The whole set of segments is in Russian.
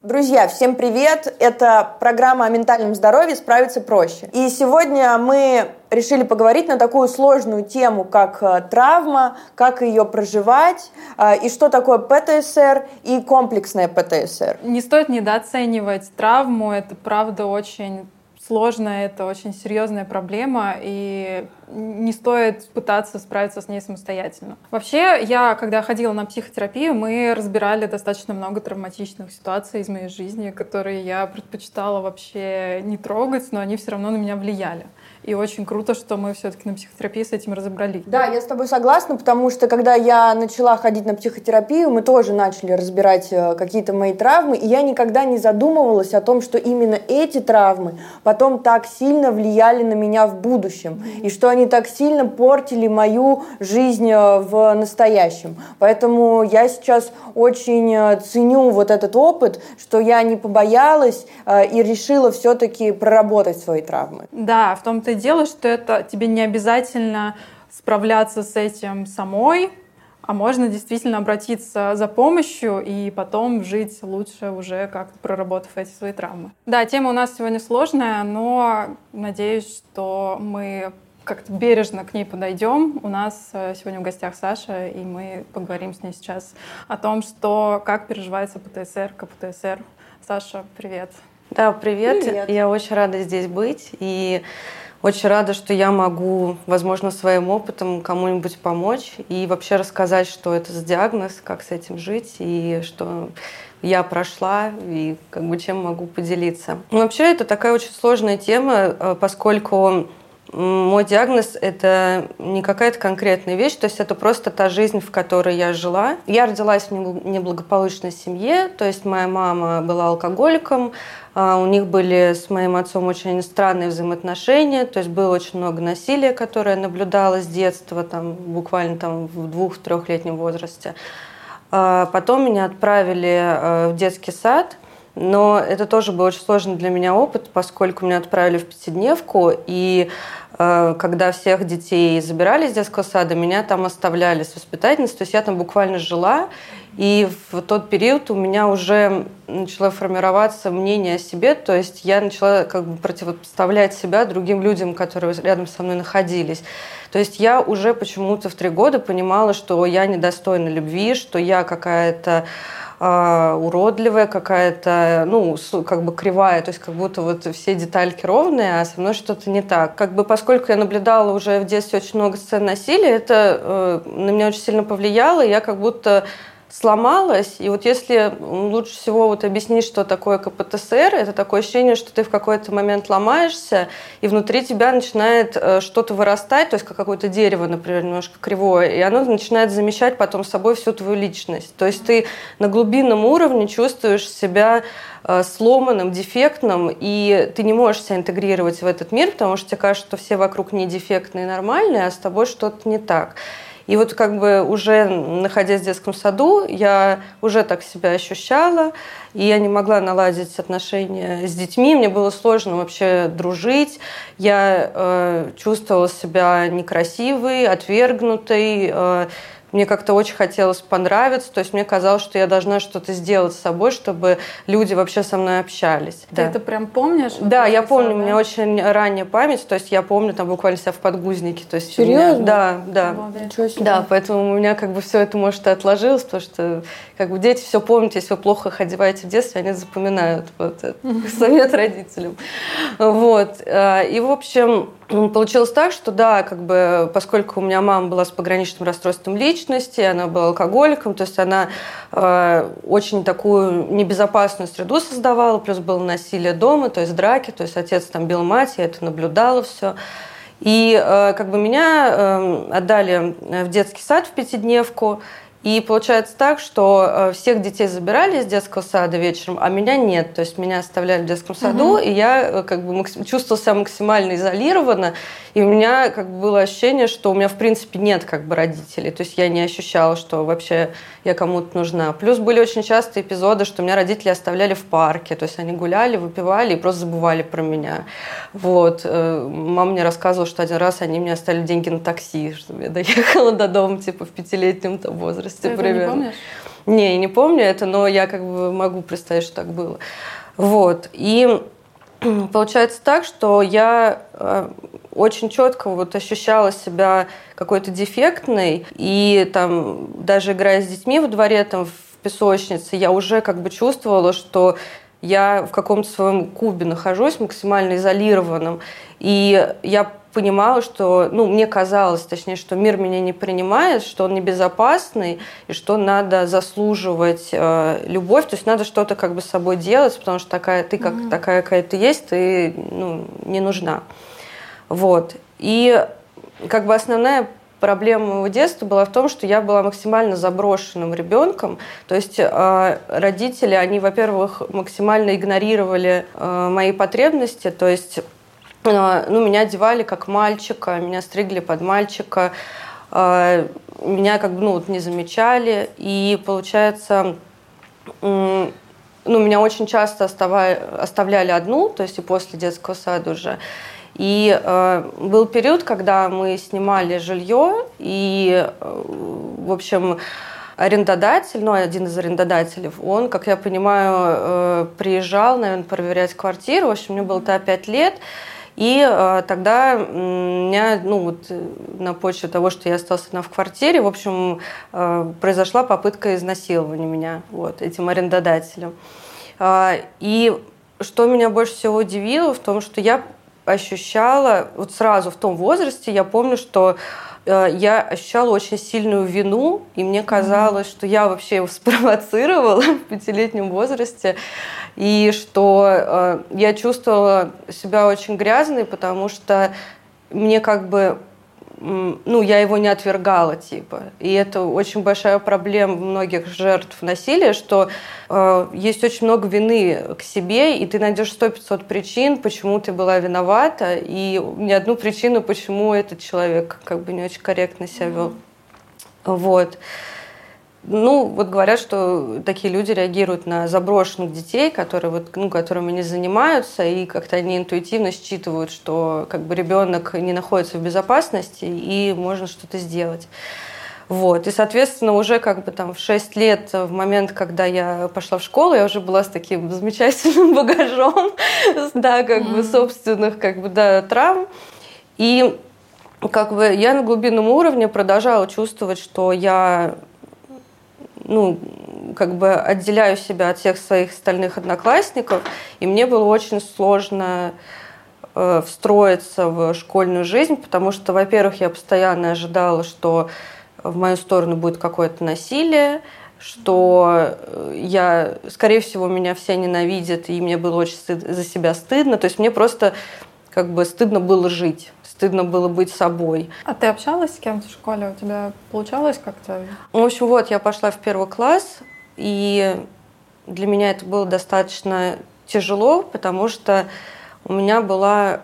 Друзья, всем привет! Это программа о ментальном здоровье «Справиться проще». И сегодня мы решили поговорить на такую сложную тему, как э, травма, как ее проживать, э, и что такое ПТСР и комплексная ПТСР. Не стоит недооценивать травму, это правда очень сложно, это очень серьезная проблема, и не стоит пытаться справиться с ней самостоятельно. Вообще, я, когда ходила на психотерапию, мы разбирали достаточно много травматичных ситуаций из моей жизни, которые я предпочитала вообще не трогать, но они все равно на меня влияли. И очень круто, что мы все-таки на психотерапии с этим разобрались. Да, я с тобой согласна, потому что когда я начала ходить на психотерапию, мы тоже начали разбирать э, какие-то мои травмы, и я никогда не задумывалась о том, что именно эти травмы потом так сильно влияли на меня в будущем, и что они так сильно портили мою жизнь э, в настоящем. Поэтому я сейчас очень э, ценю вот этот опыт, что я не побоялась и решила все-таки проработать свои травмы. Да, в том-то и дело, что это тебе не обязательно справляться с этим самой, а можно действительно обратиться за помощью и потом жить лучше уже как проработав эти свои травмы. Да, тема у нас сегодня сложная, но надеюсь, что мы как-то бережно к ней подойдем. У нас э, сегодня в гостях Саша, и мы поговорим с ней сейчас о том, что как переживается ПТСР, КПТСР. Саша, привет. Да, привет. привет. Я очень рада здесь быть. И очень рада, что я могу, возможно, своим опытом кому-нибудь помочь и вообще рассказать, что это за диагноз, как с этим жить и что я прошла и как бы чем могу поделиться. вообще это такая очень сложная тема, э, поскольку мой диагноз – это не какая-то конкретная вещь, то есть это просто та жизнь, в которой я жила. Я родилась в неблагополучной семье, то есть моя мама была алкоголиком, у них были с моим отцом очень странные взаимоотношения, то есть было очень много насилия, которое наблюдалось с детства, там, буквально там, в двух-трехлетнем возрасте. А, потом меня отправили э, в детский сад – но это тоже был очень сложный для меня опыт, поскольку меня отправили в пятидневку, и когда всех детей забирали из детского сада, меня там оставляли с воспитательницей, то есть я там буквально жила, и в тот период у меня уже начало формироваться мнение о себе, то есть я начала как бы противопоставлять себя другим людям, которые рядом со мной находились. То есть я уже почему-то в три года понимала, что я недостойна любви, что я какая-то э, уродливая какая-то, ну, как бы кривая, то есть как будто вот все детальки ровные, а со мной что-то не так. Как бы поскольку я наблюдала уже в детстве очень много сцен насилия, это э, на меня очень сильно повлияло, и я как будто сломалась. И вот если лучше всего вот объяснить, что такое КПТСР, это такое ощущение, что ты в какой-то момент ломаешься, и внутри тебя начинает э, что-то вырастать, то есть как какое-то дерево, например, немножко кривое, и оно начинает замещать потом собой всю твою личность. То есть ты на глубинном уровне чувствуешь себя э, сломанным, дефектным, и ты не можешь себя интегрировать в этот мир, потому что тебе кажется, что все вокруг не дефектные нормальные, а с тобой что-то не так. И вот как бы уже находясь в детском саду, я уже так себя ощущала, и я не могла наладить отношения с детьми, мне было сложно вообще дружить, я э, чувствовала себя некрасивой, отвергнутой, э, мне как-то очень хотелось понравиться, то есть мне казалось, что я должна что-то сделать с собой, чтобы люди вообще со мной общались. Ты да. это прям помнишь? Да, я помню, да? у меня очень ранняя память, то есть я помню там буквально себя в подгузнике. То есть Серьезно? Меня, да, да. Себе. Да, поэтому у меня как бы все это, может, и отложилось, потому что как бы дети все помнят, если вы плохо ходиваете в детстве, они запоминают. Вот это совет родителям. Вот. Э, и, в общем, Получилось так, что да, как бы, поскольку у меня мама была с пограничным расстройством личности, она была алкоголиком, то есть она э, очень такую небезопасную среду создавала, плюс было насилие дома, то есть драки, то есть отец там бил мать, я это наблюдала все. И э, как бы меня э, отдали в детский сад в пятидневку, И получается так, что э, всех детей забирали из детского сада вечером, а меня нет. То есть меня оставляли в детском саду, угу. и я э, как бы чувствовала себя максимально изолированно. И у меня как бы было ощущение, что у меня в принципе нет как бы родителей. То есть я не ощущала, что вообще я кому-то нужна. Плюс были очень часто эпизоды, что меня родители оставляли в парке. То есть они гуляли, выпивали и просто забывали про меня. Вот. Э, мама мне рассказывала, что один раз они мне оставили деньги на такси, чтобы я доехала до дома типа в пятилетнем возрасте возрасте Ты примерно. не помнишь? Не, не помню это, но я как бы могу представить, что так было. Вот. И получается так, что я э, очень четко вот ощущала себя какой-то дефектной, и там даже играя с детьми во дворе, там в песочнице, я уже как бы чувствовала, что я в каком-то своем кубе нахожусь, максимально изолированном, и я понимала, что, ну, мне казалось, точнее, что мир меня не принимает, что он небезопасный, и что надо заслуживать э, любовь, то есть надо что-то как бы с собой делать, потому что такая ты, как mm-hmm. такая, какая ты есть, ты ну, не нужна. Вот. И как бы основная проблема моего детства была в том, что я была максимально заброшенным ребенком. То есть э, родители, они, во-первых, максимально игнорировали э, мои потребности, то есть ну, меня одевали как мальчика, меня стригли под мальчика, а, меня как бы ну, вот не замечали. И получается, ну, меня очень часто оставляли одну, то есть и после детского сада уже. И э, был период, когда мы снимали жилье, и, э, в общем, арендодатель, ну, один из арендодателей, он, как я понимаю, э, приезжал, наверное, проверять квартиру. В общем, мне было тогда 5 лет. И э, тогда меня, ну вот э, на почве того, что я осталась одна в квартире, в общем, э, произошла попытка изнасилования меня вот, этим арендодателем. Э, и что меня больше всего удивило в том, что я ощущала, вот сразу в том возрасте, я помню, что я ощущала очень сильную вину, и мне казалось, что я вообще его спровоцировала в пятилетнем возрасте, и что э, я чувствовала себя очень грязной, потому что мне как бы ну, я его не отвергала, типа. И это очень большая проблема многих жертв насилия, что э, есть очень много вины к себе, и ты найдешь сто пятьсот причин, почему ты была виновата, и ни одну причину, почему этот человек как бы не очень корректно себя вел. Mm-hmm. Вот. Ну, вот говорят, что такие люди реагируют на заброшенных детей, которые вот, ну, которыми не занимаются, и как-то они интуитивно считывают, что как бы ребенок не находится в безопасности, и можно что-то сделать. Вот. И, соответственно, уже как бы там в 6 лет, в момент, когда я пошла в школу, я уже была с таким замечательным багажом, да, как бы собственных, как бы, да, травм. И как бы я на глубинном уровне продолжала чувствовать, что я ну, как бы отделяю себя от всех своих остальных одноклассников, и мне было очень сложно э, встроиться в школьную жизнь, потому что, во-первых, я постоянно ожидала, что в мою сторону будет какое-то насилие, что э, я, скорее всего, меня все ненавидят, и мне было очень стыд, за себя стыдно. То есть мне просто как бы стыдно было жить стыдно было быть собой. А ты общалась с кем-то в школе? У тебя получалось как-то? В общем, вот я пошла в первый класс, и для меня это было достаточно тяжело, потому что у меня была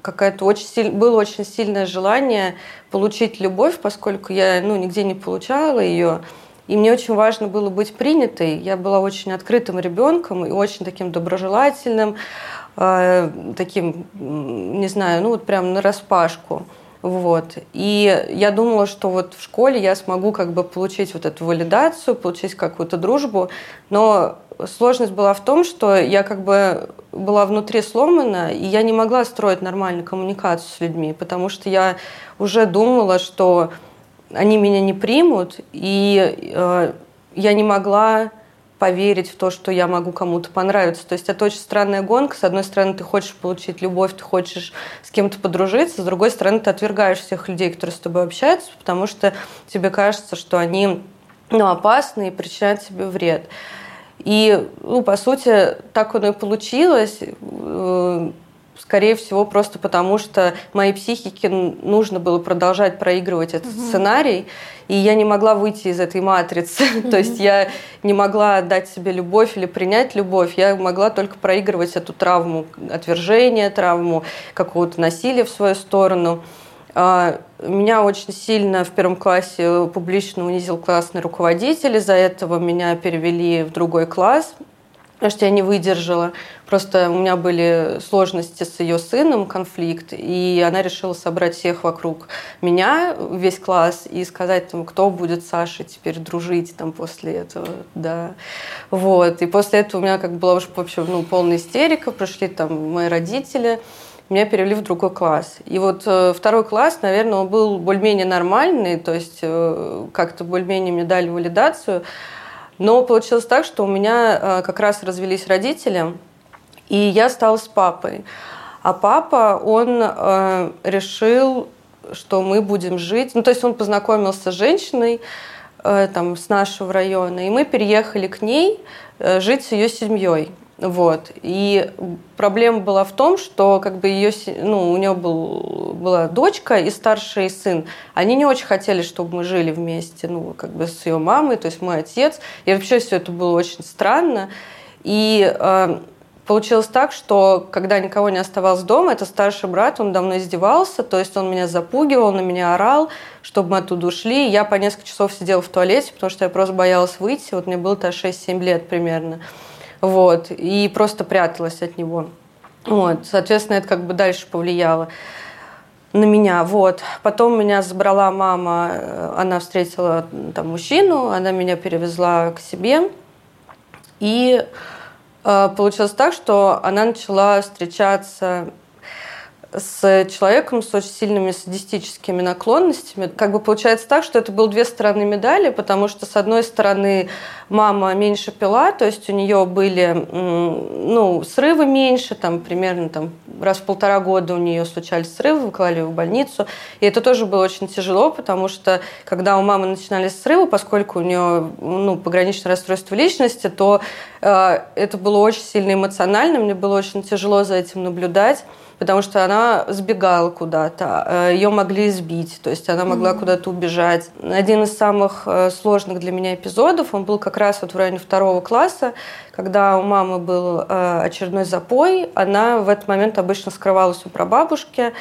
какая-то очень силь... было очень сильное желание получить любовь, поскольку я ну, нигде не получала ее. И мне очень важно было быть принятой. Я была очень открытым ребенком и очень таким доброжелательным. Э, таким, не знаю, ну вот прям на распашку. Вот. И я думала, что вот в школе я смогу как бы получить вот эту валидацию, получить какую-то дружбу, но сложность была в том, что я как бы была внутри сломана, и я не могла строить нормальную коммуникацию с людьми, потому что я уже думала, что они меня не примут, и э, я не могла поверить в то, что я могу кому-то понравиться. То есть это очень странная гонка. С одной стороны, ты хочешь получить любовь, ты хочешь с кем-то подружиться, с другой стороны, ты отвергаешь всех людей, которые с тобой общаются, потому что тебе кажется, что они ну, опасны и причиняют тебе вред. И, ну, по сути, так оно и получилось. Скорее всего, просто потому что моей психике нужно было продолжать проигрывать этот угу. сценарий, и я не могла выйти из этой матрицы. Угу. То есть я не могла дать себе любовь или принять любовь, я могла только проигрывать эту травму отвержения, травму какого-то насилия в свою сторону. А, меня очень сильно в первом классе публично унизил классный руководитель, из-за этого меня перевели в другой класс, потому что я не выдержала. Просто у меня были сложности с ее сыном, конфликт, и она решила собрать всех вокруг меня, весь класс, и сказать, там, кто будет с Сашей теперь дружить там, после этого. Да. Вот. И после этого у меня как была уже вообще ну, полная истерика, пришли там мои родители, меня перевели в другой класс. И вот э, второй класс, наверное, он был более-менее нормальный, то есть э, как-то более-менее мне дали валидацию. Но получилось так, что у меня э, как раз развелись родители, и я стала с папой. А папа, он э, решил, что мы будем жить. Ну, то есть он познакомился с женщиной э, там, с нашего района, и мы переехали к ней э, жить с ее семьей. Вот. И проблема была в том, что как бы ее, ну, у нее был, была дочка и старший сын. Они не очень хотели, чтобы мы жили вместе, ну, как бы с ее мамой, то есть мой отец. И вообще все это было очень странно. И э, получилось так, что когда никого не оставалось дома, это старший брат, он давно издевался, то есть он меня запугивал, на меня орал, чтобы мы оттуда ушли. Я по несколько часов сидела в туалете, потому что я просто боялась выйти. Вот мне было-то 6-7 лет примерно вот, и просто пряталась от него. Вот, соответственно, это как бы дальше повлияло на меня, вот. Потом меня забрала мама, э, она встретила там мужчину, она меня перевезла к себе, и э, получилось так, что она начала встречаться с человеком с очень сильными садистическими наклонностями. Как бы получается так, что это было две стороны медали, потому что, с одной стороны, мама меньше пила, то есть у нее были ну, срывы меньше, там, примерно там, раз в полтора года у нее случались срывы, выклали в больницу. И это тоже было очень тяжело, потому что, когда у мамы начинались срывы, поскольку у нее ну, пограничное расстройство личности, то э, это было очень сильно эмоционально, мне было очень тяжело за этим наблюдать потому что она сбегала куда-то, э, ее могли сбить, то есть она могла mm-hmm. куда-то убежать. Один из самых э, сложных для меня эпизодов, он был как раз вот в районе второго класса, когда у мамы был э, очередной запой, она в этот момент обычно скрывалась у прабабушки,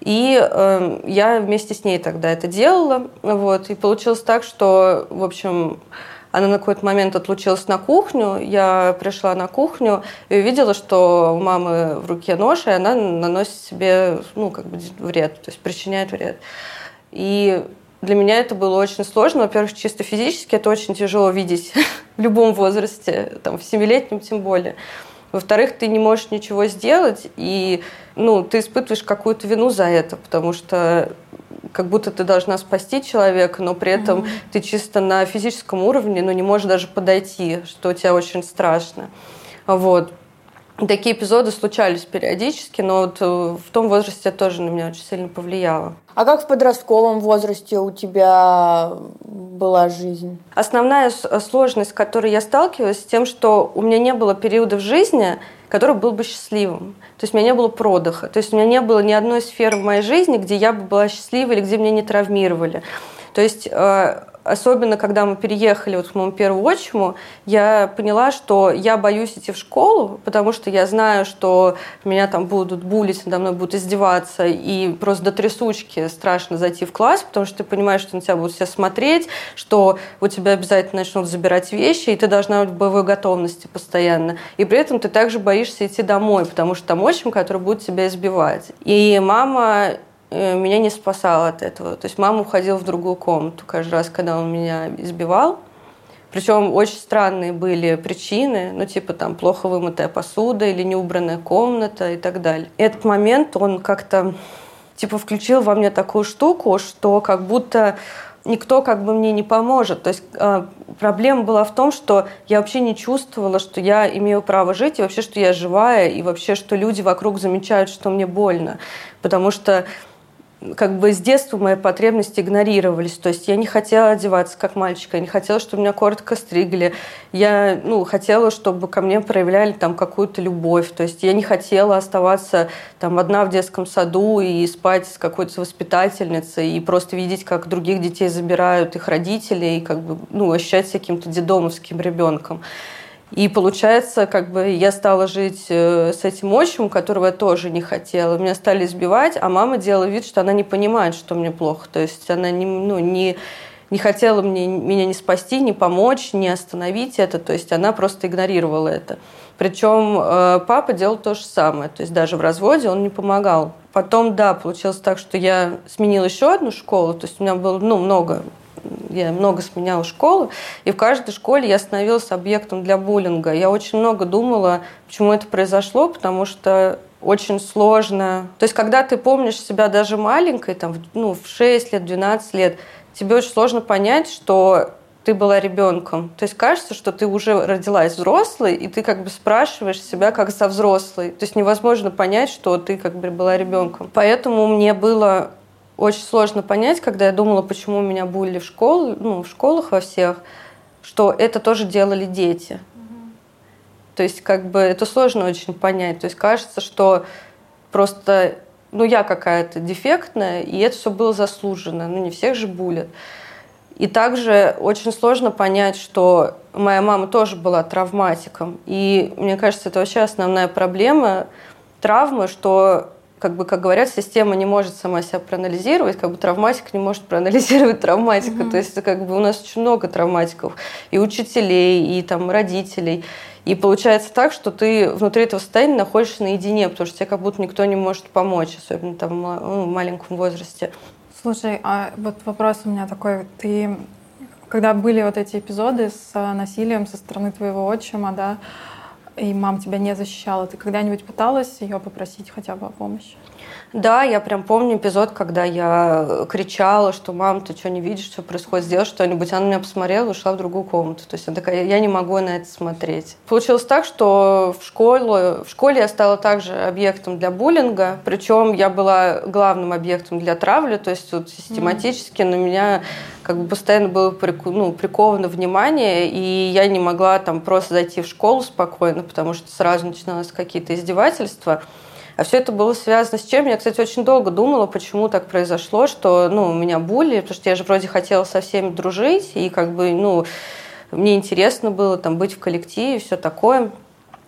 и э, я вместе с ней тогда это делала, вот, и получилось так, что, в общем, она на какой-то момент отлучилась на кухню. Я пришла на кухню и увидела, что у мамы в руке нож, и она наносит себе ну, как бы вред, то есть причиняет вред. И для меня это было очень сложно. Во-первых, чисто физически это очень тяжело видеть в любом возрасте, там, в семилетнем тем более. Во-вторых, ты не можешь ничего сделать, и ну, ты испытываешь какую-то вину за это, потому что как будто ты должна спасти человека, но при этом mm-hmm. ты чисто на физическом уровне, ну, не можешь даже подойти, что у тебя очень страшно. Вот. Такие эпизоды случались периодически, но вот э, в том возрасте тоже на меня очень сильно повлияло. А как в подростковом возрасте у тебя была жизнь? Основная сложность, с которой я сталкивалась, с тем, что у меня не было периода в жизни, который был бы счастливым. То есть у меня не было продыха. То есть у меня не было ни одной сферы в моей жизни, где я бы была счастлива или где меня не травмировали. То есть э, особенно когда мы переехали вот к моему первому отчиму, я поняла, что я боюсь идти в школу, потому что я знаю, что меня там будут булить, надо мной будут издеваться, и просто до трясучки страшно зайти в класс, потому что ты понимаешь, что на тебя будут все смотреть, что у тебя обязательно начнут забирать вещи, и ты должна быть в боевой готовности постоянно. И при этом ты также боишься идти домой, потому что там отчим, который будет тебя избивать. И мама меня не спасало от этого. То есть мама уходила в другую комнату каждый раз, когда он меня избивал. Причем очень странные были причины, ну типа там плохо вымытая посуда или неубранная комната и так далее. Этот момент, он как-то типа включил во мне такую штуку, что как будто никто как бы мне не поможет. То есть э, проблема была в том, что я вообще не чувствовала, что я имею право жить, и вообще, что я живая, и вообще, что люди вокруг замечают, что мне больно. Потому что как бы с детства мои потребности игнорировались. То есть я не хотела одеваться как мальчик, я не хотела, чтобы меня коротко стригли. Я ну, хотела, чтобы ко мне проявляли там какую-то любовь. То есть я не хотела оставаться там одна в детском саду и спать с какой-то воспитательницей и просто видеть, как других детей забирают их родители и как бы ну, ощущать себя каким-то дедомовским ребенком. И получается, как бы я стала жить э, с этим отчимом, которого я тоже не хотела. Меня стали избивать, а мама делала вид, что она не понимает, что мне плохо. То есть она не, ну, не, не хотела мне, меня не спасти, не помочь, не остановить это. То есть она просто игнорировала это. Причем э, папа делал то же самое. То есть даже в разводе он не помогал. Потом, да, получилось так, что я сменила еще одну школу. То есть у меня было ну, много я много сменяла школы, и в каждой школе я становилась объектом для буллинга. Я очень много думала, почему это произошло, потому что очень сложно. То есть, когда ты помнишь себя даже маленькой, там, ну, в 6 лет, 12 лет, тебе очень сложно понять, что ты была ребенком. То есть кажется, что ты уже родилась взрослой, и ты как бы спрашиваешь себя как со взрослой. То есть невозможно понять, что ты как бы была ребенком. Поэтому мне было очень сложно понять, когда я думала, почему меня булили в школе, ну, в школах во всех, что это тоже делали дети. То есть, как бы, это сложно очень понять. То есть, кажется, что просто, ну, я какая-то дефектная, и это все было заслуженно. Ну, не всех же булят. И также очень сложно понять, что моя мама тоже была травматиком. И мне кажется, это вообще основная проблема травмы, что как бы, как говорят, система не может сама себя проанализировать, как бы травматик не может проанализировать травматика. Mm-hmm. То есть, как бы у нас очень много травматиков, и учителей, и там родителей. И получается так, что ты внутри этого состояния находишься наедине, потому что тебе как будто никто не может помочь, особенно там ну, в маленьком возрасте. Слушай, а вот вопрос у меня такой. Ты, когда были вот эти эпизоды с э, насилием со стороны твоего отчима, да, и мама тебя не защищала, ты когда-нибудь пыталась ее попросить хотя бы о помощи? Да, я прям помню эпизод, когда я кричала, что мам, ты что не видишь, что происходит, сделай что-нибудь. Она меня посмотрела и ушла в другую комнату. То есть она такая, я не могу на это смотреть. Получилось так, что в школе, в школе я стала также объектом для буллинга, причем я была главным объектом для травли, то есть вот систематически mm. на меня как бы постоянно было ну, приковано внимание, и я не могла там просто зайти в школу спокойно, потому что сразу начиналось какие-то издевательства. А все это было связано с чем? Я, кстати, очень долго думала, почему так произошло, что ну, меня були, потому что я же вроде хотела со всеми дружить, и как бы, ну, мне интересно было там быть в коллективе, все такое.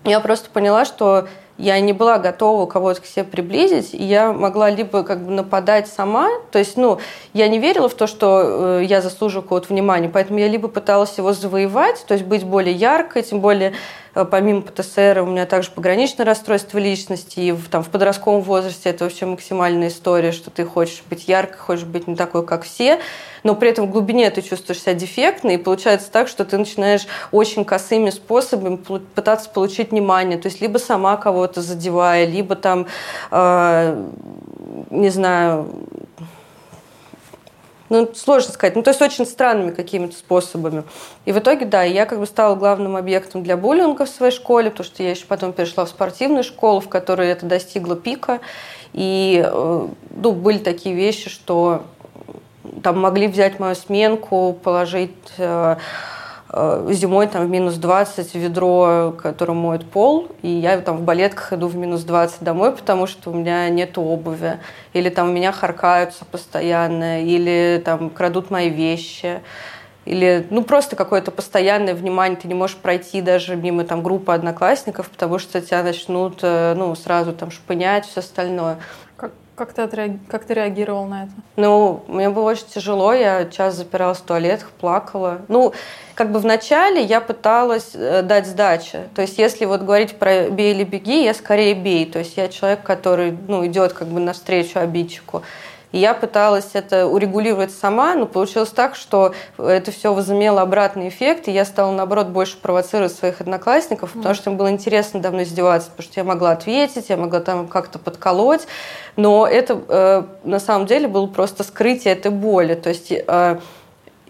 Я просто поняла, что я не была готова кого-то к себе приблизить, и я могла либо как бы нападать сама, то есть, ну, я не верила в то, что э, я заслуживаю какого-то внимания, поэтому я либо пыталась его завоевать, то есть быть более яркой, тем более помимо ПТСР у меня также пограничное расстройство личности, и в, там, в подростковом возрасте это вообще максимальная история, что ты хочешь быть яркой, хочешь быть не такой, как все, но при этом в глубине ты чувствуешь себя дефектной, и получается так, что ты начинаешь очень косыми способами пытаться получить внимание, то есть либо сама кого-то задевая, либо там, э, не знаю, ну, сложно сказать. Ну, то есть очень странными какими-то способами. И в итоге, да, я как бы стала главным объектом для буллинга в своей школе, потому что я еще потом перешла в спортивную школу, в которой это достигло пика. И э, ну, были такие вещи, что там могли взять мою сменку, положить э, зимой там в минус 20 ведро, которое моет пол, и я там в балетках иду в минус 20 домой, потому что у меня нет обуви, или там у меня харкаются постоянно, или там крадут мои вещи, или ну просто какое-то постоянное внимание, ты не можешь пройти даже мимо там группы одноклассников, потому что тебя начнут э, ну сразу там шпынять, все остальное. Как ты, отреаг... как ты реагировал на это? Ну, мне было очень тяжело, я час запиралась в туалетах, плакала. Ну, как бы вначале я пыталась э, дать сдачи. То есть, если вот говорить про бей или беги, я скорее бей. То есть, я человек, который ну, идет как бы навстречу обидчику. И я пыталась это урегулировать сама, но получилось так, что это все возымело обратный эффект, и я стала, наоборот, больше провоцировать своих одноклассников, потому что им было интересно давно издеваться, потому что я могла ответить, я могла там как-то подколоть, но это э, на самом деле было просто скрытие этой боли. То есть э,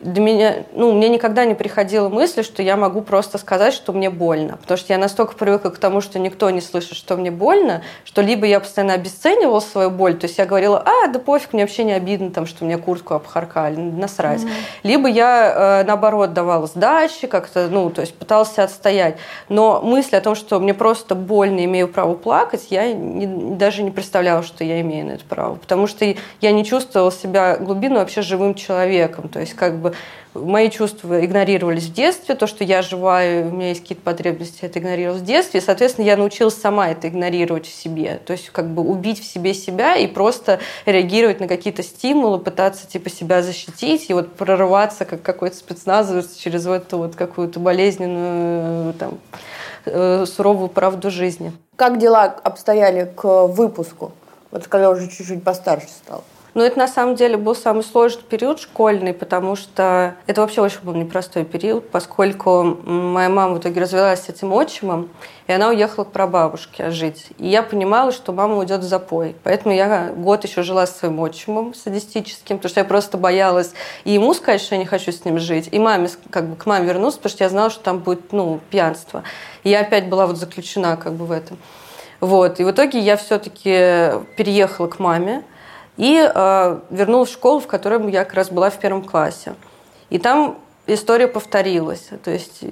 для меня, ну, мне никогда не приходила мысль, что я могу просто сказать, что мне больно. Потому что я настолько привыкла к тому, что никто не слышит, что мне больно, что либо я постоянно обесценивала свою боль, то есть я говорила, а, да пофиг, мне вообще не обидно, там, что мне куртку обхаркали, насрать. Mm-hmm. Либо я, э, наоборот, давала сдачи, как-то, ну, то есть пытался отстоять. Но мысль о том, что мне просто больно, имею право плакать, я не, даже не представляла, что я имею на это право. Потому что я не чувствовала себя глубину вообще живым человеком. То есть как бы мои чувства игнорировались в детстве, то, что я живая, у меня есть какие-то потребности, это игнорировалось в детстве, и, соответственно, я научилась сама это игнорировать в себе, то есть как бы убить в себе себя и просто реагировать на какие-то стимулы, пытаться типа себя защитить и вот прорываться как какой-то спецназовец через эту вот какую-то болезненную там э, суровую правду жизни. Как дела обстояли к выпуску? Вот когда уже чуть-чуть постарше стал. Но это на самом деле был самый сложный период школьный, потому что это вообще очень был непростой период, поскольку моя мама в итоге развелась с этим отчимом, и она уехала к прабабушке жить. И я понимала, что мама уйдет в запой. Поэтому я год еще жила с своим отчимом садистическим, потому что я просто боялась и ему сказать, что я не хочу с ним жить, и маме, как бы к маме вернуться, потому что я знала, что там будет ну, пьянство. И я опять была вот заключена как бы в этом. Вот. И в итоге я все-таки переехала к маме, и э, вернулась в школу, в которой я как раз была в первом классе. И там история повторилась. То есть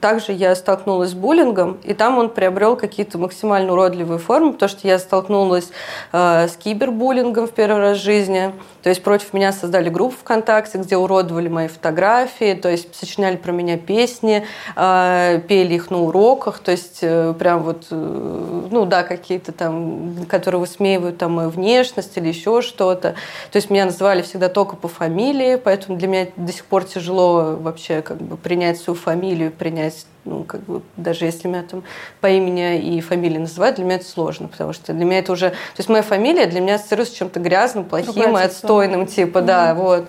также я столкнулась с буллингом, и там он приобрел какие-то максимально уродливые формы, потому что я столкнулась э, с кибербуллингом в первый раз в жизни. То есть против меня создали группу ВКонтакте, где уродовали мои фотографии, то есть сочиняли про меня песни, э, пели их на уроках, то есть э, прям вот, э, ну да, какие-то там, которые высмеивают там мою внешность или еще что-то. То есть меня называли всегда только по фамилии, поэтому для меня до сих пор тяжело вообще как бы принять свою фамилию принять, ну, как бы, даже если меня там по имени и фамилии называют, для меня это сложно, потому что для меня это уже... То есть моя фамилия для меня ассоциируется с чем-то грязным, плохим и отстойным, типа, mm-hmm. да, вот.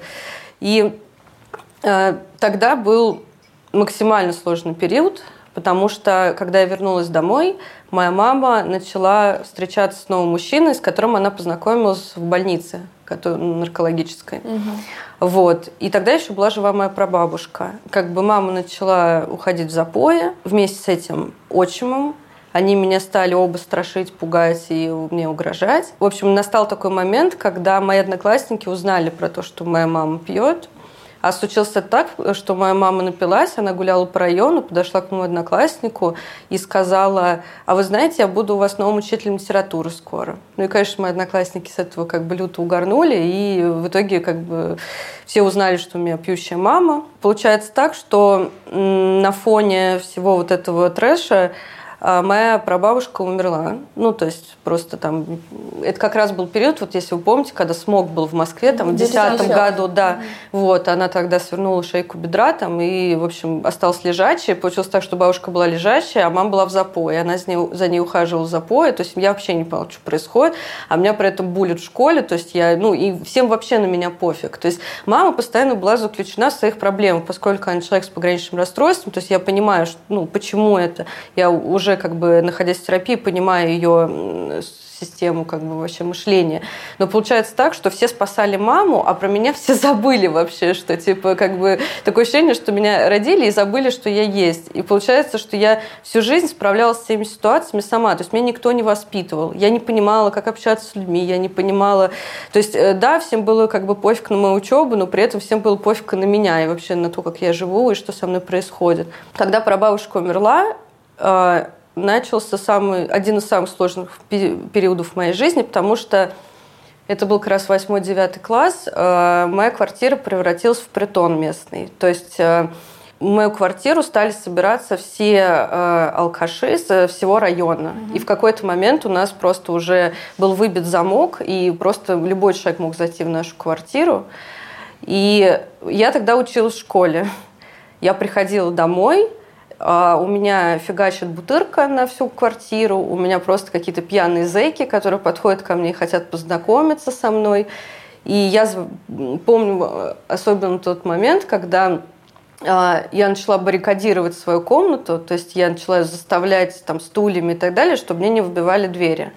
И э, тогда был максимально сложный период, потому что, когда я вернулась домой, моя мама начала встречаться с новым мужчиной, с которым она познакомилась в больнице наркологической. Угу. Вот. И тогда еще была жива моя прабабушка. Как бы мама начала уходить в запои вместе с этим отчимом. Они меня стали оба страшить, пугать и мне угрожать. В общем, настал такой момент, когда мои одноклассники узнали про то, что моя мама пьет. А случилось так, что моя мама напилась, она гуляла по району, подошла к моему однокласснику и сказала, а вы знаете, я буду у вас новым учителем литературы скоро. Ну и, конечно, мои одноклассники с этого как бы люто угорнули, и в итоге как бы все узнали, что у меня пьющая мама. Получается так, что на фоне всего вот этого трэша а моя прабабушка умерла. Ну, то есть просто там... Это как раз был период, вот если вы помните, когда смог был в Москве, там, в 2010 году, да. Mm-hmm. Вот, она тогда свернула шейку бедра там и, в общем, осталась лежачей. Получилось так, что бабушка была лежащая, а мама была в запое. Она за ней, за ней ухаживала в запое. То есть я вообще не поняла, что происходит. А меня при этом булят в школе. То есть я... Ну, и всем вообще на меня пофиг. То есть мама постоянно была заключена в своих проблемах, поскольку она человек с пограничным расстройством. То есть я понимаю, что, ну, почему это. Я уже уже как бы находясь в терапии, понимаю ее систему как бы вообще мышления. Но получается так, что все спасали маму, а про меня все забыли вообще, что типа как бы такое ощущение, что меня родили и забыли, что я есть. И получается, что я всю жизнь справлялась с этими ситуациями сама. То есть меня никто не воспитывал. Я не понимала, как общаться с людьми, я не понимала. То есть э, да, всем было как бы пофиг на мою учебу, но при этом всем было пофиг на меня и вообще на то, как я живу и что со мной происходит. Когда прабабушка умерла, э, начался самый, один из самых сложных периодов в моей жизни, потому что это был как раз 8-9 класс. Э, моя квартира превратилась в притон местный. То есть э, в мою квартиру стали собираться все э, алкаши с всего района. Угу. И в какой-то момент у нас просто уже был выбит замок, и просто любой человек мог зайти в нашу квартиру. И я тогда училась в школе. Я приходила домой, а, у меня фигачит бутырка на всю квартиру, у меня просто какие-то пьяные зэки, которые подходят ко мне и хотят познакомиться со мной. И я помню э, особенно тот момент, когда а, я начала баррикадировать свою комнату, то есть я начала заставлять там стульями и так далее, чтобы мне не выбивали двери.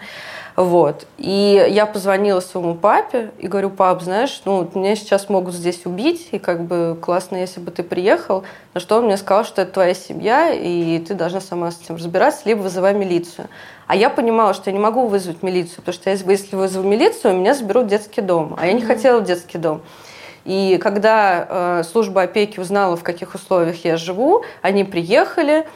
Вот. И я позвонила своему папе и говорю, пап, знаешь, ну, меня сейчас могут здесь убить, и как бы классно, если бы ты приехал. На что он мне сказал, что это твоя семья, и ты должна сама с этим разбираться, либо вызывай милицию. А я понимала, что я не могу вызвать милицию, потому что если вызову милицию, меня заберут в детский дом. А я не хотела в детский дом. И когда э, служба опеки узнала, в каких условиях я живу, они приехали,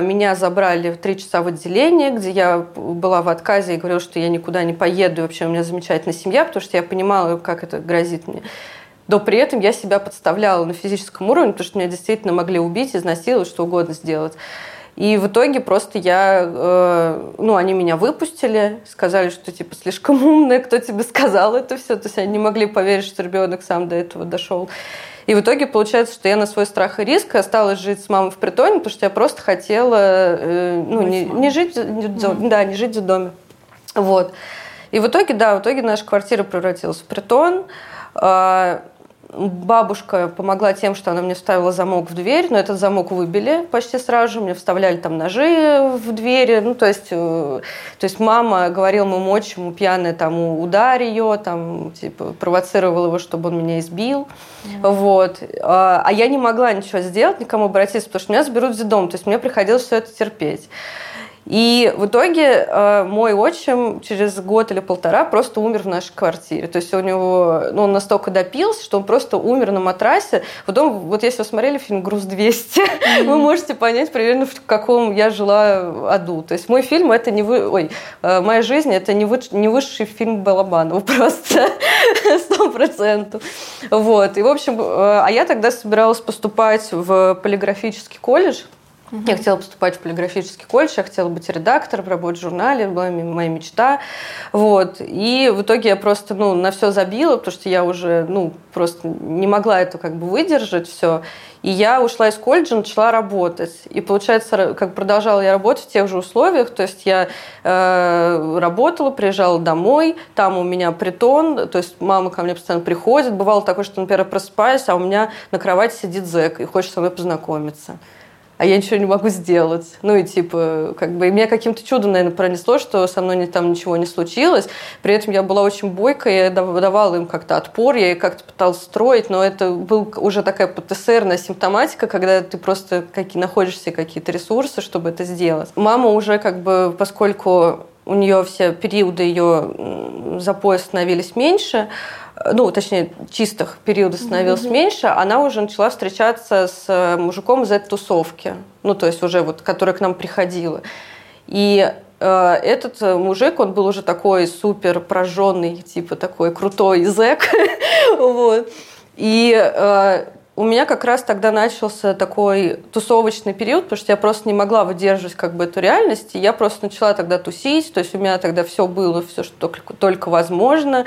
меня забрали в три часа в отделение, где я была в отказе и говорила, что я никуда не поеду, и вообще у меня замечательная семья, потому что я понимала, как это грозит мне. Но при этом я себя подставляла на физическом уровне, потому что меня действительно могли убить, изнасиловать, что угодно сделать. И в итоге просто я, э, ну, они меня выпустили, сказали, что типа слишком умная, кто тебе сказал это все. То есть они не могли поверить, что ребенок сам до этого дошел. И в итоге получается, что я на свой страх и риск осталась жить с мамой в притоне, потому что я просто хотела, э, ну, не, не жить, не, mm-hmm. да, не жить в доме. Вот. И в итоге, да, в итоге наша квартира превратилась в притон. А, Бабушка помогла тем, что она мне вставила замок в дверь, но этот замок выбили почти сразу же, мне вставляли там ножи в двери, ну, то есть, э, то есть мама говорила моему отчиму, пьяная, там, ударь ее, там, типа, провоцировала его, чтобы он меня избил, mm-hmm. вот. А, а я не могла ничего сделать, никому обратиться, потому что меня заберут в дом, то есть мне приходилось все это терпеть. И в итоге э, мой отчим через год или полтора просто умер в нашей квартире. То есть у него, ну, он настолько допился, что он просто умер на матрасе. Потом, вот если вы смотрели фильм «Груз-200», mm-hmm. вы можете понять примерно, в каком я жила аду. То есть мой фильм это не вы... Ой, э, моя жизнь это не, вы... не высший фильм Балабанова просто. Сто процентов. Вот. И, в общем, э, а я тогда собиралась поступать в полиграфический колледж. Угу. Я хотела поступать в полиграфический колледж, я хотела быть редактором, работать в журнале, была моя мечта. Вот. И в итоге я просто ну, на все забила, потому что я уже ну, просто не могла это как бы выдержать все. И я ушла из колледжа, начала работать. И получается, как продолжала я работать в тех же условиях. То есть я э, работала, приезжала домой, там у меня притон, то есть мама ко мне постоянно приходит. Бывало такое, что, например, просыпаюсь, а у меня на кровати сидит зэк и хочет со мной познакомиться а я ничего не могу сделать. Ну и типа, как бы, и меня каким-то чудом, наверное, пронесло, что со мной там ничего не случилось. При этом я была очень бойкая, я давала им как-то отпор, я как-то пыталась строить, но это был уже такая ПТСРная симптоматика, когда ты просто какие, находишь себе какие-то ресурсы, чтобы это сделать. Мама уже как бы, поскольку у нее все периоды ее запоя становились меньше, ну, точнее, чистых периодов становилось mm-hmm. меньше, она уже начала встречаться с э, мужиком из этой тусовки, ну, то есть уже вот, которая к нам приходила. И э, этот э, мужик, он был уже такой супер прожженный, типа такой крутой зэк, вот. И э, у меня как раз тогда начался такой тусовочный период, потому что я просто не могла выдерживать как бы эту реальность, и я просто начала тогда тусить, то есть у меня тогда все было, все, что только, только возможно.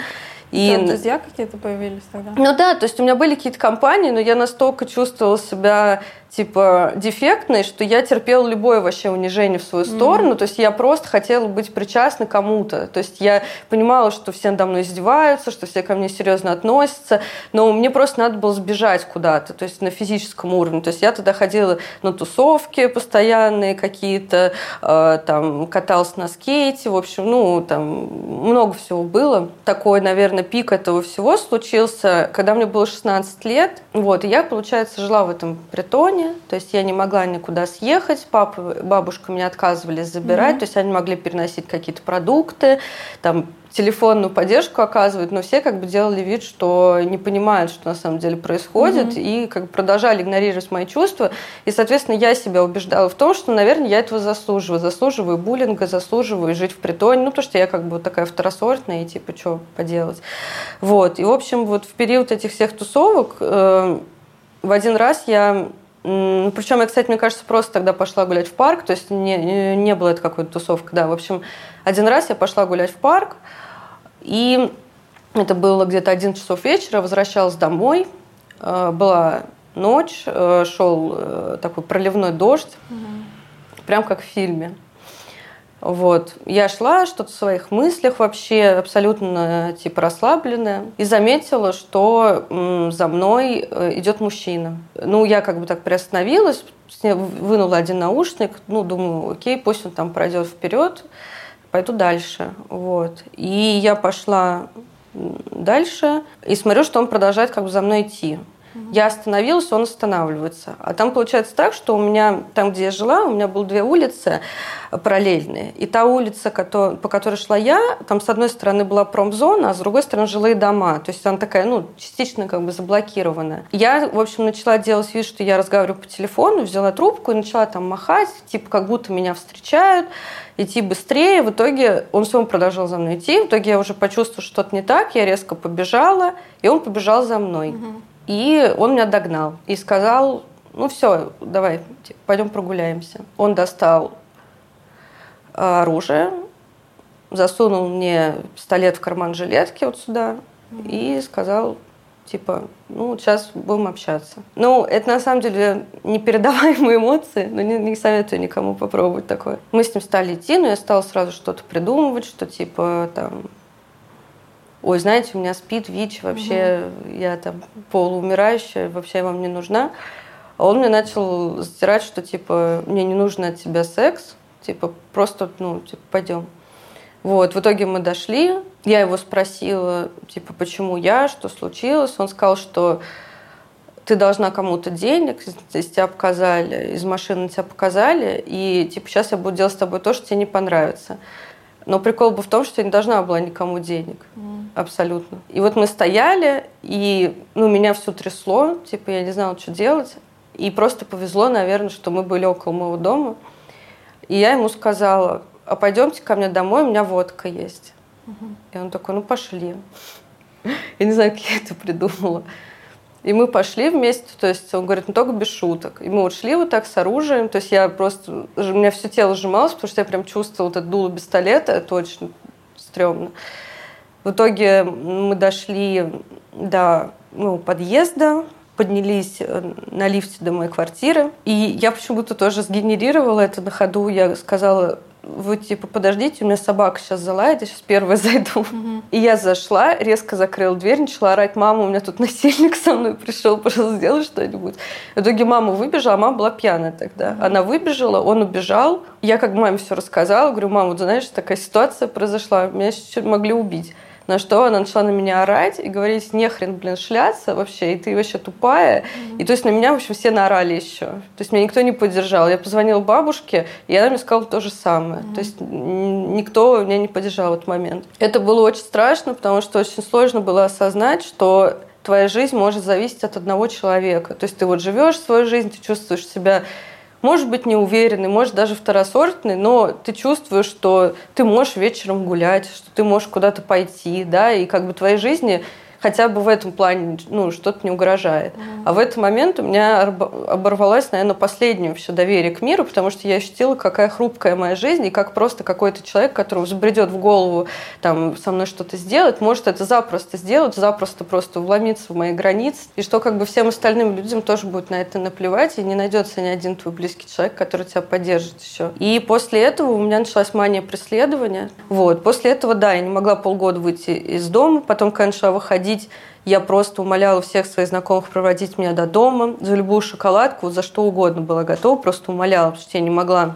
И... Там друзья какие-то появились тогда? Ну да, то есть у меня были какие-то компании, но я настолько чувствовала себя типа дефектной, что я терпела любое вообще унижение в свою сторону. Mm-hmm. То есть я просто хотела быть причастна кому-то. То есть я понимала, что все надо мной издеваются, что все ко мне серьезно относятся, но мне просто надо было сбежать куда-то, то есть на физическом уровне. То есть я тогда ходила на тусовки постоянные какие-то, э, там каталась на скейте, в общем, ну там много всего было. Такой, наверное, пик этого всего случился, когда мне было 16 лет. Вот, и я, получается, жила в этом притоне то есть я не могла никуда съехать, папа, бабушка меня отказывались забирать, mm-hmm. то есть они могли переносить какие-то продукты, там телефонную поддержку оказывают, но все как бы делали вид, что не понимают, что на самом деле происходит, mm-hmm. и как бы продолжали игнорировать мои чувства. И, соответственно, я себя убеждала в том, что, наверное, я этого заслуживаю. Заслуживаю буллинга, заслуживаю жить в притоне, ну, то, что я как бы такая второсортная, и типа, что поделать. Вот. И, в общем, вот в период этих всех тусовок э, в один раз я причем я, кстати, мне кажется, просто тогда пошла гулять в парк, то есть не, не было это какой-то тусовка, да. В общем, один раз я пошла гулять в парк, и это было где-то 11 часов вечера, возвращалась домой, э, была ночь, э, шел э, такой проливной дождь, угу. прям как в фильме. Вот. Я шла, что-то в своих мыслях вообще, абсолютно типа расслабленная, и заметила, что за мной э, идет мужчина. Ну, я как бы так приостановилась, вынула один наушник, ну, думаю, окей, пусть он там пройдет вперед, пойду дальше. Вот. И я пошла дальше и смотрю, что он продолжает как бы за мной идти. Я остановилась, он останавливается. А там получается так, что у меня, там, где я жила, у меня было две улицы параллельные. И та улица, по которой шла я, там с одной стороны была промзона, а с другой стороны жилые дома. То есть она такая, ну, частично как бы заблокированная. Я, в общем, начала делать вид, что я разговариваю по телефону, взяла трубку и начала там махать, типа как будто меня встречают идти быстрее. В итоге он все равно продолжал за мной идти. В итоге я уже почувствовала, что что-то не так. Я резко побежала, и он побежал за мной. Угу. И он меня догнал и сказал, ну все, давай, пойдем прогуляемся. Он достал а, оружие, засунул мне пистолет в карман жилетки вот сюда и сказал, типа, ну, сейчас будем общаться. Ну, это на самом деле непередаваемые эмоции, но не, не советую никому попробовать такое. Мы с ним стали идти, но я стала сразу что-то придумывать, что типа там ой, знаете, у меня спит ВИЧ, вообще угу. я там полуумирающая, вообще вам не нужна. А он мне начал затирать, что типа мне не нужен от тебя секс, типа просто, ну, типа, пойдем. Вот, в итоге мы дошли, я его спросила, типа, почему я, что случилось. Он сказал, что ты должна кому-то денег, здесь тебя показали, из машины тебя показали, и типа сейчас я буду делать с тобой то, что тебе не понравится. Но прикол был в том, что я не должна была никому денег. Mm. Абсолютно. И вот мы стояли, и ну, меня все трясло, типа я не знала, что делать. И просто повезло, наверное, что мы были около моего дома. И я ему сказала, а пойдемте ко мне домой, у меня водка есть. Mm-hmm. И он такой, ну пошли. Я не знаю, как я это придумала. И мы пошли вместе, то есть он говорит, ну только без шуток. И мы вот шли вот так с оружием, то есть я просто, у меня все тело сжималось, потому что я прям чувствовала вот это дуло пистолета, это очень стрёмно. В итоге мы дошли до ну, подъезда, поднялись э, на лифте до моей квартиры. И я почему-то тоже сгенерировала это на ходу. Я сказала, вы типа подождите, у меня собака сейчас залает, я сейчас первая зайду. Угу. И я зашла, резко закрыла дверь, начала орать, мама, у меня тут насильник со мной пришел, пожалуйста, сделай что-нибудь. В итоге мама выбежала, а мама была пьяная тогда. Угу. Она выбежала, он убежал. Я как маме все рассказала, говорю, мама, вот знаешь, такая ситуация произошла, меня могли убить. На что она начала на меня орать и говорить, нехрен, блин, шляться вообще, и ты вообще тупая. Mm-hmm. И то есть на меня, в общем, все наорали еще. То есть меня никто не поддержал. Я позвонила бабушке, и она мне сказала то же самое. Mm-hmm. То есть никто меня не поддержал в этот момент. Это было очень страшно, потому что очень сложно было осознать, что твоя жизнь может зависеть от одного человека. То есть ты вот живешь свою жизнь, ты чувствуешь себя может быть неуверенный, может даже второсортный, но ты чувствуешь, что ты можешь вечером гулять, что ты можешь куда-то пойти, да, и как бы твоей жизни хотя бы в этом плане ну, что-то не угрожает. Mm-hmm. А в этот момент у меня оборвалось, наверное, последнее вообще доверие к миру, потому что я ощутила, какая хрупкая моя жизнь, и как просто какой-то человек, которому забредет в голову там, со мной что-то сделать, может это запросто сделать, запросто просто вломиться в мои границы, и что как бы всем остальным людям тоже будет на это наплевать, и не найдется ни один твой близкий человек, который тебя поддержит еще. И после этого у меня началась мания преследования. Вот. После этого, да, я не могла полгода выйти из дома, потом, конечно, выходить ходить. Я просто умоляла всех своих знакомых проводить меня до дома. За любую шоколадку, за что угодно была готова. Просто умоляла, потому что я не могла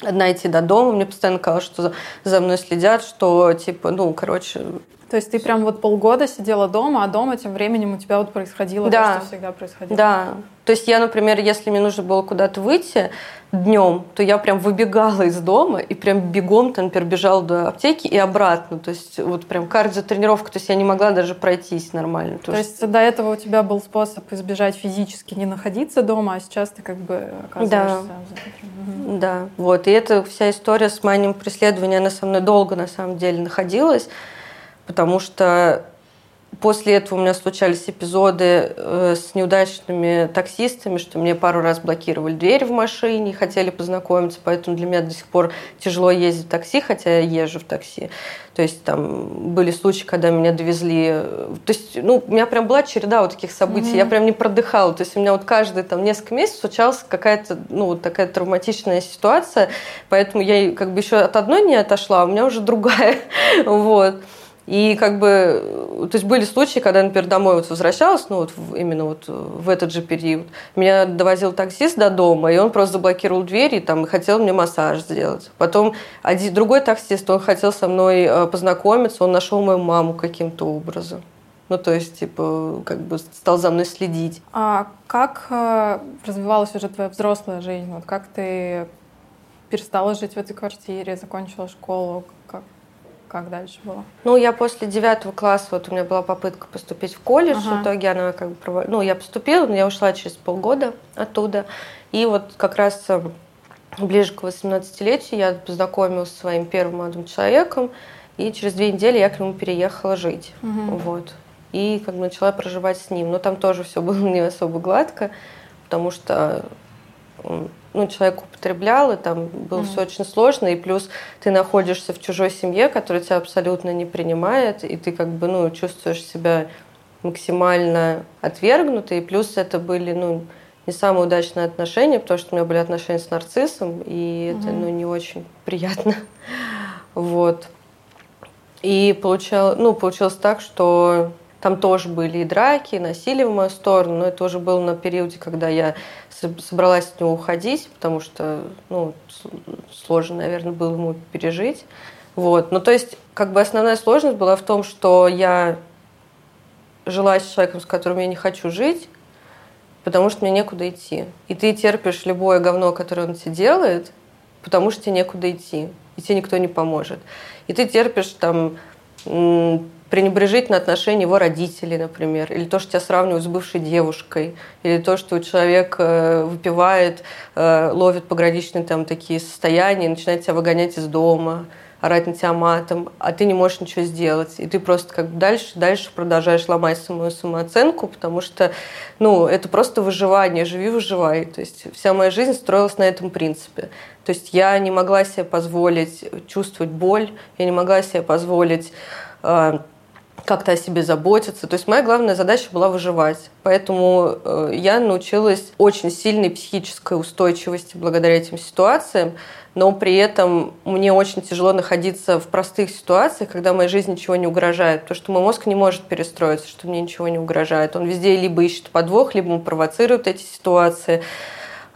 одна идти до дома. Мне постоянно казалось, что за, за мной следят, что типа, ну, короче... То есть ты прям вот полгода сидела дома, а дома тем временем у тебя вот происходило да. то, что всегда происходило? Да. То есть я, например, если мне нужно было куда-то выйти, днем, то я прям выбегала из дома и прям бегом, там, например, бежала до аптеки и обратно. То есть вот прям кардиотренировка, то есть я не могла даже пройтись нормально. То, то есть до этого у тебя был способ избежать физически не находиться дома, а сейчас ты как бы оказываешься... Да, да. вот. И эта вся история с манием преследования, она со мной долго на самом деле находилась, потому что После этого у меня случались эпизоды э, с неудачными таксистами, что мне пару раз блокировали дверь в машине, хотели познакомиться, поэтому для меня до сих пор тяжело ездить в такси, хотя я езжу в такси. То есть там были случаи, когда меня довезли... То есть, ну, у меня прям была череда вот таких событий, mm-hmm. я прям не продыхала. То есть у меня вот каждые там несколько месяцев случалась какая-то, ну, вот такая травматичная ситуация, поэтому я как бы еще от одной не отошла, а у меня уже другая. вот. И как бы, то есть были случаи, когда я, например, домой вот возвращалась, ну вот именно вот в этот же период, меня довозил таксист до дома, и он просто заблокировал дверь и там хотел мне массаж сделать. Потом один, другой таксист, он хотел со мной э, познакомиться, он нашел мою маму каким-то образом. Ну, то есть, типа, как бы стал за мной следить. А как э, развивалась уже твоя взрослая жизнь? Вот как ты перестала жить в этой квартире, закончила школу? Как, дальше было? Ну, я после девятого класса, вот у меня была попытка поступить в колледж, ага. в итоге она как бы... Провод... Ну, я поступила, но я ушла через полгода оттуда. И вот как раз э, ближе к 18-летию я познакомилась со своим первым молодым человеком, и через две недели я к нему переехала жить. Угу. Вот и как бы начала проживать с ним. Но там тоже все было не особо гладко, потому что ну, человек употреблял, и там было mm-hmm. все очень сложно, и плюс ты находишься в чужой семье, которая тебя абсолютно не принимает, и ты как бы ну, чувствуешь себя максимально отвергнутой, и плюс это были ну, не самые удачные отношения, потому что у меня были отношения с нарциссом, и mm-hmm. это ну, не очень приятно. вот. И получал, ну, получилось так, что там тоже были и драки, и насилие в мою сторону, но это уже было на периоде, когда я собралась от него уходить, потому что ну, сложно, наверное, было ему пережить. Вот. Ну, то есть, как бы основная сложность была в том, что я жила с человеком, с которым я не хочу жить, потому что мне некуда идти. И ты терпишь любое говно, которое он тебе делает, потому что тебе некуда идти, и тебе никто не поможет. И ты терпишь там пренебрежительное отношение его родителей, например, или то, что тебя сравнивают с бывшей девушкой, или то, что человек э, выпивает, э, ловит пограничные там такие состояния, начинает тебя выгонять из дома, орать на тебя матом, а ты не можешь ничего сделать. И ты просто как бы дальше, дальше продолжаешь ломать самую самооценку, потому что, ну, это просто выживание, живи, выживай. То есть вся моя жизнь строилась на этом принципе. То есть я не могла себе позволить чувствовать боль, я не могла себе позволить э, как-то о себе заботиться. То есть моя главная задача была выживать. Поэтому э, я научилась очень сильной психической устойчивости благодаря этим ситуациям, но при этом мне очень тяжело находиться в простых ситуациях, когда моей жизни ничего не угрожает, потому что мой мозг не может перестроиться, что мне ничего не угрожает. Он везде либо ищет подвох, либо он провоцирует эти ситуации.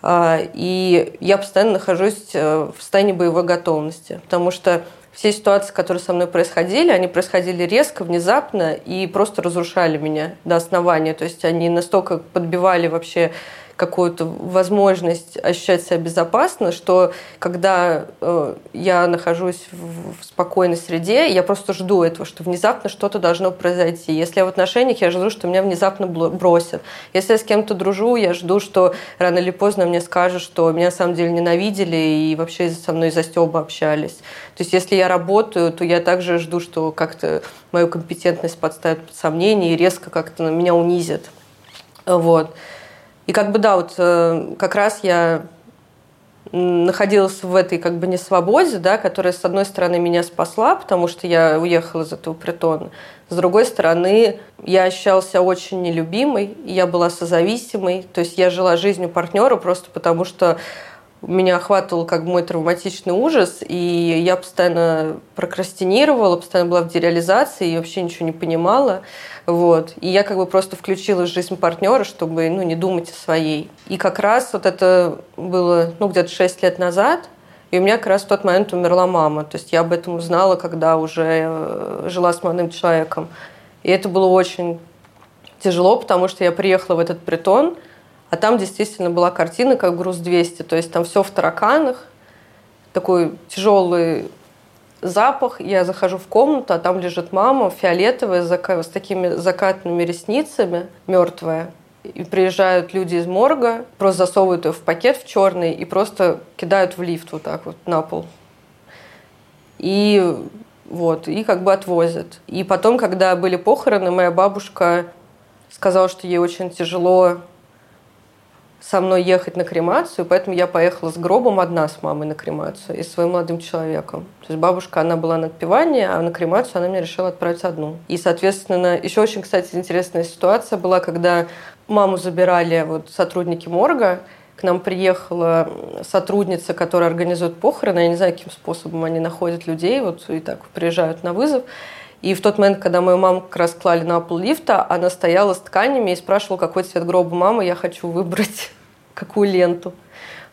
А, и я постоянно нахожусь э, в состоянии боевой готовности, потому что все ситуации, которые со мной происходили, они происходили резко, внезапно и просто разрушали меня до основания. То есть они настолько подбивали вообще какую-то возможность ощущать себя безопасно, что когда э, я нахожусь в, в спокойной среде, я просто жду этого, что внезапно что-то должно произойти. Если я в отношениях, я жду, что меня внезапно бросят. Если я с кем-то дружу, я жду, что рано или поздно мне скажут, что меня на самом деле ненавидели и вообще со мной из-за стёба общались. То есть если я работаю, то я также жду, что как-то мою компетентность подставят под сомнение и резко как-то меня унизят. Вот. И как бы да, вот э, как раз я находилась в этой как бы несвободе, да, которая, с одной стороны, меня спасла, потому что я уехала из этого притона. С другой стороны, я ощущалась очень нелюбимой, я была созависимой, то есть я жила жизнью партнера просто потому, что меня охватывал как мой травматичный ужас, и я постоянно прокрастинировала, постоянно была в дереализации и вообще ничего не понимала. Вот. И я как бы просто включила жизнь партнера, чтобы ну, не думать о своей. И как раз вот это было ну, где-то 6 лет назад, и у меня как раз в тот момент умерла мама. То есть я об этом узнала, когда уже э, жила с молодым человеком. И это было очень тяжело, потому что я приехала в этот притон, а там действительно была картина как «Груз-200», то есть там все в тараканах, такой тяжелый запах. Я захожу в комнату, а там лежит мама, фиолетовая, с такими закатными ресницами, мертвая. И приезжают люди из морга, просто засовывают ее в пакет в черный и просто кидают в лифт вот так вот на пол. И вот, и как бы отвозят. И потом, когда были похороны, моя бабушка сказала, что ей очень тяжело со мной ехать на кремацию, поэтому я поехала с гробом одна с мамой на кремацию и своим молодым человеком. То есть бабушка, она была на отпевании, а на кремацию она меня решила отправить одну. И, соответственно, еще очень, кстати, интересная ситуация была, когда маму забирали вот сотрудники морга, к нам приехала сотрудница, которая организует похороны. Я не знаю, каким способом они находят людей, вот и так приезжают на вызов. И в тот момент, когда мою маму как раз клали на пол лифта, она стояла с тканями и спрашивала, какой цвет гроба мамы я хочу выбрать, какую ленту.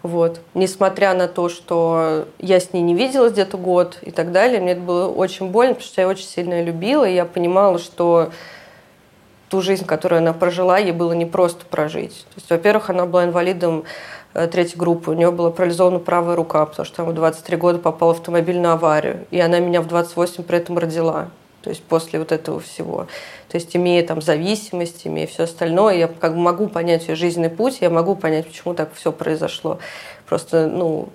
Вот. Несмотря на то, что я с ней не виделась где-то год и так далее, мне это было очень больно, потому что я очень сильно ее любила, и я понимала, что ту жизнь, которую она прожила, ей было не просто прожить. То есть, во-первых, она была инвалидом э, третьей группы, у нее была парализована правая рука, потому что она в 23 года попала в автомобильную аварию, и она меня в 28 при этом родила. То есть после вот этого всего. То есть имея там зависимость, имея все остальное, я как бы могу понять ее жизненный путь, я могу понять, почему так все произошло. Просто, ну,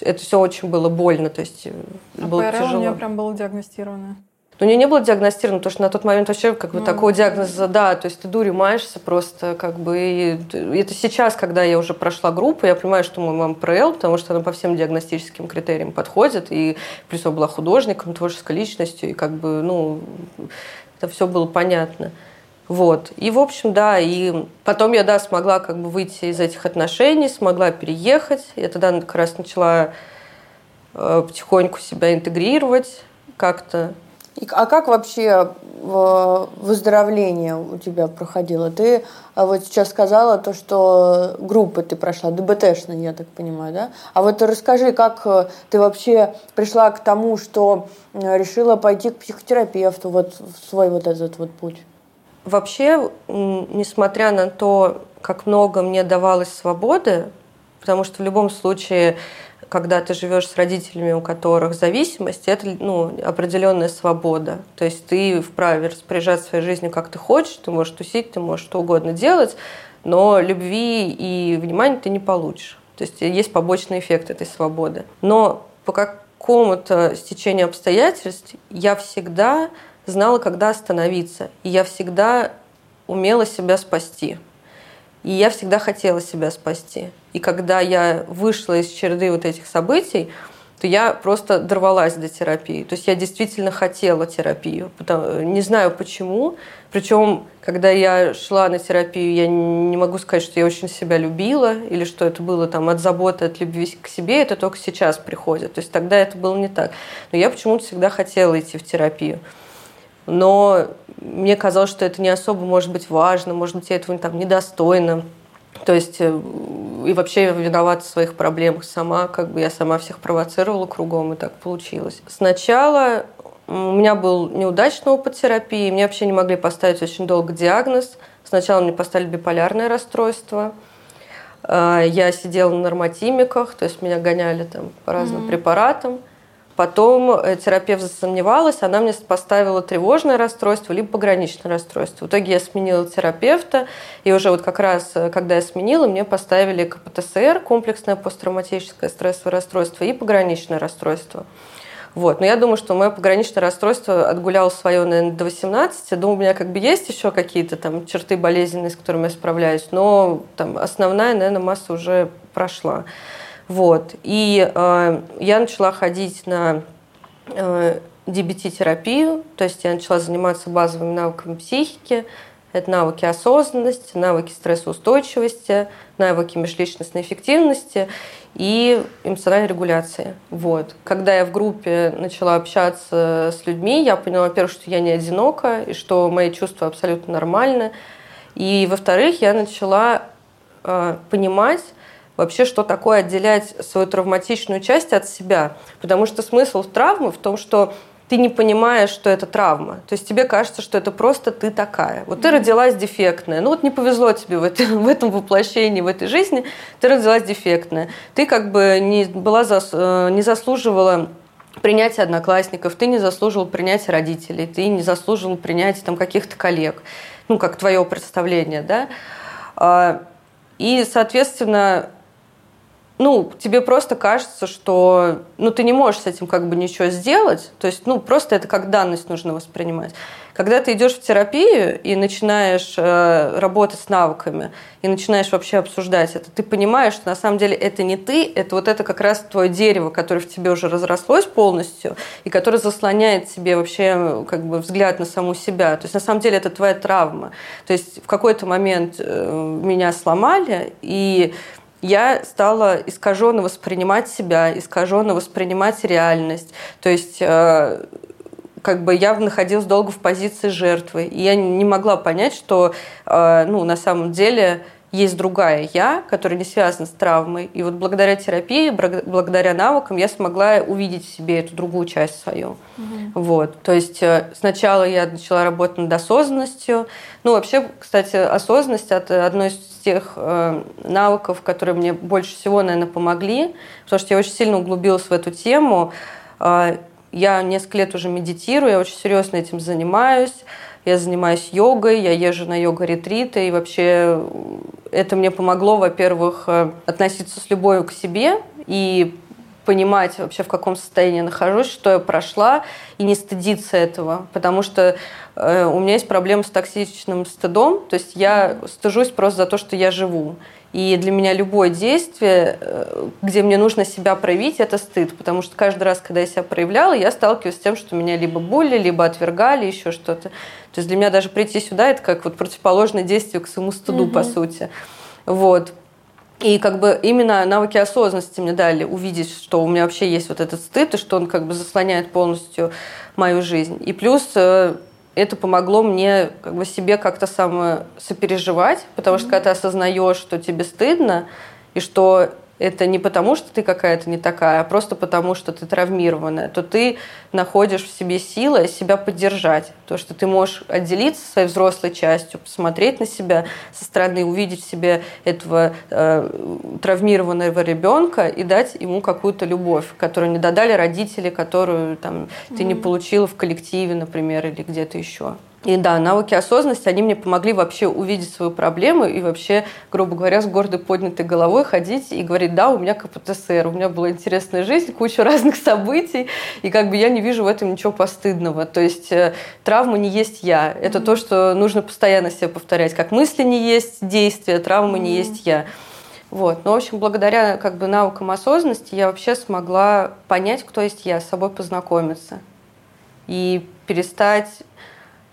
это все очень было больно, то есть а было ПРЛ тяжело. у нее прям было диагностировано? У нее не было диагностировано, потому что на тот момент вообще как бы ну, такого диагноза, да, то есть ты дурью маешься просто как бы. И это сейчас, когда я уже прошла группу, я понимаю, что мой мама ПРЛ, потому что она по всем диагностическим критериям подходит, и плюс она была художником, творческой личностью, и как бы, ну, это все было понятно. Вот. И, в общем, да, и потом я, да, смогла как бы выйти из этих отношений, смогла переехать. Я тогда как раз начала э, потихоньку себя интегрировать как-то а как вообще выздоровление у тебя проходило? Ты а, вот сейчас сказала то, что группы ты прошла, ДБТшная, я так понимаю, да? А вот расскажи, как э, ты вообще пришла к тому, что э, решила пойти к психотерапевту, вот в свой вот этот вот путь? Вообще, несмотря на то, как много мне давалось свободы, потому что в любом случае когда ты живешь с родителями, у которых зависимость, это ну, определенная свобода. То есть ты вправе распоряжаться своей жизнью, как ты хочешь, ты можешь тусить, ты можешь что угодно делать, но любви и внимания ты не получишь. То есть есть побочный эффект этой свободы. Но по какому-то стечению обстоятельств я всегда знала, когда остановиться. И я всегда умела себя спасти. И я всегда хотела себя спасти. И когда я вышла из череды вот этих событий, то я просто дорвалась до терапии. То есть я действительно хотела терапию. Не знаю почему. Причем, когда я шла на терапию, я не могу сказать, что я очень себя любила или что это было там от заботы, от любви к себе. Это только сейчас приходит. То есть тогда это было не так. Но я почему-то всегда хотела идти в терапию но мне казалось, что это не особо может быть важно, может быть, я этого там недостойна. То есть э, и вообще виновата в своих проблемах сама, как бы я сама всех провоцировала кругом, и так получилось. Сначала у меня был неудачный опыт терапии, мне вообще не могли поставить очень долго диагноз. Сначала мне поставили биполярное расстройство. Э, я сидела на нормотимиках, то есть меня гоняли там по разным mm-hmm. препаратам. Потом э, терапевт засомневалась, она мне поставила тревожное расстройство либо пограничное расстройство. В итоге я сменила терапевта, и уже вот как раз, э, когда я сменила, мне поставили КПТСР, комплексное посттравматическое стрессовое расстройство, и пограничное расстройство. Вот. Но я думаю, что мое пограничное расстройство отгуляло свое, наверное, до 18. Думаю, у меня как бы есть еще какие-то там черты болезненные, с которыми я справляюсь, но там основная, наверное, масса уже прошла. Вот. И э, я начала ходить на э, DBT-терапию, то есть я начала заниматься базовыми навыками психики, это навыки осознанности, навыки стрессоустойчивости, навыки межличностной эффективности и эмоциональной регуляции. Вот. Когда я в группе начала общаться с людьми, я поняла, во-первых, что я не одинока, и что мои чувства абсолютно нормальны. И, во-вторых, я начала э, понимать, вообще, что такое отделять свою травматичную часть от себя. Потому что смысл травмы в том, что ты не понимаешь, что это травма. То есть тебе кажется, что это просто ты такая. Вот ты родилась дефектная. Ну вот не повезло тебе в, это, в этом воплощении, в этой жизни. Ты родилась дефектная. Ты как бы не, была зас, э, не заслуживала принятия одноклассников, ты не заслуживал принятия родителей, ты не заслуживал принятия там, каких-то коллег. Ну, как твое представление, да? А, и, соответственно, ну, тебе просто кажется, что ну, ты не можешь с этим как бы ничего сделать. То есть, ну, просто это как данность нужно воспринимать. Когда ты идешь в терапию и начинаешь э, работать с навыками, и начинаешь вообще обсуждать это, ты понимаешь, что на самом деле это не ты, это вот это как раз твое дерево, которое в тебе уже разрослось полностью, и которое заслоняет тебе вообще как бы взгляд на саму себя. То есть на самом деле это твоя травма. То есть в какой-то момент э, меня сломали, и я стала искаженно воспринимать себя, искаженно воспринимать реальность. То есть э, как бы я находилась долго в позиции жертвы. И я не могла понять, что э, ну, на самом деле есть другая я, которая не связана с травмой. И вот благодаря терапии, благодаря навыкам я смогла увидеть в себе эту другую часть свою. Угу. Вот. То есть э, сначала я начала работать над осознанностью. Ну, вообще, кстати, осознанность – это одно из тех э, навыков, которые мне больше всего, наверное, помогли, потому что я очень сильно углубилась в эту тему. Э, я несколько лет уже медитирую, я очень серьезно этим занимаюсь. Я занимаюсь йогой, я езжу на йога-ретриты, и вообще это мне помогло, во-первых, э, относиться с любовью к себе и понимать вообще, в каком состоянии я нахожусь, что я прошла, и не стыдиться этого. Потому что э, у меня есть проблема с токсичным стыдом, то есть я стыжусь просто за то, что я живу. И для меня любое действие, э, где мне нужно себя проявить, это стыд. Потому что каждый раз, когда я себя проявляла, я сталкиваюсь с тем, что меня либо булили, либо отвергали, еще что-то. То есть для меня даже прийти сюда, это как вот противоположное действие к своему стыду, угу. по сути. Вот. И как бы именно навыки осознанности мне дали увидеть, что у меня вообще есть вот этот стыд, и что он как бы заслоняет полностью мою жизнь. И плюс э, это помогло мне как бы себе как-то само сопереживать, потому что когда ты осознаешь, что тебе стыдно, и что это не потому, что ты какая-то не такая, а просто потому, что ты травмированная, то ты находишь в себе силы себя поддержать. То, что ты можешь отделиться своей взрослой частью, посмотреть на себя со стороны, увидеть в себе этого э, травмированного ребенка и дать ему какую-то любовь, которую не додали родители, которую там, ты mm-hmm. не получила в коллективе, например, или где-то еще. И да, навыки осознанности, они мне помогли вообще увидеть свою проблему и вообще, грубо говоря, с гордой поднятой головой ходить и говорить, да, у меня КПТСР, у меня была интересная жизнь, куча разных событий, и как бы я не вижу в этом ничего постыдного. То есть э, травма не есть я. Это mm-hmm. то, что нужно постоянно себе повторять. Как мысли не есть действия, травма mm-hmm. не есть я. Вот. Ну, в общем, благодаря как бы навыкам осознанности я вообще смогла понять, кто есть я, с собой познакомиться и перестать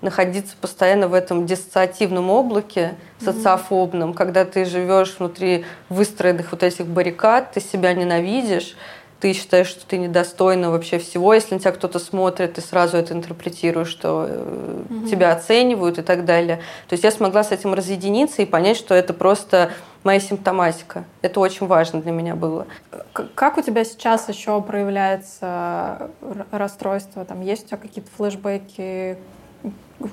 находиться постоянно в этом диссоциативном облаке, социофобном, mm-hmm. когда ты живешь внутри выстроенных вот этих баррикад, ты себя ненавидишь, ты считаешь, что ты недостойна вообще всего, если на тебя кто-то смотрит, ты сразу это интерпретируешь, что mm-hmm. тебя оценивают и так далее. То есть я смогла с этим разъединиться и понять, что это просто моя симптоматика. Это очень важно для меня было. Как у тебя сейчас еще проявляется расстройство? Там есть у тебя какие-то флешбеки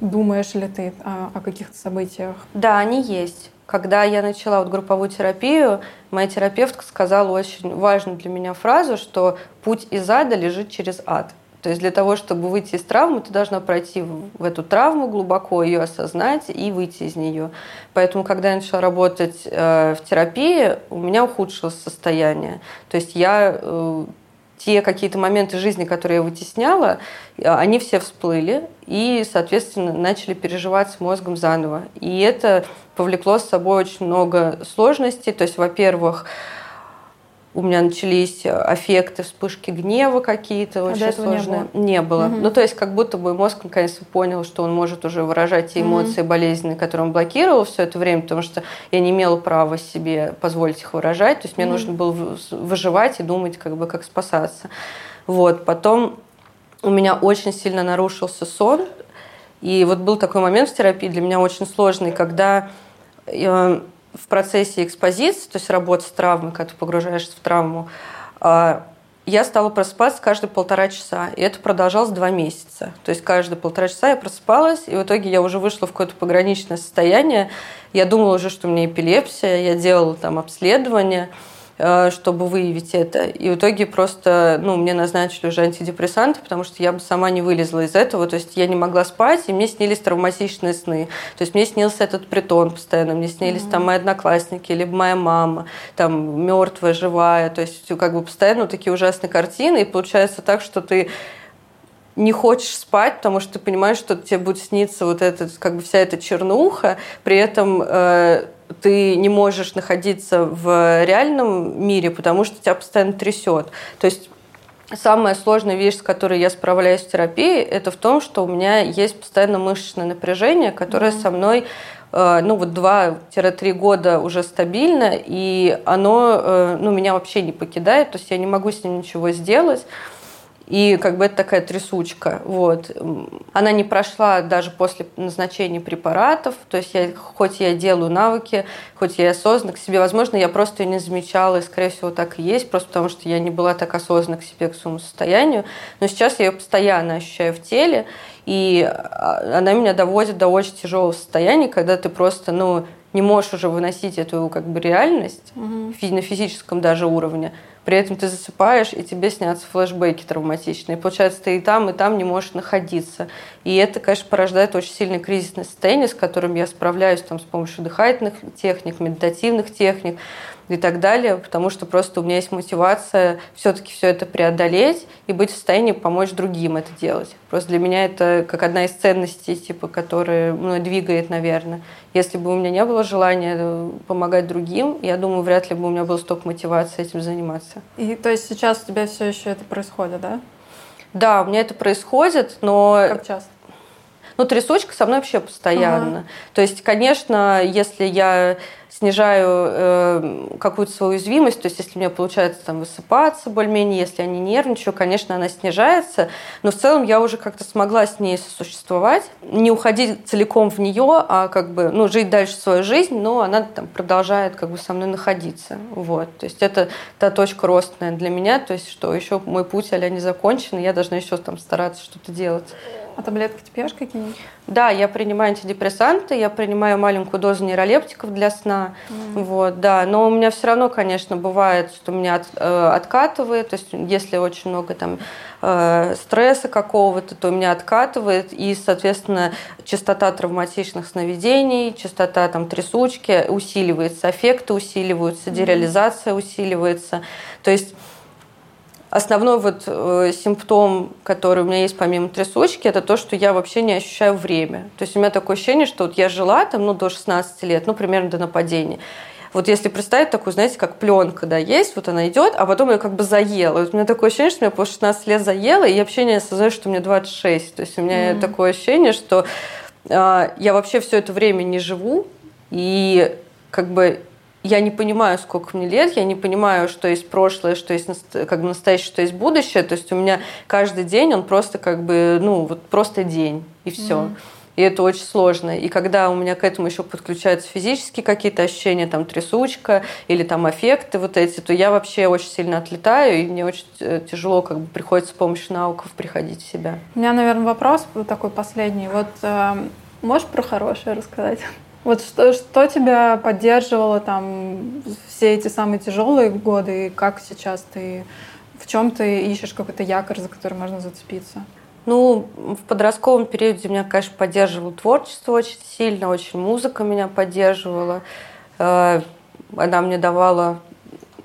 Думаешь ли ты о, о каких-то событиях? Да, они есть. Когда я начала вот групповую терапию, моя терапевтка сказала очень важную для меня фразу, что путь из ада лежит через ад. То есть для того, чтобы выйти из травмы, ты должна пройти в эту травму глубоко, ее осознать и выйти из нее. Поэтому, когда я начала работать э, в терапии, у меня ухудшилось состояние. То есть я э, те какие-то моменты жизни, которые я вытесняла, они все всплыли и, соответственно, начали переживать с мозгом заново. И это повлекло с собой очень много сложностей. То есть, во-первых, у меня начались аффекты, вспышки гнева какие-то очень а сложные. Не было. Не было. Угу. Ну, то есть, как будто бы мозг наконец понял, что он может уже выражать те эмоции угу. болезненные, которые он блокировал все это время, потому что я не имела права себе позволить их выражать. То есть, мне угу. нужно было выживать и думать, как бы, как спасаться. Вот. Потом у меня очень сильно нарушился сон. И вот был такой момент в терапии для меня очень сложный, когда э, в процессе экспозиции, то есть работы с травмой, когда ты погружаешься в травму, а, я стала просыпаться каждые полтора часа. И это продолжалось два месяца. То есть каждые полтора часа я просыпалась, и в итоге я уже вышла в какое-то пограничное состояние. Я думала уже, что у меня эпилепсия, я делала там обследование. Э, чтобы выявить это. И в итоге просто, ну, мне назначили уже антидепрессанты, потому что я бы сама не вылезла из этого. То есть я не могла спать, и мне снились травматичные сны. То есть мне снился этот притон постоянно, мне снились mm-hmm. там мои одноклассники, либо моя мама, там мертвая, живая. То есть как бы постоянно такие ужасные картины. И получается так, что ты не хочешь спать, потому что ты понимаешь, что тебе будет сниться вот этот, как бы вся эта чернуха, при этом э, ты не можешь находиться в реальном мире, потому что тебя постоянно трясет. То есть Самая сложная вещь, с которой я справляюсь в терапии, это в том, что у меня есть постоянно мышечное напряжение, которое mm-hmm. со мной э, ну вот 2-3 года уже стабильно, и оно э, ну, меня вообще не покидает, то есть я не могу с ним ничего сделать. И как бы это такая трясучка. Вот. Она не прошла даже после назначения препаратов. То есть я, хоть я делаю навыки, хоть я осознанно к себе, возможно, я просто ее не замечала, и, скорее всего, так и есть, просто потому что я не была так осознанна к себе, к своему состоянию. Но сейчас я ее постоянно ощущаю в теле, и а, она меня доводит до очень тяжелого состояния, когда ты просто, ну, не можешь уже выносить эту как бы реальность угу. на физическом даже уровне. При этом ты засыпаешь, и тебе снятся флешбеки травматичные. Получается, ты и там, и там не можешь находиться. И это, конечно, порождает очень сильный кризисное состояние, с которым я справляюсь там, с помощью дыхательных техник, медитативных техник и так далее, потому что просто у меня есть мотивация все-таки все это преодолеть и быть в состоянии помочь другим это делать. Просто для меня это как одна из ценностей, типа, которая мной двигает, наверное. Если бы у меня не было желания э, помогать другим, я думаю, вряд ли бы у меня было столько мотивации этим заниматься. И то есть сейчас у тебя все еще это происходит, да? Да, у меня это происходит, но... Как часто? Ну, трясучка со мной вообще постоянно. Ага. То есть, конечно, если я снижаю э, какую-то свою уязвимость, то есть если у меня получается там высыпаться более-менее, если я не нервничаю, конечно, она снижается, но в целом я уже как-то смогла с ней сосуществовать, не уходить целиком в нее, а как бы, ну, жить дальше свою жизнь, но она там продолжает как бы со мной находиться, вот, то есть это та точка роста, наверное, для меня, то есть что еще мой путь а не закончен, и я должна еще там стараться что-то делать. А таблетки ты пьешь какие-нибудь? Да, я принимаю антидепрессанты, я принимаю маленькую дозу нейролептиков для сна. Mm. Вот, да. Но у меня все равно, конечно, бывает, что меня от, э, откатывает. То есть, если очень много там э, стресса какого-то, то меня откатывает. И, соответственно, частота травматичных сновидений, частота там трясучки усиливается, эффекты усиливаются, дереализация mm. усиливается. То есть Основной вот э, симптом, который у меня есть помимо трясучки, это то, что я вообще не ощущаю время. То есть у меня такое ощущение, что вот я жила там, ну, до 16 лет, ну, примерно до нападения. Вот если представить такую, знаете, как пленка, да, есть, вот она идет, а потом ее как бы заела. Вот у меня такое ощущение, что меня по 16 лет заела, и я вообще не осознаю, что мне 26. То есть у меня mm-hmm. такое ощущение, что э, я вообще все это время не живу, и как бы я не понимаю, сколько мне лет, я не понимаю, что есть прошлое, что есть как бы настоящее, что есть будущее. То есть у меня каждый день, он просто как бы, ну, вот просто день, и все. Mm-hmm. И это очень сложно. И когда у меня к этому еще подключаются физические какие-то ощущения, там трясучка или там эффекты вот эти, то я вообще очень сильно отлетаю, и мне очень э, тяжело как бы приходится с помощью науков приходить в себя. У меня, наверное, вопрос такой последний. Вот э, можешь про хорошее рассказать? Вот что, что тебя поддерживало там все эти самые тяжелые годы, и как сейчас ты, в чем ты ищешь какой-то якорь, за который можно зацепиться? Ну, в подростковом периоде меня, конечно, поддерживало творчество очень сильно, очень музыка меня поддерживала. Э, она мне давала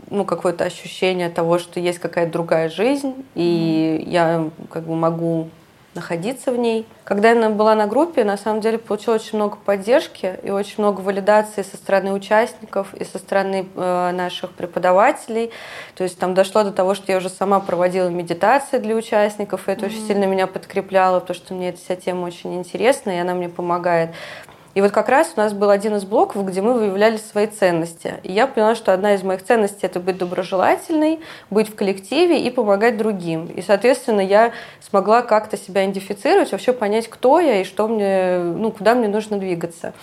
ну, какое-то ощущение того, что есть какая-то другая жизнь, и я как бы могу находиться в ней. Когда я была на группе, на самом деле получила очень много поддержки и очень много валидации со стороны участников и со стороны э, наших преподавателей. То есть там дошло до того, что я уже сама проводила медитации для участников, и это mm-hmm. очень сильно меня подкрепляло, потому что мне эта вся тема очень интересна, и она мне помогает. И вот как раз у нас был один из блоков, где мы выявляли свои ценности. И я поняла, что одна из моих ценностей – это быть доброжелательной, быть в коллективе и помогать другим. И, соответственно, я смогла как-то себя идентифицировать, вообще понять, кто я и что мне, ну, куда мне нужно двигаться.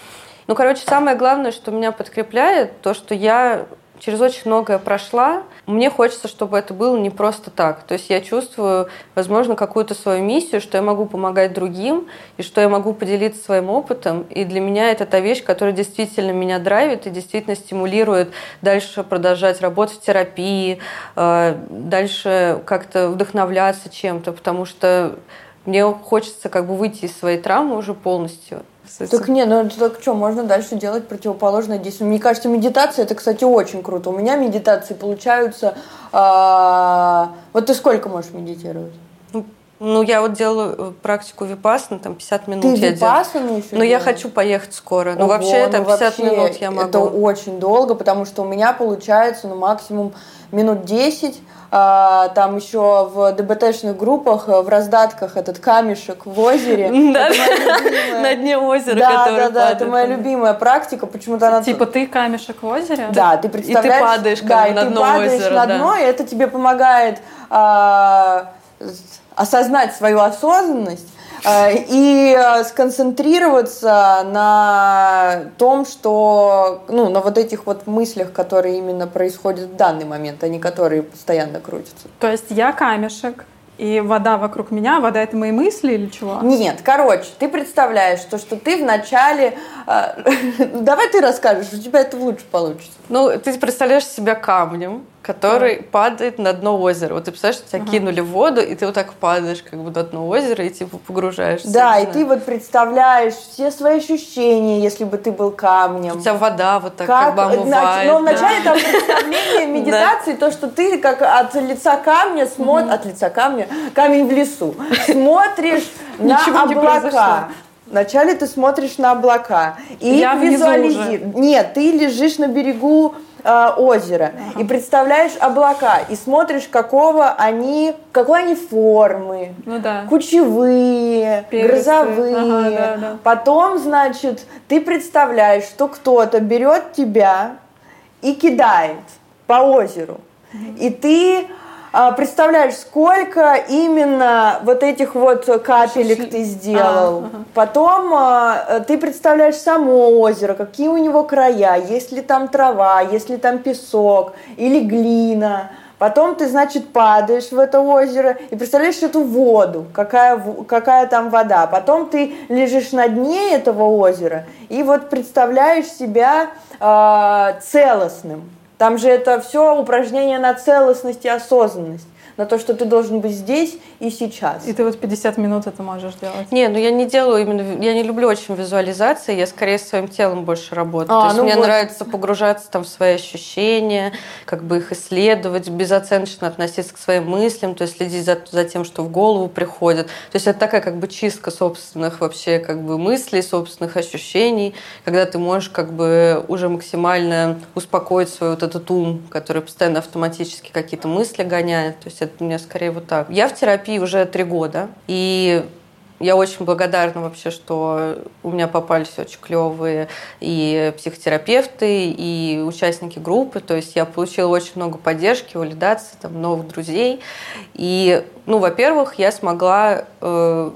Ну, короче, самое главное, что меня подкрепляет, то, что я через очень многое прошла. Мне хочется, чтобы это было не просто так. То есть я чувствую, возможно, какую-то свою миссию, что я могу помогать другим, и что я могу поделиться своим опытом. И для меня это та вещь, которая действительно меня драйвит и действительно стимулирует дальше продолжать работать в терапии, э, дальше как-то вдохновляться чем-то, потому что мне хочется как бы выйти из своей травмы уже полностью так не, ну так что, можно дальше делать противоположное действие. Мне кажется, медитация это, кстати, очень круто. У меня медитации получаются. А... Вот ты сколько можешь медитировать? Ну, ну я вот делаю э, практику випасна, там 50 минут Ты я випасану делаю. еще Но я хочу поехать скоро. Ну, вообще, ну, 50 вообще минут я могу. Это очень долго, потому что у меня получается, ну, максимум минут 10 а, там еще в ДБТшных группах, в раздатках этот камешек в озере. На дне озера, Да, да, да, это моя любимая практика, почему-то она... Типа ты камешек в озере? Да, ты представляешь... И ты падаешь на дно озера. на дно, и это тебе помогает а, осознать свою осознанность э, и э, сконцентрироваться на том, что, ну, на вот этих вот мыслях, которые именно происходят в данный момент, а не которые постоянно крутятся. То есть я камешек, и вода вокруг меня, вода это мои мысли или чего? Нет, короче, ты представляешь, то, что ты вначале... Э, давай ты расскажешь, у тебя это лучше получится. Ну, ты представляешь себя камнем, который да. падает на дно озера. Вот ты представляешь, что тебя ага. кинули в воду, и ты вот так падаешь как бы на дно озера и типа погружаешься. Да, и ты вот представляешь все свои ощущения, если бы ты был камнем. У тебя вода вот так как, как бы омывает. Но вначале там представление медитации, то, что ты как от лица камня смотришь, от лица камня, камень в лесу, смотришь на облака. Вначале ты смотришь на облака и визуализируешь. Нет, ты лежишь на берегу э, озера ага. и представляешь облака и смотришь, какого они, какой они формы, ну, да. кучевые, Пересы. грозовые. Ага, да, да. Потом, значит, ты представляешь, что кто-то берет тебя и кидает по озеру, угу. и ты представляешь, сколько именно вот этих вот капелек ты сделал. А, ага. Потом а, ты представляешь само озеро, какие у него края, есть ли там трава, есть ли там песок или глина. Потом ты, значит, падаешь в это озеро и представляешь эту воду, какая, какая там вода. Потом ты лежишь на дне этого озера и вот представляешь себя э, целостным. Там же это все упражнение на целостность и осознанность на то, что ты должен быть здесь и сейчас. И ты вот 50 минут это можешь делать? Не, ну я не делаю именно, я не люблю очень визуализации, я скорее своим телом больше работаю. А, то есть ну мне вот. нравится погружаться там в свои ощущения, как бы их исследовать, безоценочно относиться к своим мыслям, то есть следить за, за тем, что в голову приходит. То есть это такая как бы чистка собственных вообще как бы мыслей, собственных ощущений, когда ты можешь как бы уже максимально успокоить свой вот этот ум, который постоянно автоматически какие-то мысли гоняет. То есть это у меня скорее вот так. Я в терапии уже три года, и я очень благодарна вообще, что у меня попались очень клевые и психотерапевты, и участники группы. То есть я получила очень много поддержки, валидации, там, новых друзей. И, ну, во-первых, я смогла э,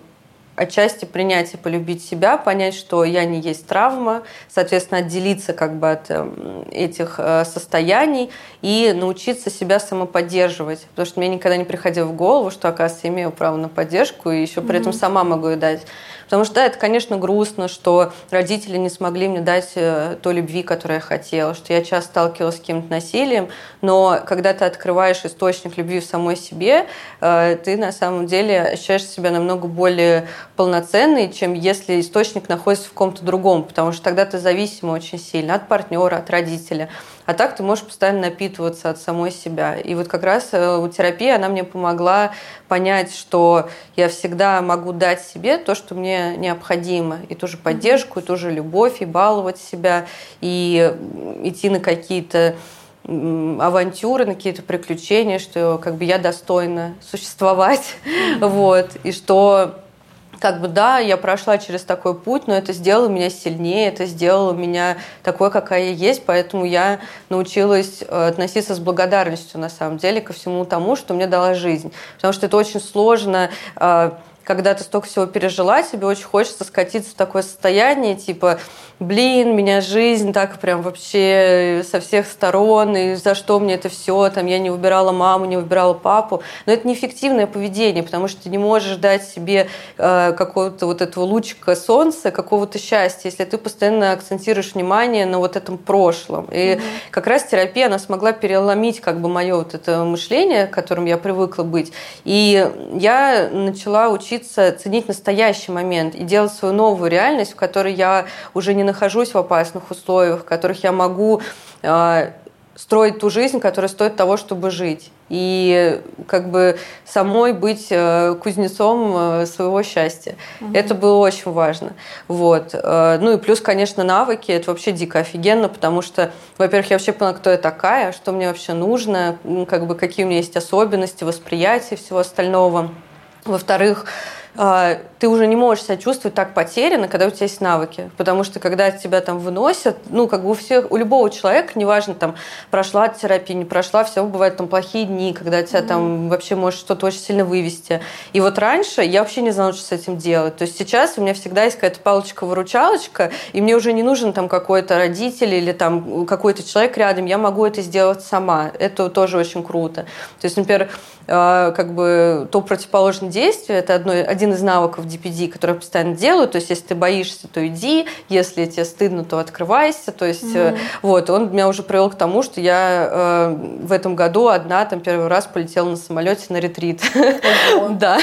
отчасти принять и полюбить себя, понять, что я не есть травма, соответственно, отделиться как бы от эм, этих э, состояний и научиться себя самоподдерживать. Потому что мне никогда не приходило в голову, что, оказывается, имею право на поддержку и еще при mm-hmm. этом сама могу ее дать. Потому что, да, это, конечно, грустно, что родители не смогли мне дать э, той любви, которую я хотела, что я часто сталкивалась с каким-то насилием, но когда ты открываешь источник любви в самой себе, э, ты на самом деле ощущаешь себя намного более полноценной, чем если источник находится в ком-то другом, потому что тогда ты зависима очень сильно от партнера, от родителя. А так ты можешь постоянно напитываться от самой себя. И вот как раз э, у терапии она мне помогла понять, что я всегда могу дать себе то, что мне необходимо. И ту же поддержку, и ту же любовь, и баловать себя, и идти на какие-то авантюры, на какие-то приключения, что как бы я достойна существовать, вот, и что как бы да, я прошла через такой путь, но это сделало меня сильнее, это сделало меня такой, какая я есть, поэтому я научилась э, относиться с благодарностью на самом деле ко всему тому, что мне дала жизнь. Потому что это очень сложно э, когда ты столько всего пережила, тебе очень хочется скатиться в такое состояние, типа, блин, меня жизнь так прям вообще со всех сторон, и за что мне это все, там, я не выбирала маму, не выбирала папу. Но это неэффективное поведение, потому что ты не можешь дать себе э, какого-то вот этого лучика солнца, какого-то счастья, если ты постоянно акцентируешь внимание на вот этом прошлом. И mm-hmm. как раз терапия, она смогла переломить как бы мое вот это мышление, к которым я привыкла быть. И я начала учиться ценить настоящий момент и делать свою новую реальность, в которой я уже не нахожусь в опасных условиях, в которых я могу э, строить ту жизнь, которая стоит того, чтобы жить. И как бы самой быть э, кузнецом э, своего счастья. Угу. Это было очень важно. Вот. Э, ну и плюс, конечно, навыки. Это вообще дико офигенно, потому что, во-первых, я вообще поняла, кто я такая, что мне вообще нужно, как бы какие у меня есть особенности, восприятия всего остального. Во-вторых, а, ты уже не можешь себя чувствовать так потерянно, когда у тебя есть навыки. Потому что когда тебя там выносят, ну, как бы у всех, у любого человека, неважно, там, прошла терапия, не прошла, все бывают там плохие дни, когда тебя mm-hmm. там вообще может что-то очень сильно вывести. И вот раньше я вообще не знала, что с этим делать. То есть сейчас у меня всегда есть какая-то палочка-выручалочка, и мне уже не нужен там какой-то родитель или там какой-то человек рядом, я могу это сделать сама. Это тоже очень круто. То есть, например, как бы то противоположное действие, это одно, один из навыков DPD, который я постоянно делаю, то есть если ты боишься, то иди, если тебе стыдно, то открывайся, то есть mm-hmm. вот, он меня уже привел к тому, что я э, в этом году одна там первый раз полетела на самолете на ретрит. Да,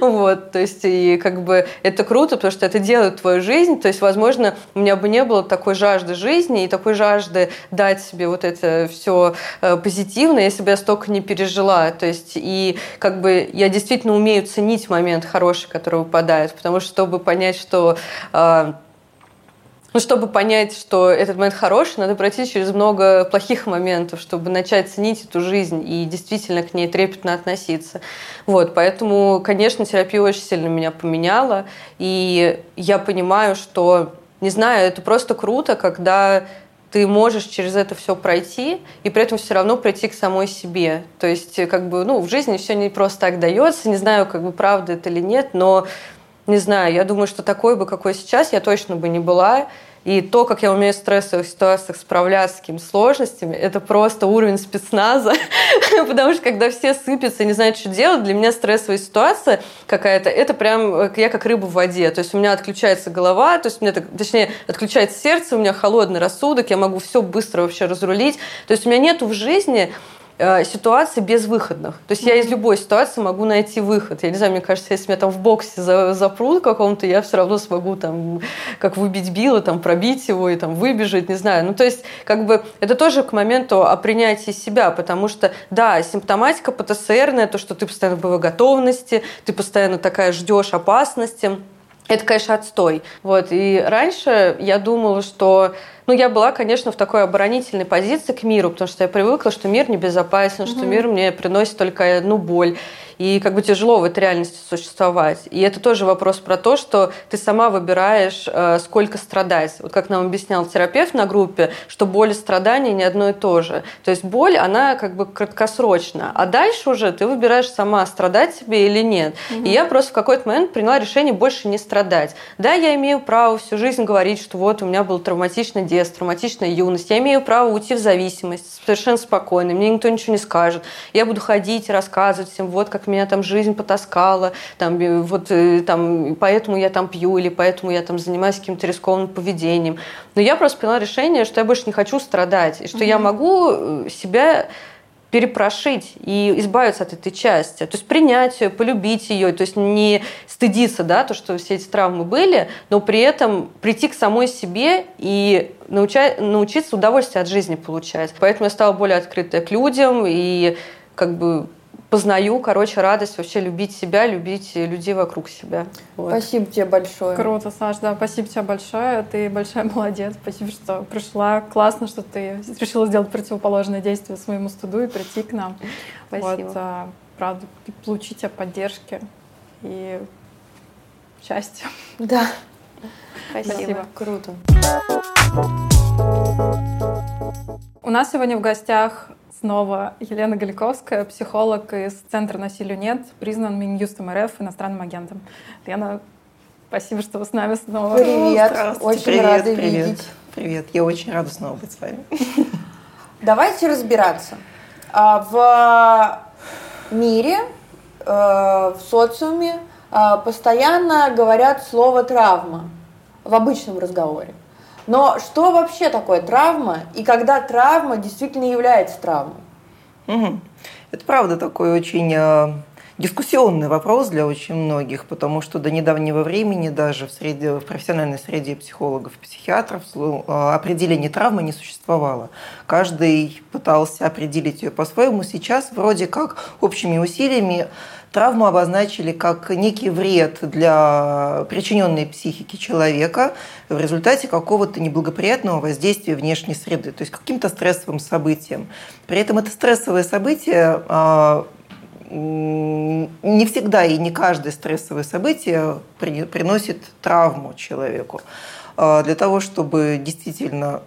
вот, то есть и как бы это круто, потому что это делает твою жизнь, то есть, возможно, у меня бы не было такой жажды жизни и такой жажды дать себе вот это все э, позитивно, если бы я столько не пережила, то есть и как бы я действительно умею ценить момент хороший, который выпадает, потому что чтобы понять, что а, ну, чтобы понять, что этот момент хороший, надо пройти через много плохих моментов, чтобы начать ценить эту жизнь и действительно к ней трепетно относиться. Вот, поэтому, конечно, терапия очень сильно меня поменяла, и я понимаю, что, не знаю, это просто круто, когда ты можешь через это все пройти и при этом все равно прийти к самой себе. То есть, как бы, ну, в жизни все не просто так дается. Не знаю, как бы правда это или нет, но не знаю, я думаю, что такой бы, какой сейчас, я точно бы не была. И то, как я умею в стрессовых ситуациях справляться с какими сложностями, это просто уровень спецназа. Потому что когда все сыпятся и не знают, что делать, для меня стрессовая ситуация какая-то, это прям э, я как рыба в воде. То есть у меня отключается голова, то есть у меня, точнее, отключается сердце, у меня холодный рассудок, я могу все быстро вообще разрулить. То есть у меня нету в жизни Э, ситуации безвыходных. То есть mm-hmm. я из любой ситуации могу найти выход. Я не знаю, мне кажется, если меня там в боксе запрут каком-то, я все равно смогу там как выбить Билла, там пробить его и там выбежать, не знаю. Ну, то есть, как бы, это тоже к моменту о принятии себя, потому что, да, симптоматика ПТСРная, то, что ты постоянно в готовности, ты постоянно такая ждешь опасности, это, конечно, отстой. Вот. И раньше я думала, что ну, я была, конечно, в такой оборонительной позиции к миру, потому что я привыкла, что мир небезопасен, mm-hmm. что мир мне приносит только одну боль и как бы тяжело в этой реальности существовать. И это тоже вопрос про то, что ты сама выбираешь, э, сколько страдать. Вот как нам объяснял терапевт на группе, что боль и страдания не одно и то же. То есть боль, она как бы краткосрочна, а дальше уже ты выбираешь сама, страдать себе или нет. Угу. И я просто в какой-то момент приняла решение больше не страдать. Да, я имею право всю жизнь говорить, что вот у меня был травматичный детство, травматичная юность, я имею право уйти в зависимость совершенно спокойно, мне никто ничего не скажет. Я буду ходить и рассказывать всем, вот как меня там жизнь потаскала, там, вот, э, там, поэтому я там пью, или поэтому я там занимаюсь каким-то рискованным поведением. Но я просто приняла решение, что я больше не хочу страдать, и что mm-hmm. я могу э, себя перепрошить и избавиться от этой части. То есть принять ее, полюбить ее, то есть не стыдиться, да, то, что все эти травмы были, но при этом прийти к самой себе и науча- научиться удовольствие от жизни получать. Поэтому я стала более открытой к людям и как бы познаю, короче, радость вообще любить себя, любить людей вокруг себя. Вот. Спасибо тебе большое. Круто, Саш, да, спасибо тебе большое. Ты большая молодец. Спасибо, что пришла. Классно, что ты решила сделать противоположное действие своему студу и прийти к нам. Спасибо. Вот, а, правда, получить тебя поддержки и счастья. Да. Спасибо. Спасибо. Круто. У нас сегодня в гостях Снова Елена Галиковская, психолог из Центра насилию нет, признан Минюстом РФ иностранным агентом. Лена, спасибо, что вы с нами снова. Привет, очень привет, рада привет. видеть. Привет, я очень рада снова быть с вами. Давайте разбираться. А, в мире, э, в социуме э, постоянно говорят слово травма в обычном разговоре. Но что вообще такое травма и когда травма действительно является травмой? Угу. Это правда такой очень э, дискуссионный вопрос для очень многих, потому что до недавнего времени даже в, среде, в профессиональной среде психологов, психиатров э, определение травмы не существовало. Каждый пытался определить ее по-своему. Сейчас вроде как общими усилиями Травму обозначили как некий вред для причиненной психики человека в результате какого-то неблагоприятного воздействия внешней среды, то есть каким-то стрессовым событием. При этом это стрессовое событие а, не всегда и не каждое стрессовое событие приносит травму человеку. А, для того, чтобы действительно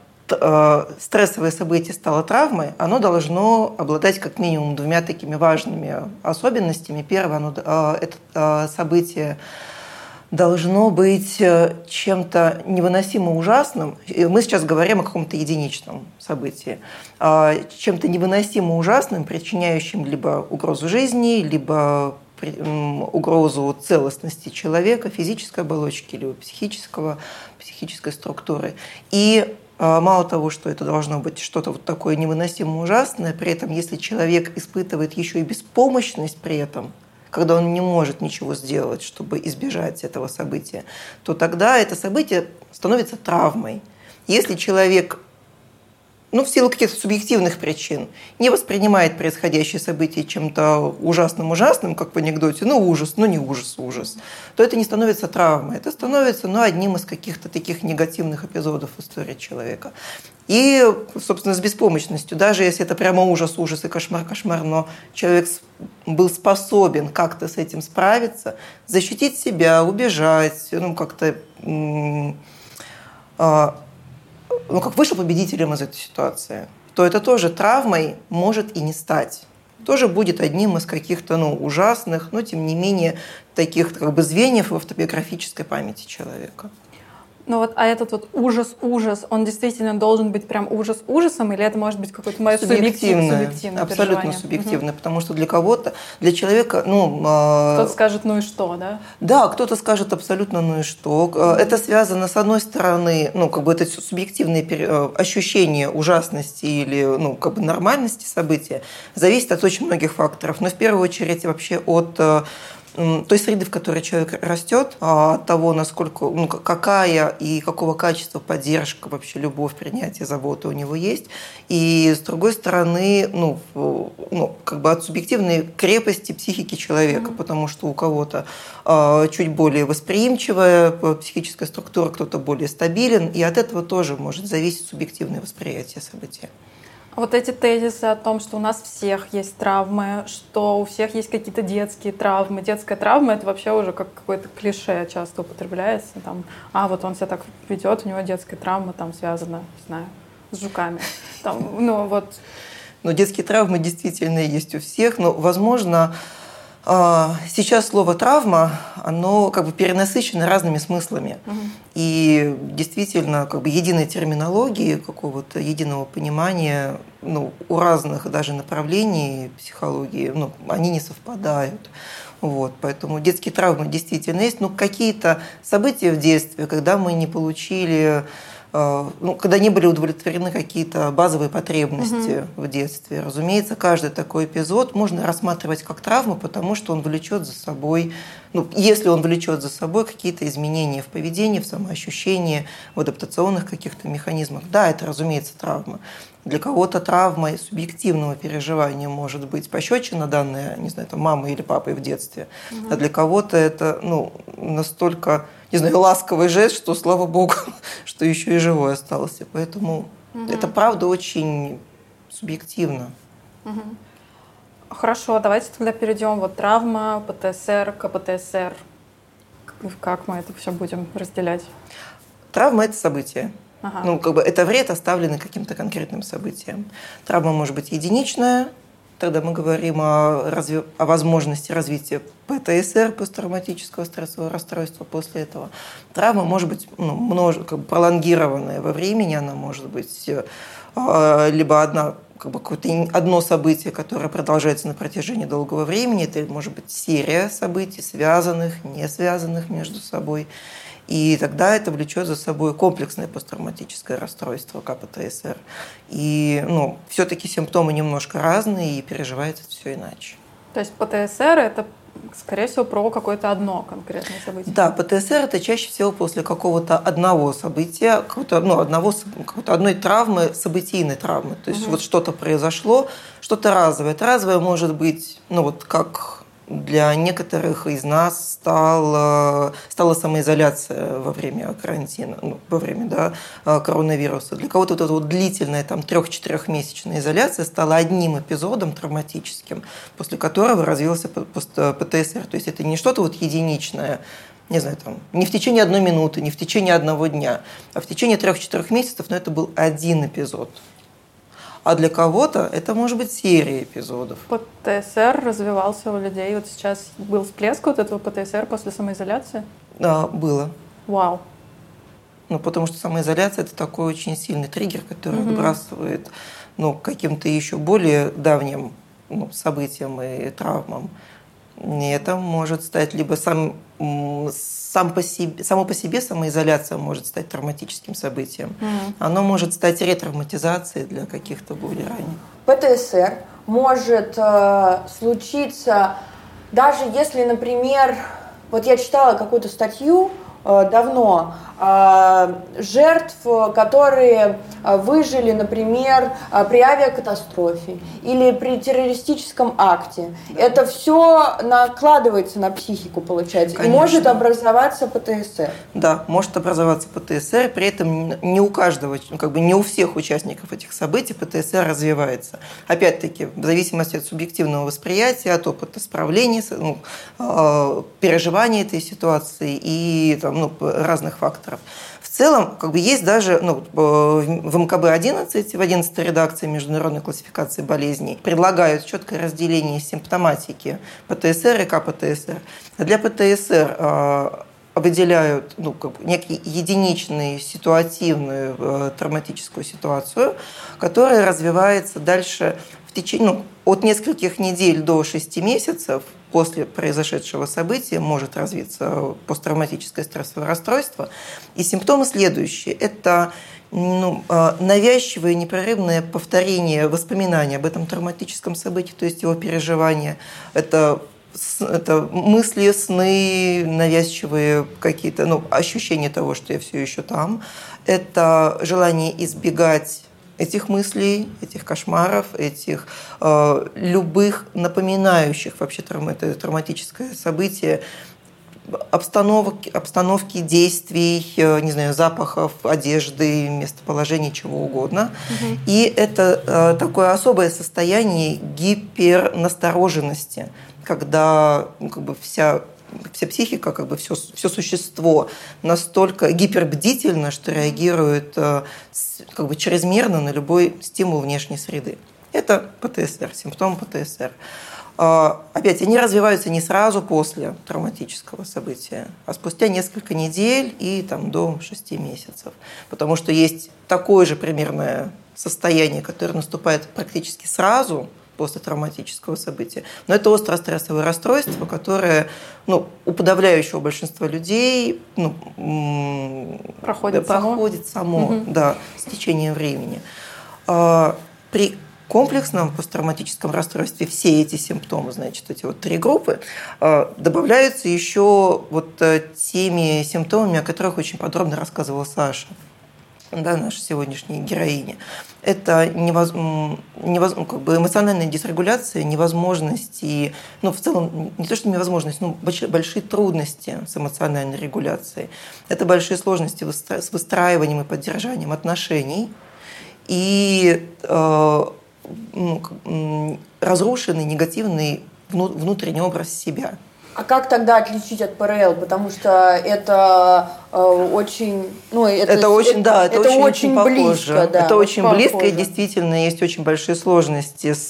стрессовое событие стало травмой, оно должно обладать как минимум двумя такими важными особенностями. Первое, оно, это событие должно быть э, чем-то невыносимо ужасным. Мы сейчас говорим о каком-то единичном событии. А, чем-то невыносимо ужасным, причиняющим либо угрозу жизни, либо угрозу целостности человека, физической оболочки, либо психического, психической структуры. И мало того, что это должно быть что-то вот такое невыносимо ужасное, при этом, если человек испытывает еще и беспомощность при этом – когда он не может ничего сделать, чтобы избежать этого события, то тогда это событие становится травмой. Если человек ну, в силу каких-то субъективных причин, не воспринимает происходящее событие чем-то ужасным-ужасным, как в анекдоте, ну, ужас, ну, не ужас, ужас, то это не становится травмой, это становится, ну, одним из каких-то таких негативных эпизодов в истории человека. И, собственно, с беспомощностью, даже если это прямо ужас, ужас и кошмар, кошмар, но человек был способен как-то с этим справиться, защитить себя, убежать, ну, как-то а, ну, как вышел победителем из этой ситуации, то это тоже травмой может и не стать. Тоже будет одним из каких-то ну, ужасных, но тем не менее таких как бы звеньев в автобиографической памяти человека. Ну вот, а этот вот ужас-ужас, он действительно должен быть прям ужас ужасом, или это может быть какое-то мое субъективное, субъективное Абсолютно субъективное, угу. потому что для кого-то, для человека, ну... А, кто-то скажет, ну и что, да? Да, кто-то скажет абсолютно, ну и что. Угу. Это связано, с одной стороны, ну, как бы это субъективные э, ощущения ужасности или, ну, как бы нормальности события, зависит от очень многих факторов, но в первую очередь вообще от э, той среды, в которой человек растет, а, от того, насколько, ну, какая и какого качества поддержка, вообще любовь, принятие, забота у него есть. И с другой стороны, ну, ну как бы от субъективной крепости психики человека, mm-hmm. потому что у кого-то э, чуть более восприимчивая психическая структура, кто-то более стабилен, и от этого тоже может зависеть субъективное восприятие события. Вот эти тезисы о том, что у нас всех есть травмы, что у всех есть какие-то детские травмы. Детская травма — это вообще уже как какое-то клише часто употребляется. Там, а, вот он себя так ведет, у него детская травма там связана, не знаю, с жуками. Там, ну вот. Но детские травмы действительно есть у всех, но, возможно, сейчас слово травма, оно как бы перенасыщено разными смыслами. Угу. И действительно, как бы единой терминологии, какого-то единого понимания ну, у разных даже направлений психологии, ну, они не совпадают. Вот, поэтому детские травмы действительно есть. Но какие-то события в детстве, когда мы не получили ну, когда не были удовлетворены какие-то базовые потребности угу. в детстве. Разумеется, каждый такой эпизод можно рассматривать как травму, потому что он влечет за собой, ну, если он влечет за собой какие-то изменения в поведении, в самоощущении, в адаптационных каких-то механизмах. Да, это, разумеется, травма. Для кого-то травма субъективного переживания может быть пощечина данная, не знаю, там, мамой или папой в детстве, угу. а для кого-то это ну, настолько не знаю, ласковый жест, что слава богу, что еще и живой остался. Поэтому угу. это правда очень субъективно. Угу. Хорошо, давайте тогда перейдем вот травма, ПТСР, КПТСР. Как мы это все будем разделять? Травма – это событие. Ага. Ну, как бы это вред, оставленный каким-то конкретным событием. Травма может быть единичная, Тогда мы говорим о, разве, о возможности развития ПТСР, посттравматического стрессового расстройства после этого. Травма может быть ну, множе, как бы пролонгированная во времени, она может быть э, либо одна как бы какое-то одно событие, которое продолжается на протяжении долгого времени, это может быть серия событий, связанных, не связанных между собой. И тогда это влечет за собой комплексное посттравматическое расстройство КПТСР. И ну, все-таки симптомы немножко разные, и переживается все иначе. То есть ПТСР – это скорее всего, про какое-то одно конкретное событие. Да, ПТСР – это чаще всего после какого-то одного события, какого-то, ну, одного, какой-то одной травмы, событийной травмы. То есть угу. вот что-то произошло, что-то разовое. Это разовое может быть, ну вот как для некоторых из нас стала, стала самоизоляция во время карантина, ну, во время да, э, коронавируса. Для кого-то вот эта вот длительная там, трех-четырехмесячная изоляция стала одним эпизодом травматическим, после которого развился ПТСР. То есть это не что-то вот единичное, не знаю, там, не в течение одной минуты, не в течение одного дня, а в течение трех-четырех месяцев, но это был один эпизод. А для кого-то это может быть серия эпизодов. ПТСР развивался у людей. Вот сейчас был всплеск вот этого ПТСР после самоизоляции? Да, было. Вау. Ну, потому что самоизоляция – это такой очень сильный триггер, который угу. отбрасывает ну, каким-то еще более давним ну, событиям и травмам. И это может стать либо сам, сам по себе, само по себе самоизоляция может стать травматическим событием. Mm. Оно может стать ретравматизацией для каких-то более ранних. ПТСР может э, случиться даже если, например, вот я читала какую-то статью давно а, жертв, которые а, выжили, например, а, при авиакатастрофе или при террористическом акте. Да. Это все накладывается на психику, получается, Конечно. и может образоваться ПТСР. Да, может образоваться ПТСР, при этом не у каждого, как бы не у всех участников этих событий ПТСР развивается. Опять-таки, в зависимости от субъективного восприятия, от опыта справления, ну, переживания этой ситуации и там, ну, разных факторов. В целом, как бы есть даже ну, в МКБ-11, в 11 редакции Международной классификации болезней, предлагают четкое разделение симптоматики ПТСР и КПТСР. Для ПТСР э, выделяют ну, как бы некий единичную ситуативную э, травматическую ситуацию, которая развивается дальше в течение, ну, от нескольких недель до 6 месяцев после произошедшего события может развиться посттравматическое стрессовое расстройство. И симптомы следующие. Это ну, а, навязчивое непрерывное повторение воспоминаний об этом травматическом событии, то есть его переживания. Это это мысли, сны, навязчивые какие-то, ну, ощущения того, что я все еще там. Это желание избегать этих мыслей, этих кошмаров, этих э, любых напоминающих вообще травма, это травматическое событие, обстановки, обстановки действий, э, не знаю, запахов, одежды, местоположений, чего угодно. Угу. И это э, такое особое состояние гипернастороженности, когда ну, как бы вся вся психика, как бы все, все существо настолько гипербдительно, что реагирует э, как бы чрезмерно на любой стимул внешней среды. Это ПТСР, симптом ПТСР. А, опять, они развиваются не сразу после травматического события, а спустя несколько недель и там, до 6 месяцев. Потому что есть такое же примерное состояние, которое наступает практически сразу – после травматического события. Но это острое стрессовое расстройство, которое ну, у подавляющего большинства людей ну, проходит, проходит само, само угу. да, с течением времени. А, при комплексном посттравматическом расстройстве. Все эти симптомы, значит, эти вот три группы, а, добавляются еще вот э, теми симптомами, о которых очень подробно рассказывала Саша да, наша сегодняшняя героиня, это невоз... Невоз... Ну, как бы эмоциональная дисрегуляция, невозможность и, ну, в целом, не то, что невозможность, но большие, большие трудности с эмоциональной регуляцией. Это большие сложности с выстраиванием и поддержанием отношений. И э, ну, разрушенный негативный внутренний образ себя – а как тогда отличить от ПРЛ? Потому что это э, очень, ну это, это очень, это, да, это, это очень, очень похоже. близко, да, это очень похоже. близко и действительно есть очень большие сложности с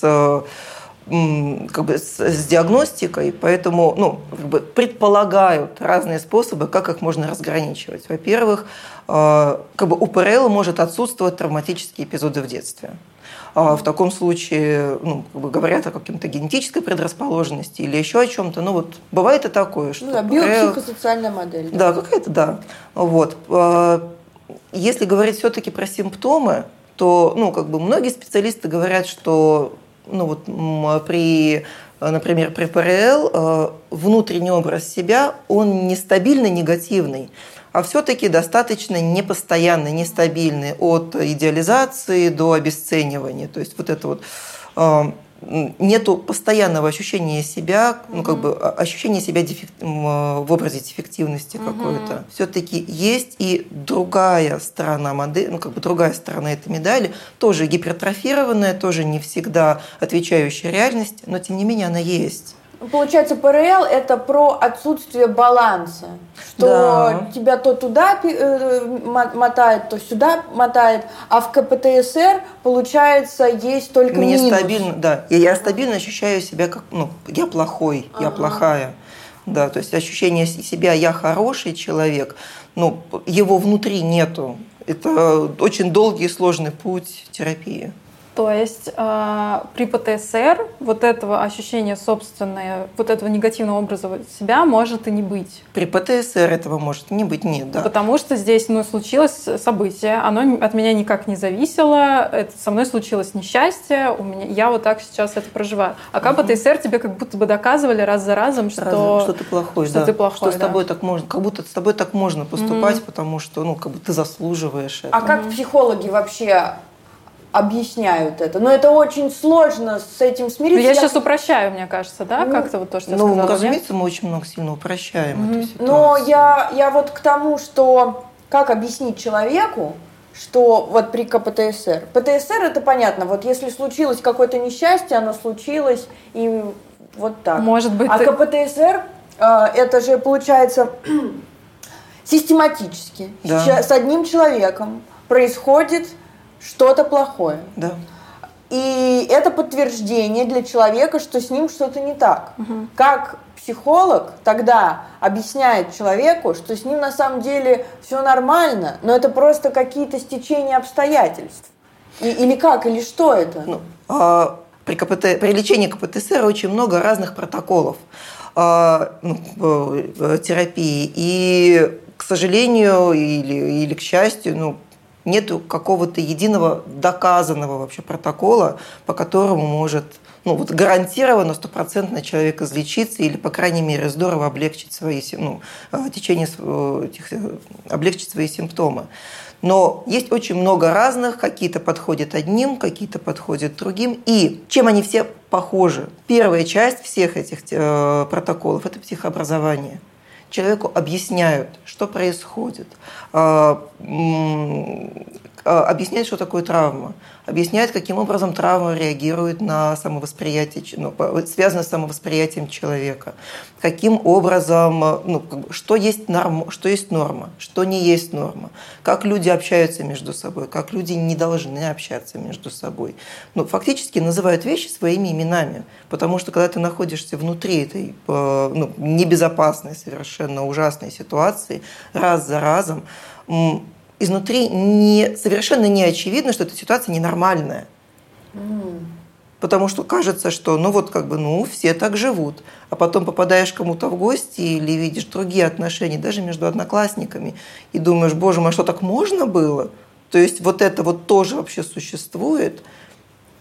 как бы с, с диагностикой, поэтому ну, как бы предполагают разные способы, как их можно разграничивать. Во-первых, э, как бы у ПРЛ может отсутствовать травматические эпизоды в детстве. А в таком случае ну, как бы говорят о каком-то генетической предрасположенности или еще о чем-то. Ну вот бывает и такое, что... Ну, да, биопсихосоциальная модель. Да, да какая-то, да. Вот. А, если говорить все-таки про симптомы, то ну, как бы многие специалисты говорят, что ну, вот, при например, при ПРЛ а, внутренний образ себя, он нестабильно негативный а все-таки достаточно непостоянный, нестабильный от идеализации до обесценивания. То есть вот это вот э, нету постоянного ощущения себя, ну как бы а, ощущения себя дефект, в образе дефективности какой-то. Все-таки есть и другая сторона модели, ну как бы другая сторона этой медали, тоже гипертрофированная, тоже не всегда отвечающая реальности, но тем не менее она есть. Получается, ПРЛ это про отсутствие баланса, что да. тебя то туда э, мотает, то сюда мотает, а в КПТСР получается есть только Мне минус. стабильно, да, я, я стабильно ощущаю себя как, ну, я плохой, ага. я плохая, да, то есть ощущение себя я хороший человек, ну, его внутри нету, это очень долгий и сложный путь терапии. То есть э, при ПТСР вот этого ощущения собственного, вот этого негативного образа себя может и не быть. При ПТСР этого может не быть, нет, да. Потому что здесь ну, случилось событие, оно от меня никак не зависело, это со мной случилось несчастье, у меня, я вот так сейчас это проживаю. А как угу. ПТСР тебе как будто бы доказывали раз за разом, что, разом, что ты плохой, что да. ты плохой, что с тобой так можно, как будто с тобой так можно поступать, угу. потому что ну как бы ты заслуживаешь это. А как психологи вообще объясняют это. Но это очень сложно с этим смириться. Но я, я сейчас упрощаю, мне кажется, да, ну, как-то вот то, что ну, я сказала. разумеется, нет? мы очень много сильно упрощаем mm-hmm. эту ситуацию. Но я, я вот к тому, что как объяснить человеку, что вот при КПТСР. ПТСР это понятно, вот если случилось какое-то несчастье, оно случилось, и вот так. Может быть. А ты... КПТСР э, это же получается систематически да. с одним человеком происходит что-то плохое. Да. И это подтверждение для человека, что с ним что-то не так. Угу. Как психолог тогда объясняет человеку, что с ним на самом деле все нормально, но это просто какие-то стечения обстоятельств. И, или как, или что это? Ну, а, при, КПТ, при лечении КПТСР очень много разных протоколов а, ну, э, терапии. И, к сожалению, или, или к счастью, ну, нету какого-то единого доказанного вообще протокола, по которому может ну, вот гарантированно стопроцентно человек излечиться или, по крайней мере, здорово облегчить свои, ну, э, течение э, э, облегчить свои симптомы. Но есть очень много разных, какие-то подходят одним, какие-то подходят другим. И чем они все похожи? Первая часть всех этих протоколов – это психообразование человеку объясняют, что происходит, а, объясняют, что такое травма, объясняют, каким образом травма реагирует на самовосприятие, ну, связано с самовосприятием человека, каким образом, ну, что, есть норма, что есть норма, что не есть норма, как люди общаются между собой, как люди не должны общаться между собой. Ну, фактически называют вещи своими именами, потому что когда ты находишься внутри этой э, ну, небезопасной, совершенно ужасной ситуации, раз за разом, изнутри не, совершенно не очевидно, что эта ситуация ненормальная. Mm. Потому что кажется, что ну вот как бы, ну, все так живут. А потом попадаешь кому-то в гости или видишь другие отношения, даже между одноклассниками, и думаешь, боже мой, а что так можно было? То есть вот это вот тоже вообще существует.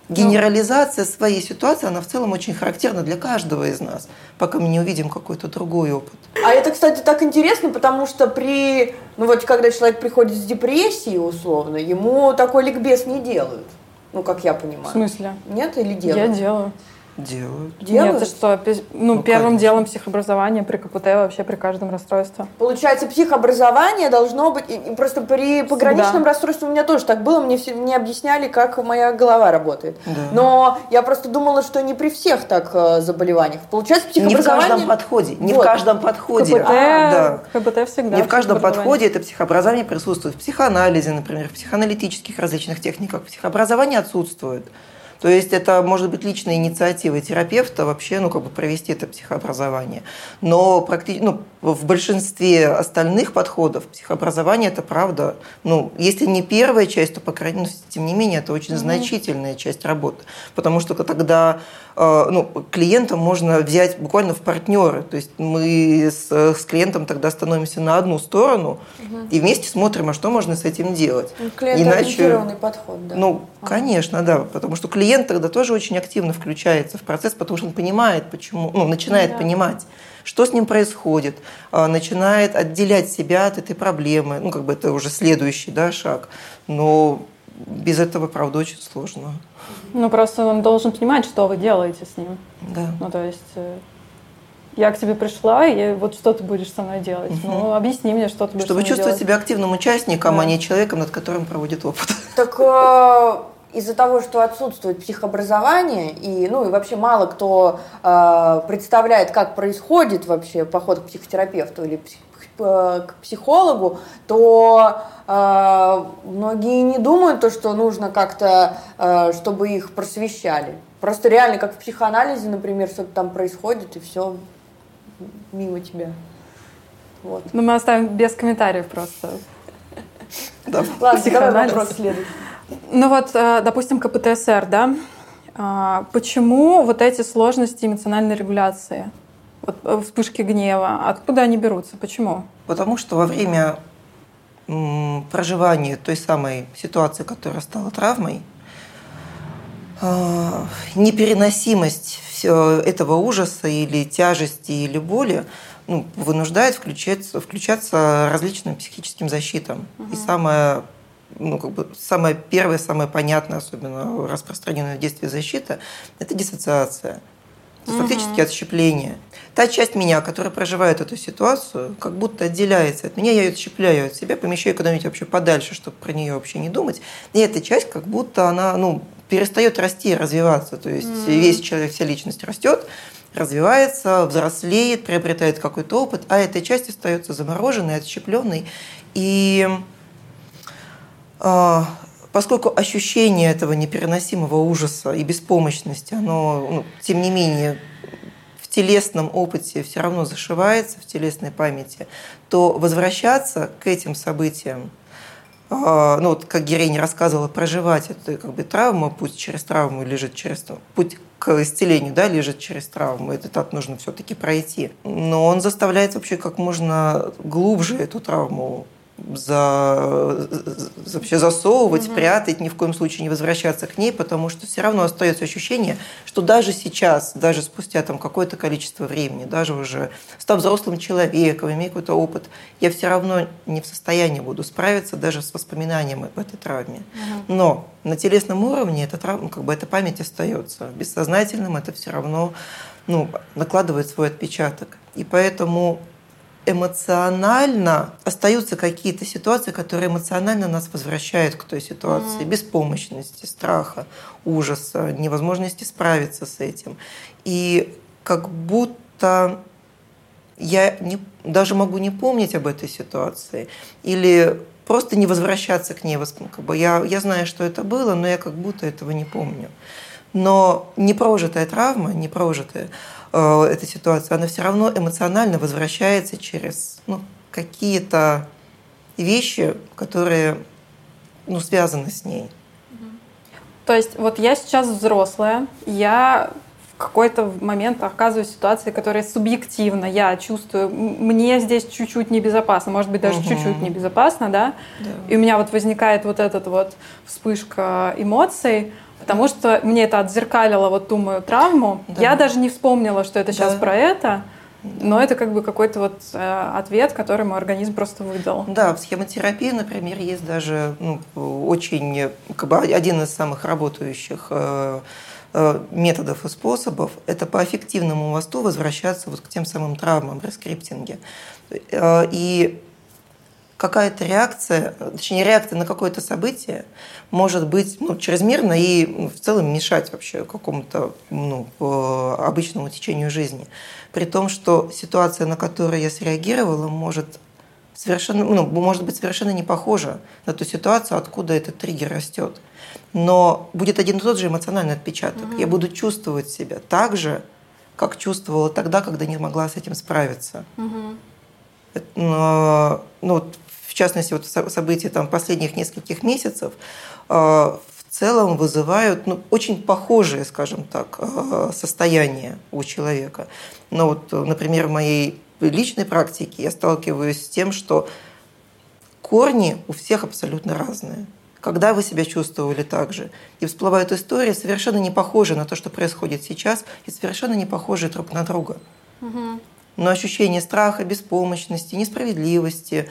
Генерализация своей ситуации, она в целом очень характерна для каждого из нас, пока мы не увидим какой-то другой опыт. А это, кстати, так интересно, потому что при, ну вот когда человек приходит с депрессией условно, ему такой ликбез не делают. Ну, как я понимаю. В смысле? Нет или делают? Я делаю. Делают. Делают? Нет, это что, ну, ну первым конечно. делом психообразование при КПТ вообще при каждом расстройстве. Получается, психообразование должно быть, и просто при пограничном Всегда. расстройстве у меня тоже так было, мне, все, мне объясняли, как моя голова работает. Да. Но я просто думала, что не при всех так э, заболеваниях. Получается, психообразование... Не в каждом подходе, не вот. в каждом подходе. КПТ, а, да. КПТ всегда. Не в каждом подходе это психообразование присутствует. В психоанализе, например, в психоаналитических различных техниках психообразование отсутствует. То есть это может быть личная инициатива терапевта вообще, ну, как бы провести это психообразование. Но практи... ну, в большинстве остальных подходов психообразование это правда, ну, если не первая часть, то, по крайней мере, тем не менее, это очень mm-hmm. значительная часть работы. Потому что тогда э, ну, клиента можно взять буквально в партнеры. То есть мы с, с клиентом тогда становимся на одну сторону угу. и вместе смотрим, а что можно с этим делать. Ну, клиент-ориентированный подход, да. Ну, конечно, да. Потому что клиент тогда тоже очень активно включается в процесс, потому что он понимает, почему, ну, начинает да. понимать что с ним происходит, а, начинает отделять себя от этой проблемы. Ну, как бы это уже следующий да, шаг. Но без этого, правда, очень сложно. Ну, просто он должен понимать, что вы делаете с ним. Да. Ну, то есть э, я к тебе пришла, и вот что ты будешь со мной делать? Угу. Ну, объясни мне, что ты будешь Чтобы чувствовать делать. себя активным участником, да. а не человеком, над которым проводит опыт. Так э, из-за того, что отсутствует психообразование, и, ну, и вообще мало кто э, представляет, как происходит вообще поход к психотерапевту или псих, э, к психологу, то э, многие не думают, то, что нужно как-то, э, чтобы их просвещали. Просто реально, как в психоанализе, например, что-то там происходит, и все мимо тебя. Вот. Ну, мы оставим без комментариев просто. Да. Ладно, давай вопрос следующий. Ну вот, э, допустим, КПТСР, да? А, почему вот эти сложности эмоциональной регуляции? Вот э, вспышки гнева, откуда они берутся? Почему? Потому что во время проживания той самой ситуации, которая стала травмой, а, непереносимость этого ужаса или тяжести или боли ну, вынуждает включаться, включаться различным психическим защитам. Угу. И самое ну, как бы самое первое, самое понятное, особенно распространенное действие защиты, это диссоциация. Это фактически отщепление. Та часть меня, которая проживает эту ситуацию, как будто отделяется от меня, я ее отщепляю от себя, помещаю куда-нибудь вообще подальше, чтобы про нее вообще не думать. И эта часть, как будто она ну, перестает расти и развиваться. То есть mm-hmm. весь человек, вся личность растет, развивается, взрослеет, приобретает какой-то опыт, а эта часть остается замороженной, отщепленной. И поскольку ощущение этого непереносимого ужаса и беспомощности, оно, ну, тем не менее, в телесном опыте все равно зашивается, в телесной памяти, то возвращаться к этим событиям, а, ну вот как героиня рассказывала, проживать эту как бы травму, путь через травму лежит через путь к исцелению, да, лежит через травму. Это так нужно все-таки пройти. Но он заставляет вообще как можно глубже эту травму за, вообще засовывать, угу. прятать, ни в коем случае не возвращаться к ней, потому что все равно остается ощущение, что даже сейчас, даже спустя там какое-то количество времени, даже уже став взрослым человеком, имея какой-то опыт, я все равно не в состоянии буду справиться даже с воспоминанием об этой травме. Угу. Но на телесном уровне эта травма, как бы эта память остается. Бессознательным это все равно ну, накладывает свой отпечаток. И поэтому эмоционально остаются какие-то ситуации, которые эмоционально нас возвращают к той ситуации. Mm. Беспомощности, страха, ужаса, невозможности справиться с этим. И как будто я не, даже могу не помнить об этой ситуации. Или просто не возвращаться к ней. Как бы я, я знаю, что это было, но я как будто этого не помню. Но непрожитая травма, непрожитая, эта ситуация, она все равно эмоционально возвращается через ну, какие-то вещи, которые ну, связаны с ней. То есть вот я сейчас взрослая, я в какой-то момент оказываюсь в ситуации, которая субъективна. Я чувствую, мне здесь чуть-чуть небезопасно, может быть, даже угу. чуть-чуть небезопасно, да? да? И у меня вот возникает вот этот вот вспышка эмоций, Потому что мне это отзеркалило вот ту мою травму. Да. Я даже не вспомнила, что это сейчас да. про это. Но это как бы какой-то вот э, ответ, который мой организм просто выдал. Да, в схемотерапии, например, есть даже ну, очень как бы один из самых работающих э, э, методов и способов – это по эффективному мосту возвращаться вот к тем самым травмам, рескриптинге. И какая-то реакция, точнее реакция на какое-то событие может быть ну, чрезмерно и в целом мешать вообще какому-то ну, обычному течению жизни. При том, что ситуация, на которую я среагировала, может совершенно, ну, может быть совершенно не похожа на ту ситуацию, откуда этот триггер растет. Но будет один и тот же эмоциональный отпечаток. Угу. Я буду чувствовать себя так же, как чувствовала тогда, когда не могла с этим справиться. Угу. Но, ну, частности, вот события там, последних нескольких месяцев, э, в целом вызывают ну, очень похожие, скажем так, э, состояния у человека. Но вот, например, в моей личной практике я сталкиваюсь с тем, что корни у всех абсолютно разные. Когда вы себя чувствовали так же? И всплывают истории, совершенно не похожие на то, что происходит сейчас, и совершенно не похожие друг на друга. Угу. Но ощущение страха, беспомощности, несправедливости,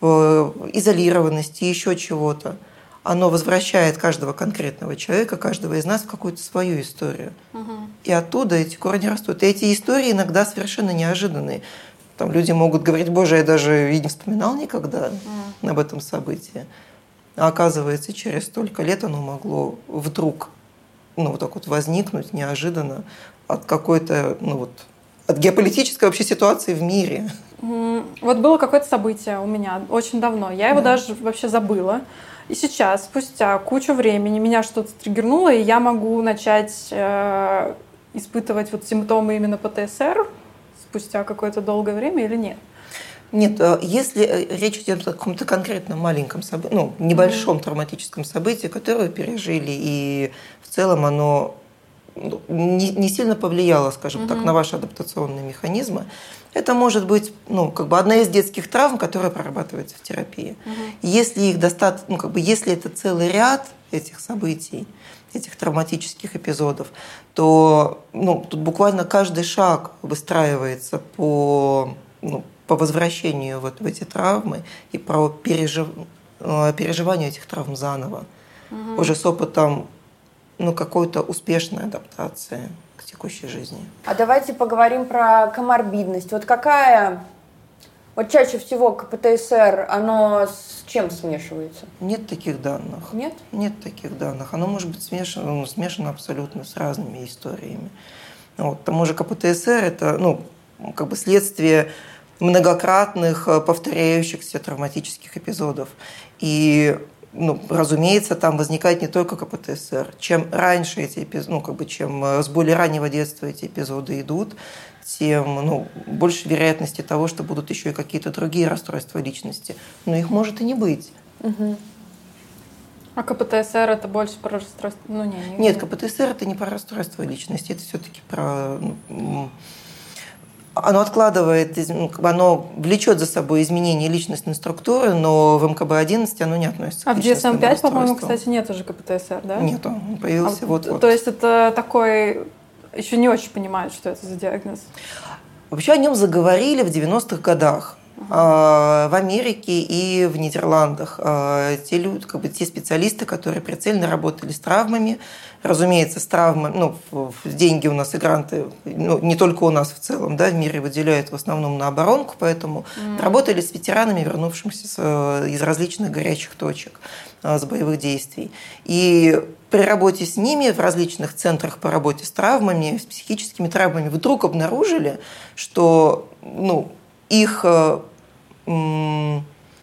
изолированности, еще чего-то. оно возвращает каждого конкретного человека, каждого из нас в какую-то свою историю. Угу. И оттуда эти корни растут. И эти истории иногда совершенно неожиданные. Там люди могут говорить, боже, я даже и не вспоминал никогда mm. об этом событии. А оказывается, через столько лет оно могло вдруг ну, вот так вот возникнуть неожиданно от какой-то, ну вот, от геополитической вообще ситуации в мире. Вот было какое-то событие у меня очень давно. Я его да. даже вообще забыла. И сейчас, спустя кучу времени, меня что-то триггернуло, и я могу начать э, испытывать вот симптомы именно ПТСР спустя какое-то долгое время или нет? Нет, э, если э, речь идет о каком-то конкретном маленьком событии, ну, небольшом mm-hmm. травматическом событии, которое вы пережили, и в целом оно не, не сильно повлияло, скажем mm-hmm. так, на ваши адаптационные механизмы, это может быть ну, как бы одна из детских травм, которая прорабатывается в терапии. Угу. Если их достаточно, ну, как бы, если это целый ряд этих событий, этих травматических эпизодов, то ну, тут буквально каждый шаг выстраивается по, ну, по возвращению вот в эти травмы и про пережив... Э, переживание этих травм заново. Угу. Уже с опытом ну, какой-то успешной адаптации текущей жизни. А давайте поговорим про коморбидность. Вот какая, вот чаще всего КПТСР, оно с чем смешивается? Нет таких данных. Нет? Нет таких данных. Оно может быть смешано, ну, смешано абсолютно с разными историями. Вот, тому же КПТСР это, ну, как бы следствие многократных э, повторяющихся травматических эпизодов. И ну, разумеется, там возникает не только КПТСР. Чем раньше эти эпизоды, ну, как бы, чем э, с более раннего детства эти эпизоды идут, тем ну, больше вероятности того, что будут еще и какие-то другие расстройства личности. Но их может и не быть. Угу. А КПТСР это больше про расстройство? Ну, не, не Нет, КПТСР это не про расстройство личности, это все-таки про ну, оно откладывает, оно влечет за собой изменение личностной структуры, но в МКБ-11 оно не относится а к в DSM-5, по-моему, кстати, нет уже КПТСР, да? Нет, он появился а, вот-вот. То есть это такой... Еще не очень понимают, что это за диагноз. Вообще о нем заговорили в 90-х годах. А, в Америке и в Нидерландах. А, те, люди, как бы, те специалисты, которые прицельно работали с травмами, разумеется, с травмами, ну, деньги у нас и гранты, ну, не только у нас в целом, да, в мире выделяют в основном на оборонку, поэтому mm. работали с ветеранами, вернувшимися с, из различных горячих точек, а, с боевых действий. И при работе с ними в различных центрах по работе с травмами, с психическими травмами вдруг обнаружили, что ну, их, э,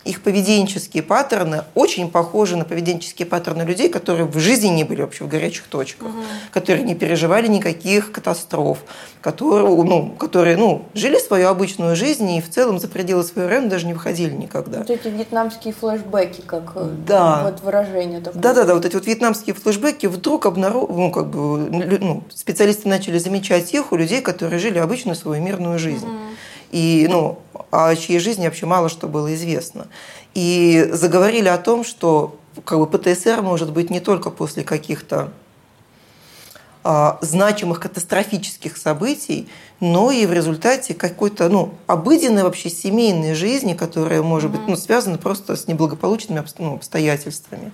их поведенческие паттерны очень похожи на поведенческие паттерны людей, которые в жизни не были вообще в горячих точках, угу. которые не переживали никаких катастроф, которые, ну, которые ну, жили свою обычную жизнь и в целом за пределы своего района даже не выходили никогда. Вот эти вьетнамские флешбеки, как э, да. вот выражение такое. Да-да-да, вот эти вот вьетнамские флешбеки вдруг обнаружили, ну, как бы, ну, специалисты начали замечать их у людей, которые жили обычную свою мирную жизнь. Угу и, ну, о чьей жизни вообще мало что было известно. И заговорили о том, что как бы, ПТСР может быть не только после каких-то а, значимых катастрофических событий, но и в результате какой-то ну, обыденной вообще семейной жизни, которая может быть ну, связана просто с неблагополучными ну, обстоятельствами.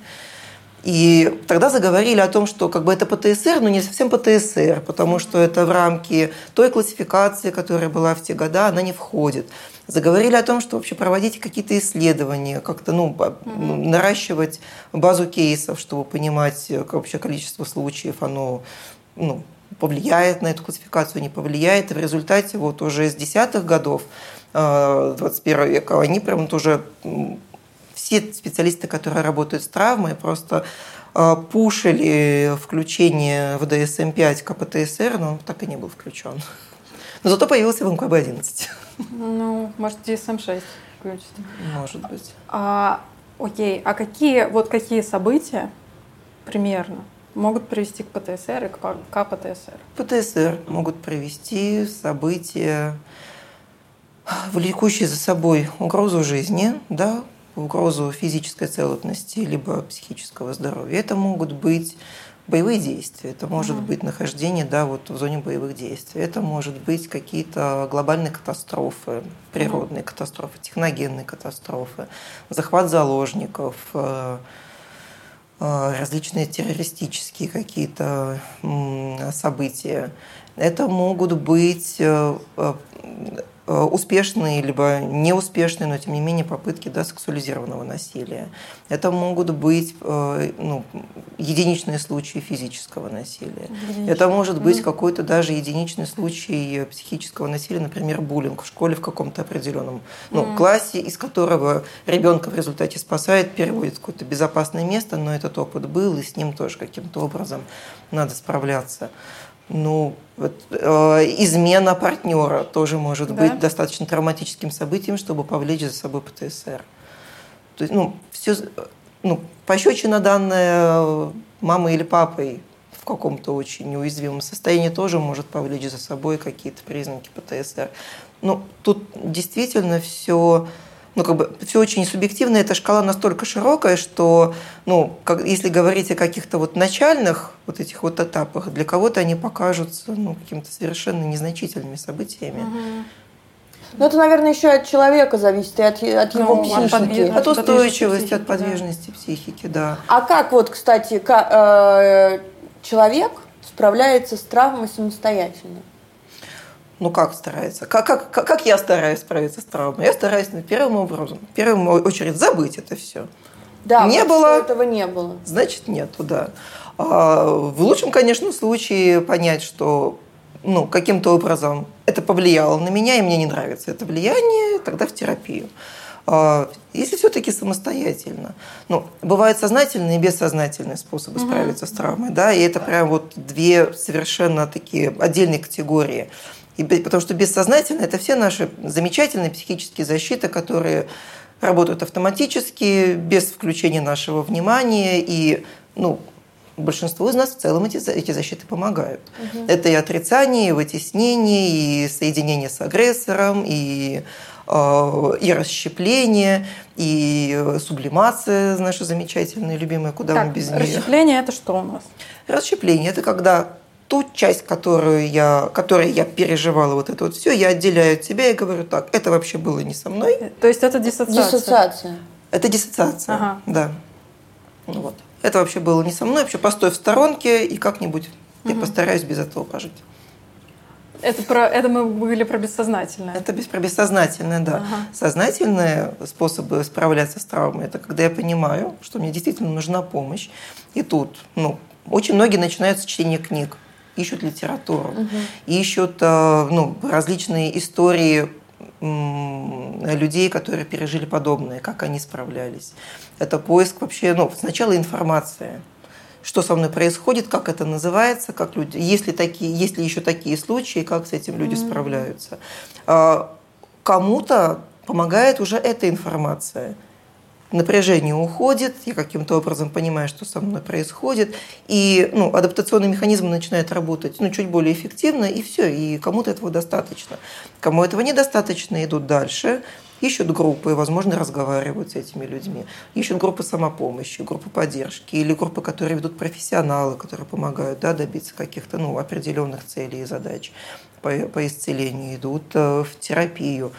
И тогда заговорили о том, что как бы это ПТСР, но не совсем ПТСР, потому что это в рамки той классификации, которая была в те годы, она не входит. Заговорили о том, что вообще проводить какие-то исследования, как-то ну, mm-hmm. наращивать базу кейсов, чтобы понимать как вообще количество случаев, оно ну, повлияет на эту классификацию, не повлияет. И в результате вот уже с десятых годов 21 э, века они прям тоже все специалисты, которые работают с травмой, просто э, пушили включение в DSM-5 КПТСР, но он так и не был включен. Но зато появился в МКБ-11. Ну, может, DSM-6 включит. Может быть. А, окей, а какие, вот какие события примерно могут привести к ПТСР и к КПТСР? ПТСР могут привести события, влекущие за собой угрозу жизни, да, угрозу физической целостности либо психического здоровья. Это могут быть боевые действия, это может mm-hmm. быть нахождение да, вот в зоне боевых действий, это может быть какие-то глобальные катастрофы, природные mm-hmm. катастрофы, техногенные катастрофы, захват заложников, э, различные террористические какие-то события. Это могут быть э, э, Э, успешные либо неуспешные, но тем не менее попытки да, сексуализированного насилия. Это могут быть э, ну, единичные случаи физического насилия. Единичный. Это может быть mm-hmm. какой-то даже единичный случай психического насилия, например, буллинг в школе в каком-то определенном ну, mm-hmm. классе, из которого ребенка в результате спасает, переводит в какое-то безопасное место, но этот опыт был, и с ним тоже каким-то образом надо справляться. Ну, вот, э, измена партнера тоже может да? быть достаточно травматическим событием, чтобы повлечь за собой ПТСР. То есть, ну, все, ну, пощечина данная мамой или папой в каком-то очень уязвимом состоянии тоже может повлечь за собой какие-то признаки ПТСР. Ну, тут действительно все ну, как бы все очень субъективно, эта шкала настолько широкая, что, ну, как, если говорить о каких-то вот начальных вот этих вот этапах, для кого-то они покажутся, ну, какими-то совершенно незначительными событиями. Ну, это, наверное, еще от человека зависит, и от, от его ну, психики. От, от устойчивости, от подвижности да. психики, да. А как вот, кстати, э, человек справляется с травмой самостоятельно? Ну как старается? Как, как, как я стараюсь справиться с травмой? Я стараюсь на первым образом, в первую очередь забыть это все. Да, не было, этого не было. Значит, нету, да. А в лучшем, конечно, случае понять, что ну, каким-то образом это повлияло на меня, и мне не нравится это влияние, тогда в терапию. А если все-таки самостоятельно, ну, бывают сознательные и бессознательные способы справиться угу. с травмой, да, и это прям вот две совершенно такие отдельные категории. И, потому что бессознательно это все наши замечательные психические защиты, которые работают автоматически, без включения нашего внимания. И ну, большинству из нас в целом эти, эти защиты помогают. Угу. Это и отрицание, и вытеснение, и соединение с агрессором, и э, и расщепление, и сублимация наша замечательная, любимая, куда так, мы без нее. Расщепление это что у нас? Расщепление это когда ту часть, которую я, которой я переживала вот это вот все, я отделяю от себя и говорю так, это вообще было не со мной. То есть это диссоциация? Диссоциация. Это диссоциация, ага. да. Ну, вот. Это вообще было не со мной, вообще постой в сторонке и как-нибудь угу. я постараюсь без этого пожить. Это, про, это мы были про бессознательное. Это без, про бессознательное, да. Ага. Сознательные способы справляться с травмой – это когда я понимаю, что мне действительно нужна помощь. И тут ну, очень многие начинают с чтения книг ищут литературу, угу. ищут э, ну, различные истории людей, которые пережили подобное, как они справлялись. Это поиск вообще, ну, сначала информация, что со мной происходит, как это называется, как люди, есть ли, такие, есть ли еще такие случаи, как с этим люди mm-hmm. справляются. А, кому-то помогает уже эта информация – напряжение уходит, я каким-то образом понимаю, что со мной происходит, и ну, адаптационный механизм начинает работать ну, чуть более эффективно, и все, и кому-то этого достаточно. Кому этого недостаточно, идут дальше, ищут группы, возможно, разговаривают с этими людьми, ищут группы самопомощи, группы поддержки или группы, которые ведут профессионалы, которые помогают да, добиться каких-то ну, определенных целей и задач по, по исцелению, идут э, в терапию.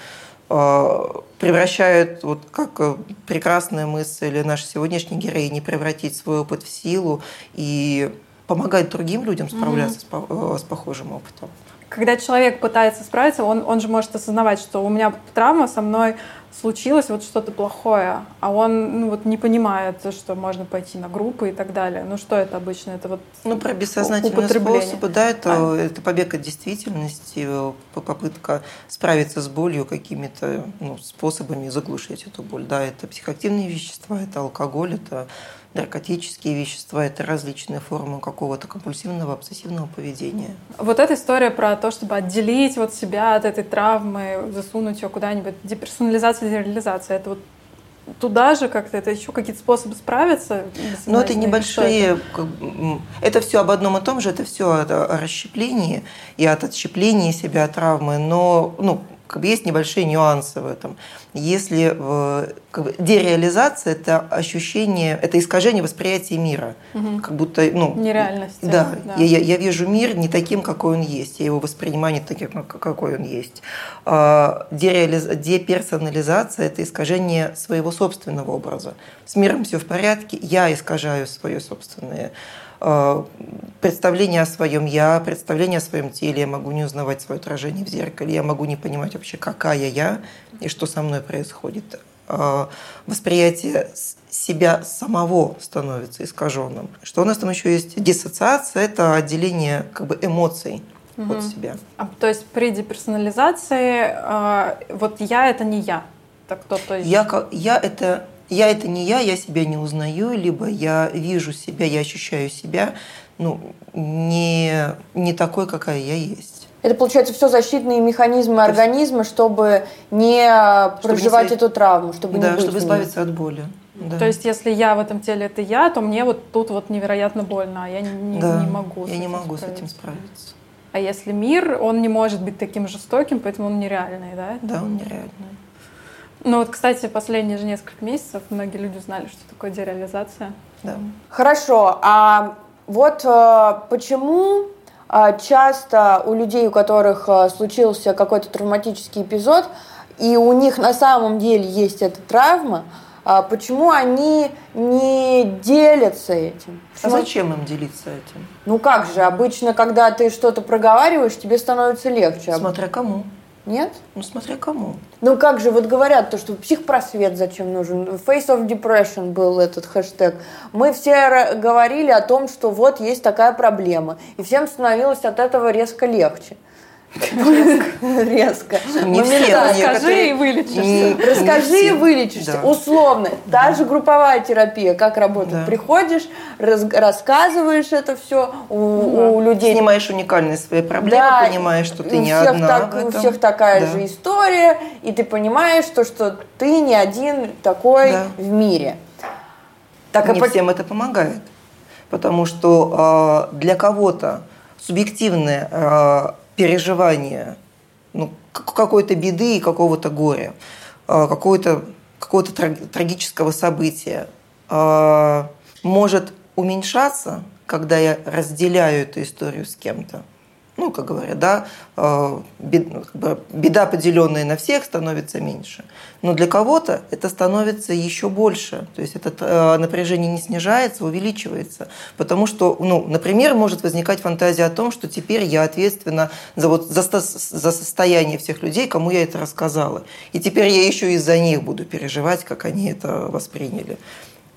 Э, превращают, вот как э, прекрасная мысль нашей сегодняшней героини, превратить свой опыт в силу и помогать другим людям справляться mm-hmm. с, с похожим опытом. Когда человек пытается справиться, он, он же может осознавать, что у меня травма со мной случилось вот что-то плохое, а он ну, вот не понимает, что можно пойти на группы и так далее. Ну что это обычно? Это вот Ну про бессознательные способы, да, это, а. это побег от действительности, попытка справиться с болью какими-то ну, способами заглушить эту боль. Да, это психоактивные вещества, это алкоголь, это наркотические вещества, это различные формы какого-то компульсивного, обсессивного поведения. Вот эта история про то, чтобы отделить вот себя от этой травмы, засунуть ее куда-нибудь, деперсонализация, дереализация, это вот туда же как-то это еще какие-то способы справиться? Но это небольшие, это? это все об одном и том же, это все о расщеплении и от отщепления себя от травмы, но ну, как бы есть небольшие нюансы в этом. Если как бы, дереализация – это ощущение, это искажение восприятия мира. Угу. Как будто, ну… Нереальность. Да, да. Я, я вижу мир не таким, какой он есть. Я его воспринимаю не таким, какой он есть. А, дереализ... Деперсонализация – это искажение своего собственного образа. С миром все в порядке, я искажаю свое собственное Э, представление о своем я, представление о своем теле, я могу не узнавать свое отражение в зеркале, я могу не понимать вообще, какая я и что со мной происходит. Э, восприятие себя самого становится искаженным. Что у нас там еще есть? Диссоциация – это отделение как бы эмоций угу. от себя. А, то есть при деперсонализации э, вот я – это не я? Так кто то есть... Я, я – это я это не я, я себя не узнаю, либо я вижу себя, я ощущаю себя, ну, не, не такой, какая я есть. Это, получается, все защитные механизмы организма, чтобы не чтобы проживать не... эту травму, чтобы да, не быть чтобы избавиться от боли. Да. То есть, если я в этом теле это я, то мне вот тут вот невероятно больно, а я не, да, не могу. Я не могу справиться. с этим справиться. А если мир, он не может быть таким жестоким, поэтому он нереальный, да? Да, он нереальный. Ну вот, кстати, последние же несколько месяцев многие люди узнали, что такое дереализация. Да. Хорошо. А вот э, почему э, часто у людей, у которых э, случился какой-то травматический эпизод, и у них на самом деле есть эта травма, почему они не делятся этим? А зачем им делиться этим? Ну как же, обычно, когда ты что-то проговариваешь, тебе становится легче. Смотря кому. Нет? Ну, смотря кому. Ну, как же, вот говорят, то, что психпросвет зачем нужен, Face of Depression был этот хэштег. Мы все говорили о том, что вот есть такая проблема, и всем становилось от этого резко легче. Резко. Не все, Расскажи и вылечишься. Расскажи и вылечишься. Условно. Даже групповая терапия, как работает. Приходишь, рассказываешь это все у людей. Снимаешь уникальные свои проблемы, понимаешь, что ты не одна У всех такая же история, и ты понимаешь, то, что ты не один такой в мире. Так не всем это помогает. Потому что а, для кого-то субъективное а, переживания ну, какой-то беды и какого-то горя, а, какого-то какого трагического события. А, может уменьшаться, когда я разделяю эту историю с кем-то ну, как говорят, да, э, беда, поделенная на всех, становится меньше. Но для кого-то это становится еще больше. То есть это э, напряжение не снижается, увеличивается. Потому что, ну, например, может возникать фантазия о том, что теперь я ответственна за, вот, за, за состояние всех людей, кому я это рассказала. И теперь я еще из-за них буду переживать, как они это восприняли.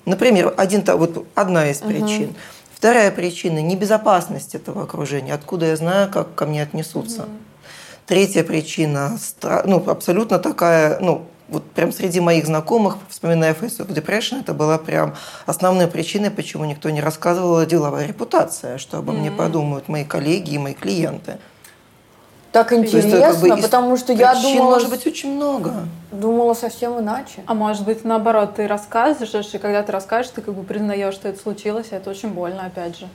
Например, один, вот одна из причин. Угу. Вторая причина – небезопасность этого окружения. Откуда я знаю, как ко мне отнесутся. Угу. Третья причина – ну, абсолютно такая, ну, вот прям среди моих знакомых, вспоминая Face of Depression, это была прям основной причиной, почему никто не рассказывал деловая репутация, что обо mm-hmm. мне подумают мои коллеги и мои клиенты. Так интересно, есть, как бы, потому что я думала... может быть очень много. Думала совсем иначе. А может быть, наоборот, ты рассказываешь, и когда ты расскажешь, ты как бы признаешь, что это случилось, и это очень больно, опять же.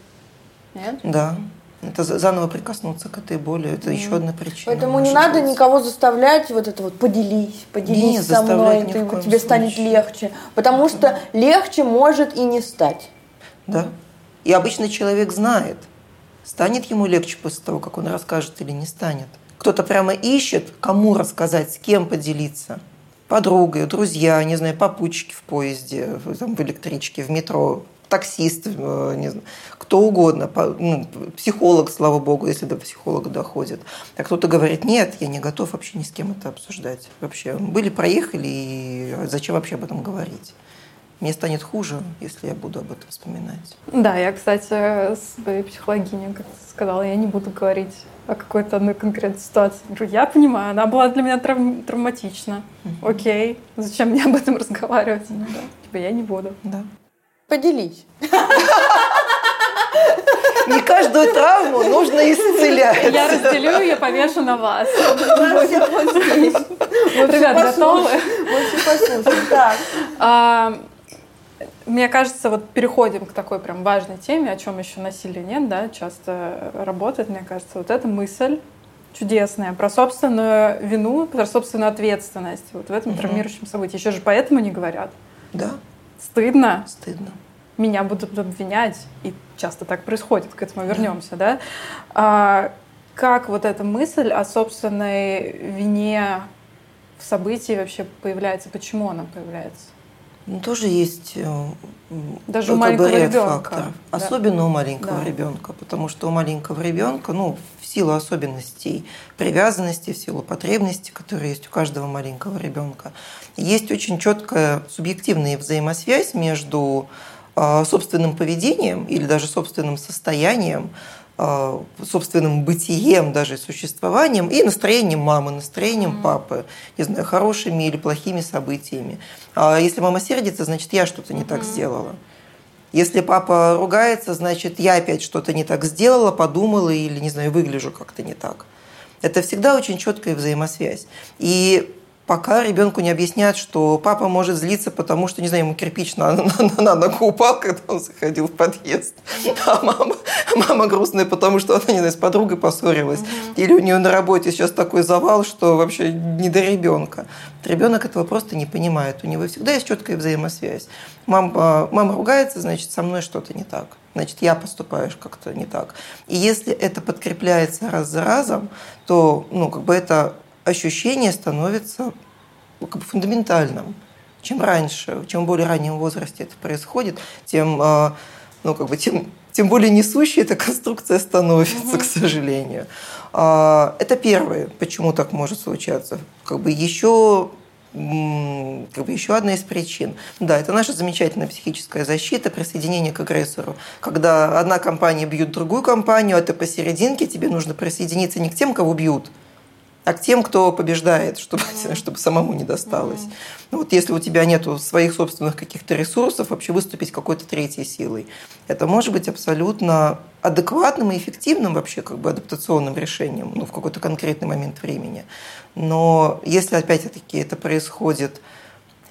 Нет? Да. Это заново прикоснуться к этой боли, это mm. еще одна причина. Поэтому не надо быть. никого заставлять вот это вот поделись, поделись Нет, со мной, ты, тебе случае. станет легче. Потому что легче может и не стать. Да. И обычный человек знает, Станет ему легче после того, как он расскажет или не станет? Кто-то прямо ищет, кому рассказать, с кем поделиться. Подругой, друзья, не знаю, попутчики в поезде, там, в электричке, в метро, таксист, э, не знаю, кто угодно, ну, психолог, слава богу, если до психолога доходит. А кто-то говорит, нет, я не готов вообще ни с кем это обсуждать. Вообще, были, проехали, и зачем вообще об этом говорить? Мне станет хуже, если я буду об этом вспоминать. Да, я, кстати, своей психологине как сказала, я не буду говорить о какой-то одной конкретной ситуации. Я говорю, я понимаю, она была для меня травм- травматична. Угу. Окей, зачем мне об этом разговаривать? Ну, да. Типа я не буду. Да. Поделись. Не каждую травму нужно исцелять. Я разделю ее, повешу на вас. Ребят, готовы? Так. Мне кажется, вот переходим к такой прям важной теме, о чем еще насилие нет, да, часто работает, мне кажется, вот эта мысль чудесное про собственную вину, про собственную ответственность вот в этом угу. травмирующем событии. Еще же поэтому не говорят. Да. Стыдно. Стыдно. Меня будут обвинять, и часто так происходит, к этому вернемся, да? да? А, как вот эта мысль о собственной вине в событии вообще появляется? Почему она появляется? Ну, тоже есть э, даже у маленького ребенка. Факторов. Да. Особенно у маленького да. ребенка, потому что у маленького ребенка, ну, в силу особенностей привязанности, в силу потребностей, которые есть у каждого маленького ребенка, есть очень четкая субъективная взаимосвязь между э, собственным поведением или даже собственным состоянием, собственным бытием, даже существованием и настроением мамы, настроением папы, не знаю, хорошими или плохими событиями. А если мама сердится, значит, я что-то не так сделала. Если папа ругается, значит, я опять что-то не так сделала, подумала или, не знаю, выгляжу как-то не так. Это всегда очень четкая взаимосвязь. И пока ребенку не объяснят, что папа может злиться, потому что, не знаю, ему кирпич на, на, на ногу упал, когда он заходил в подъезд. А мама, мама грустная, потому что она, не знаю, с подругой поссорилась. Или у нее на работе сейчас такой завал, что вообще не до ребенка. Ребенок этого просто не понимает. У него всегда есть четкая взаимосвязь. Мама, мама ругается, значит, со мной что-то не так. Значит, я поступаю как-то не так. И если это подкрепляется раз за разом, то ну, как бы это ощущение становится ну, как бы фундаментальным. Чем раньше, чем более раннем возрасте это происходит, тем, а, ну, как бы, тем, тем более несущей эта конструкция становится, к сожалению. А, это первое, почему так может случаться. Как бы еще как бы еще одна из причин. Да, это наша замечательная психическая защита, присоединение к агрессору. Когда одна компания бьет другую компанию, а ты посерединке, тебе нужно присоединиться не к тем, кого бьют, а к тем, кто побеждает, чтобы, mm-hmm. чтобы самому не досталось. Mm-hmm. Ну, вот если у тебя нет своих собственных каких-то ресурсов, вообще выступить какой-то третьей силой, это может быть абсолютно адекватным и эффективным вообще как бы адаптационным решением ну, в какой-то конкретный момент времени. Но если опять-таки это происходит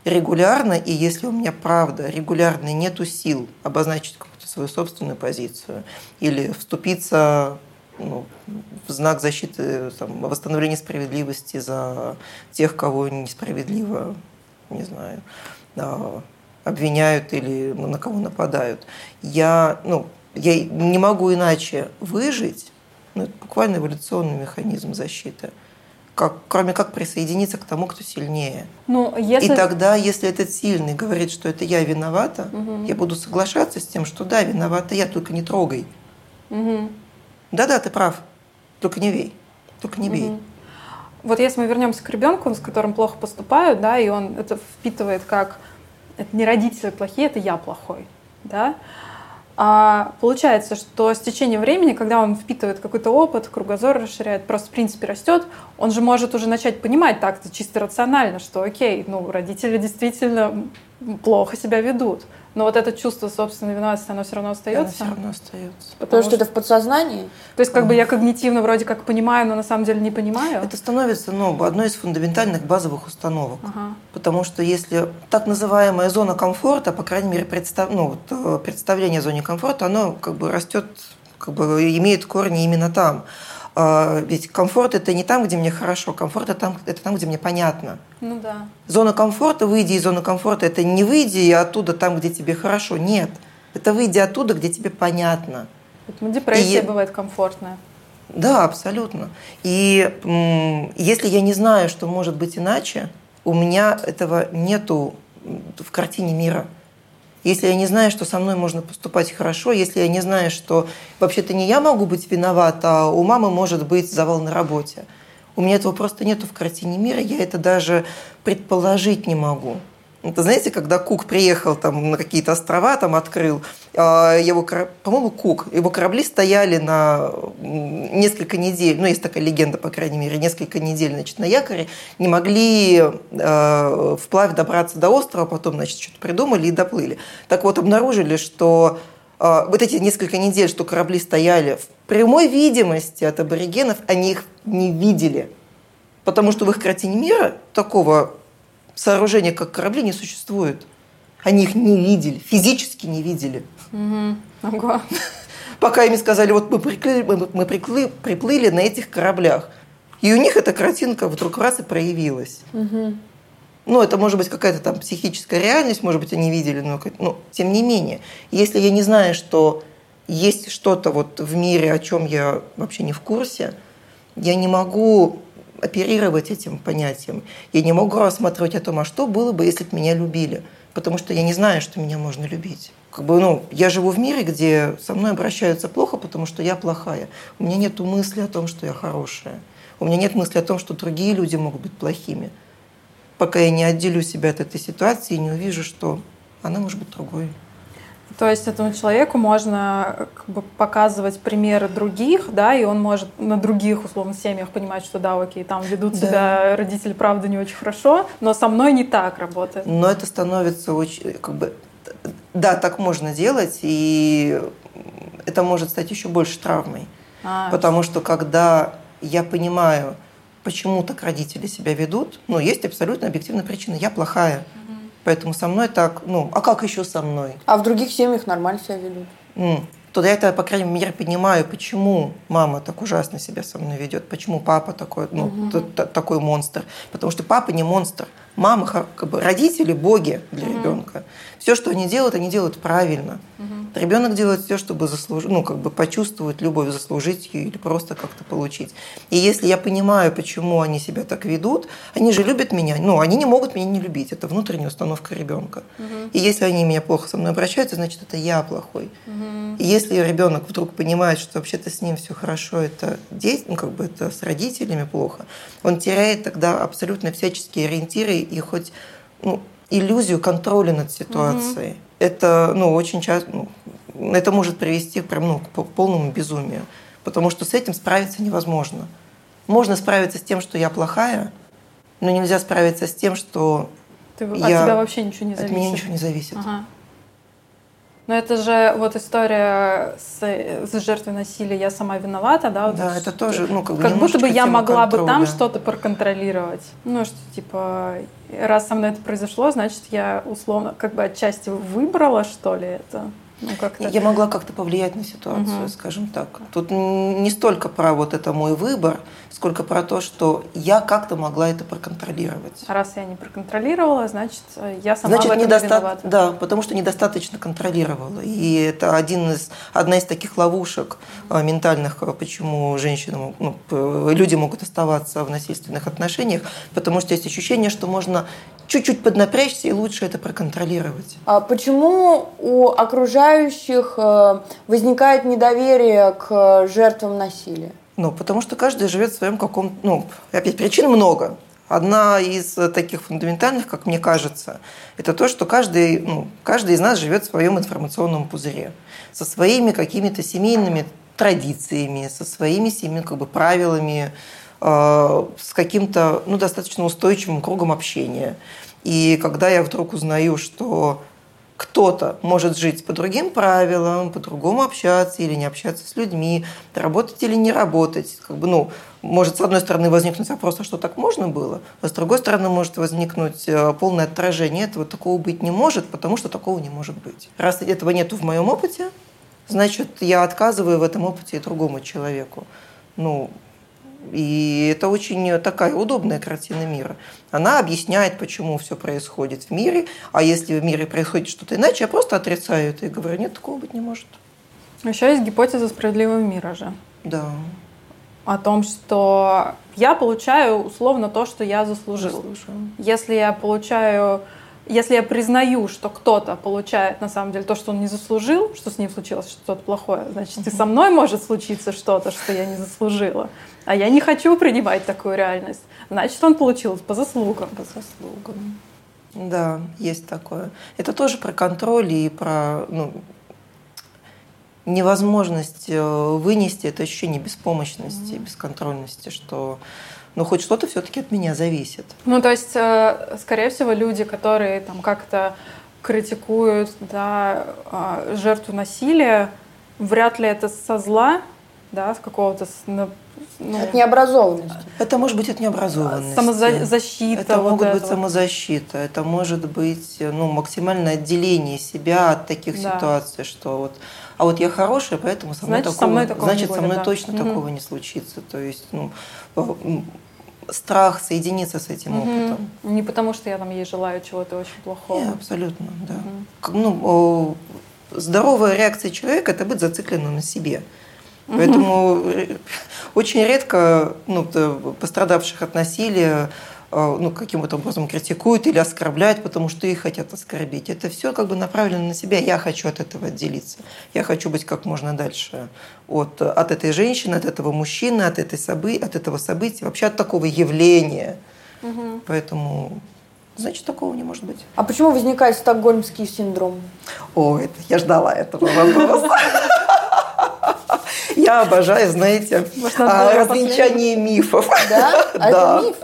регулярно, и если у меня правда регулярно нету сил обозначить какую-то свою собственную позицию или вступиться ну, в знак защиты, там, восстановления справедливости за тех, кого несправедливо, не знаю, а, обвиняют или на кого нападают. Я, ну, я не могу иначе выжить, ну, это буквально эволюционный механизм защиты, как, кроме как присоединиться к тому, кто сильнее. Ну, если... И тогда, если этот сильный говорит, что это я виновата, угу. я буду соглашаться с тем, что да, виновата я, только не трогай. Угу. Да-да, ты прав. Только не бей. Только не бей. Угу. Вот если мы вернемся к ребенку, с которым плохо поступают, да, и он это впитывает как это не родители плохие, это я плохой, да. А получается, что с течением времени, когда он впитывает какой-то опыт, кругозор расширяет, просто в принципе растет, он же может уже начать понимать так-то чисто рационально, что окей, ну родители действительно плохо себя ведут. Но вот это чувство собственной виноватости, оно все равно остается. Оно все равно остается. Потому, Потому что, что это в подсознании. То есть, как бы я когнитивно вроде как понимаю, но на самом деле не понимаю. Это становится ну, одной из фундаментальных базовых установок. Ага. Потому что если так называемая зона комфорта, по крайней мере, представ, ну, вот, э, представление о зоне комфорта, оно как бы растет, как бы имеет корни именно там. А, ведь комфорт это не там, где мне хорошо, комфорт это там, это там, где мне понятно. Ну да. Зона комфорта, выйди из зоны комфорта, это не выйди оттуда там, где тебе хорошо. Нет. Это выйди оттуда, где тебе понятно. Поэтому депрессия и... бывает комфортная. Да, абсолютно. И если я не знаю, что может быть иначе, у меня этого нету в картине мира если я не знаю, что со мной можно поступать хорошо, если я не знаю, что вообще-то не я могу быть виноват, а у мамы может быть завал на работе. У меня этого просто нету в картине мира, я это даже предположить не могу. Это знаете, когда Кук приехал там на какие-то острова, там открыл, а, его, по-моему, Кук, его корабли стояли на несколько недель, ну, есть такая легенда, по крайней мере, несколько недель, значит, на якоре, не могли э, вплавь добраться до острова, потом, значит, что-то придумали и доплыли. Так вот, обнаружили, что э, вот эти несколько недель, что корабли стояли в прямой видимости от аборигенов, они их не видели. Потому что в их картине мира такого сооружения, как корабли, не существует. Они их не видели, физически не видели. Угу. Ого. Пока им сказали, вот мы, приплыли, мы, мы приплыли, приплыли на этих кораблях. И у них эта картинка вдруг раз и проявилась. Угу. Ну, это может быть какая-то там психическая реальность, может быть, они видели, но, но тем не менее, если я не знаю, что есть что-то вот в мире, о чем я вообще не в курсе, я не могу оперировать этим понятием. Я не могу рассматривать о том, а что было бы, если бы меня любили. Потому что я не знаю, что меня можно любить. Как бы, ну, я живу в мире, где со мной обращаются плохо, потому что я плохая. У меня нет мысли о том, что я хорошая. У меня нет мысли о том, что другие люди могут быть плохими. Пока я не отделю себя от этой ситуации и не увижу, что она может быть другой. То есть этому человеку можно как бы, показывать примеры других, да, и он может на других, условно, семьях понимать, что да, окей, там ведут да. себя родители, правда, не очень хорошо, но со мной не так работает. Но это становится очень, как бы, да, так можно делать, и это может стать еще больше травмой. А, потому что когда я понимаю, почему так родители себя ведут, ну, есть абсолютно объективная причина, я плохая. Поэтому со мной так, ну, а как еще со мной? А в других семьях нормально себя ведут? Mm. То я это, по крайней мере, понимаю, почему мама так ужасно себя со мной ведет, почему папа такой, ну, угу. такой монстр. Потому что папа не монстр. Мама, как бы родители боги для угу. ребенка. Все, что они делают, они делают правильно. Угу. Ребенок делает все, чтобы заслужить, ну, как бы почувствовать любовь, заслужить ее или просто как-то получить. И если я понимаю, почему они себя так ведут, они же любят меня, ну, они не могут меня не любить. Это внутренняя установка ребенка. Угу. И если они меня плохо со мной обращаются, значит, это я плохой. Угу. И если ребенок вдруг понимает, что вообще-то с ним все хорошо, это дети, ну, как бы это с родителями плохо, он теряет тогда абсолютно всяческие ориентиры и хоть ну, иллюзию контроля над ситуацией. Угу. Это, ну, очень часто, ну, это может привести прям, ну, к полному безумию, потому что с этим справиться невозможно. Можно справиться с тем, что я плохая, но нельзя справиться с тем, что Ты, я, от тебя вообще ничего не зависит. От меня ничего не зависит. Ага. Но это же вот история с, с жертвой насилия, я сама виновата, да? Вот да, это тоже, ну, как, как будто бы я могла контроля. бы там что-то проконтролировать. Ну, что типа, раз со мной это произошло, значит, я условно как бы отчасти выбрала, что ли, это. Ну. Я могла как-то повлиять на ситуацию, угу. скажем так. Тут не столько про вот это мой выбор, сколько про то, что я как-то могла это проконтролировать. А раз я не проконтролировала, значит, я сама значит, в этом недоста... виновата. Да, потому что недостаточно контролировала. И это один из, одна из таких ловушек угу. ментальных, а, почему женщины, ну, люди могут оставаться в насильственных отношениях, потому что есть ощущение, что можно чуть-чуть поднапрячься и лучше это проконтролировать. А почему у окружающих э, возникает недоверие к э, жертвам насилия? Ну, потому что каждый живет в своем каком... Ну, опять, причин много. Одна из таких фундаментальных, как мне кажется, это то, что каждый, ну, каждый из нас живет в своем информационном пузыре со своими какими-то семейными традициями, со своими семейными как бы, правилами, Э, с каким-то ну, достаточно устойчивым кругом общения. И когда я вдруг узнаю, что кто-то может жить по другим правилам, по-другому общаться или не общаться с людьми, работать или не работать. Как бы, ну, может, с одной стороны, возникнуть вопрос, а что так можно было, а с другой стороны, может возникнуть э, полное отражение этого, такого быть не может, потому что такого не может быть. Раз этого нету в моем опыте, значит, я отказываю в этом опыте и другому человеку. Ну, и это очень такая удобная картина мира. Она объясняет, почему все происходит в мире. А если в мире происходит что-то иначе, я просто отрицаю это и говорю, нет, такого быть не может. Еще есть гипотеза справедливого мира же. Да. О том, что я получаю условно то, что я заслужил. Заслужил. Если я получаю если я признаю, что кто-то получает на самом деле то, что он не заслужил, что с ним случилось что-то плохое, значит, и со мной может случиться что-то, что я не заслужила. А я не хочу принимать такую реальность. Значит, он получил по заслугам. По заслугам. Да, есть такое. Это тоже про контроль и про ну, невозможность э, вынести это ощущение беспомощности, mm-hmm. бесконтрольности, что но хоть что-то все-таки от меня зависит. Ну, то есть, э, скорее всего, люди, которые там как-то критикуют да, а, жертву насилия, вряд ли это со зла, да, с какого-то ну, от необразованности. Это может быть от необразованности. Самозащита. Это вот могут это быть вот. самозащита. Это может быть ну, максимальное отделение себя от таких Да. ситуаций, что вот а вот я хорошая, поэтому со мной Значит, со такого, мной такого не значит, со мной да. точно Мгм. такого не случится. То есть, ну, страх соединиться с этим Мгм. опытом. Не потому, что я там ей желаю чего-то очень плохого. Не, абсолютно, да. К- Ну, здоровая реакция человека – это быть зацикленным на себе. Поэтому э, очень редко ну, пострадавших от насилия э, ну, каким-то образом критикуют или оскорбляют, потому что их хотят оскорбить. Это все как бы направлено на себя. Я хочу от этого отделиться. Я хочу быть как можно дальше от, от этой женщины, от этого мужчины, от, этой собы, от этого события, вообще от такого явления. Поэтому, значит, такого не может быть. А почему возникает стокгольмский синдром? О, это я ждала этого вопроса. Я обожаю, знаете, а, развенчание мифов. Да? А это миф?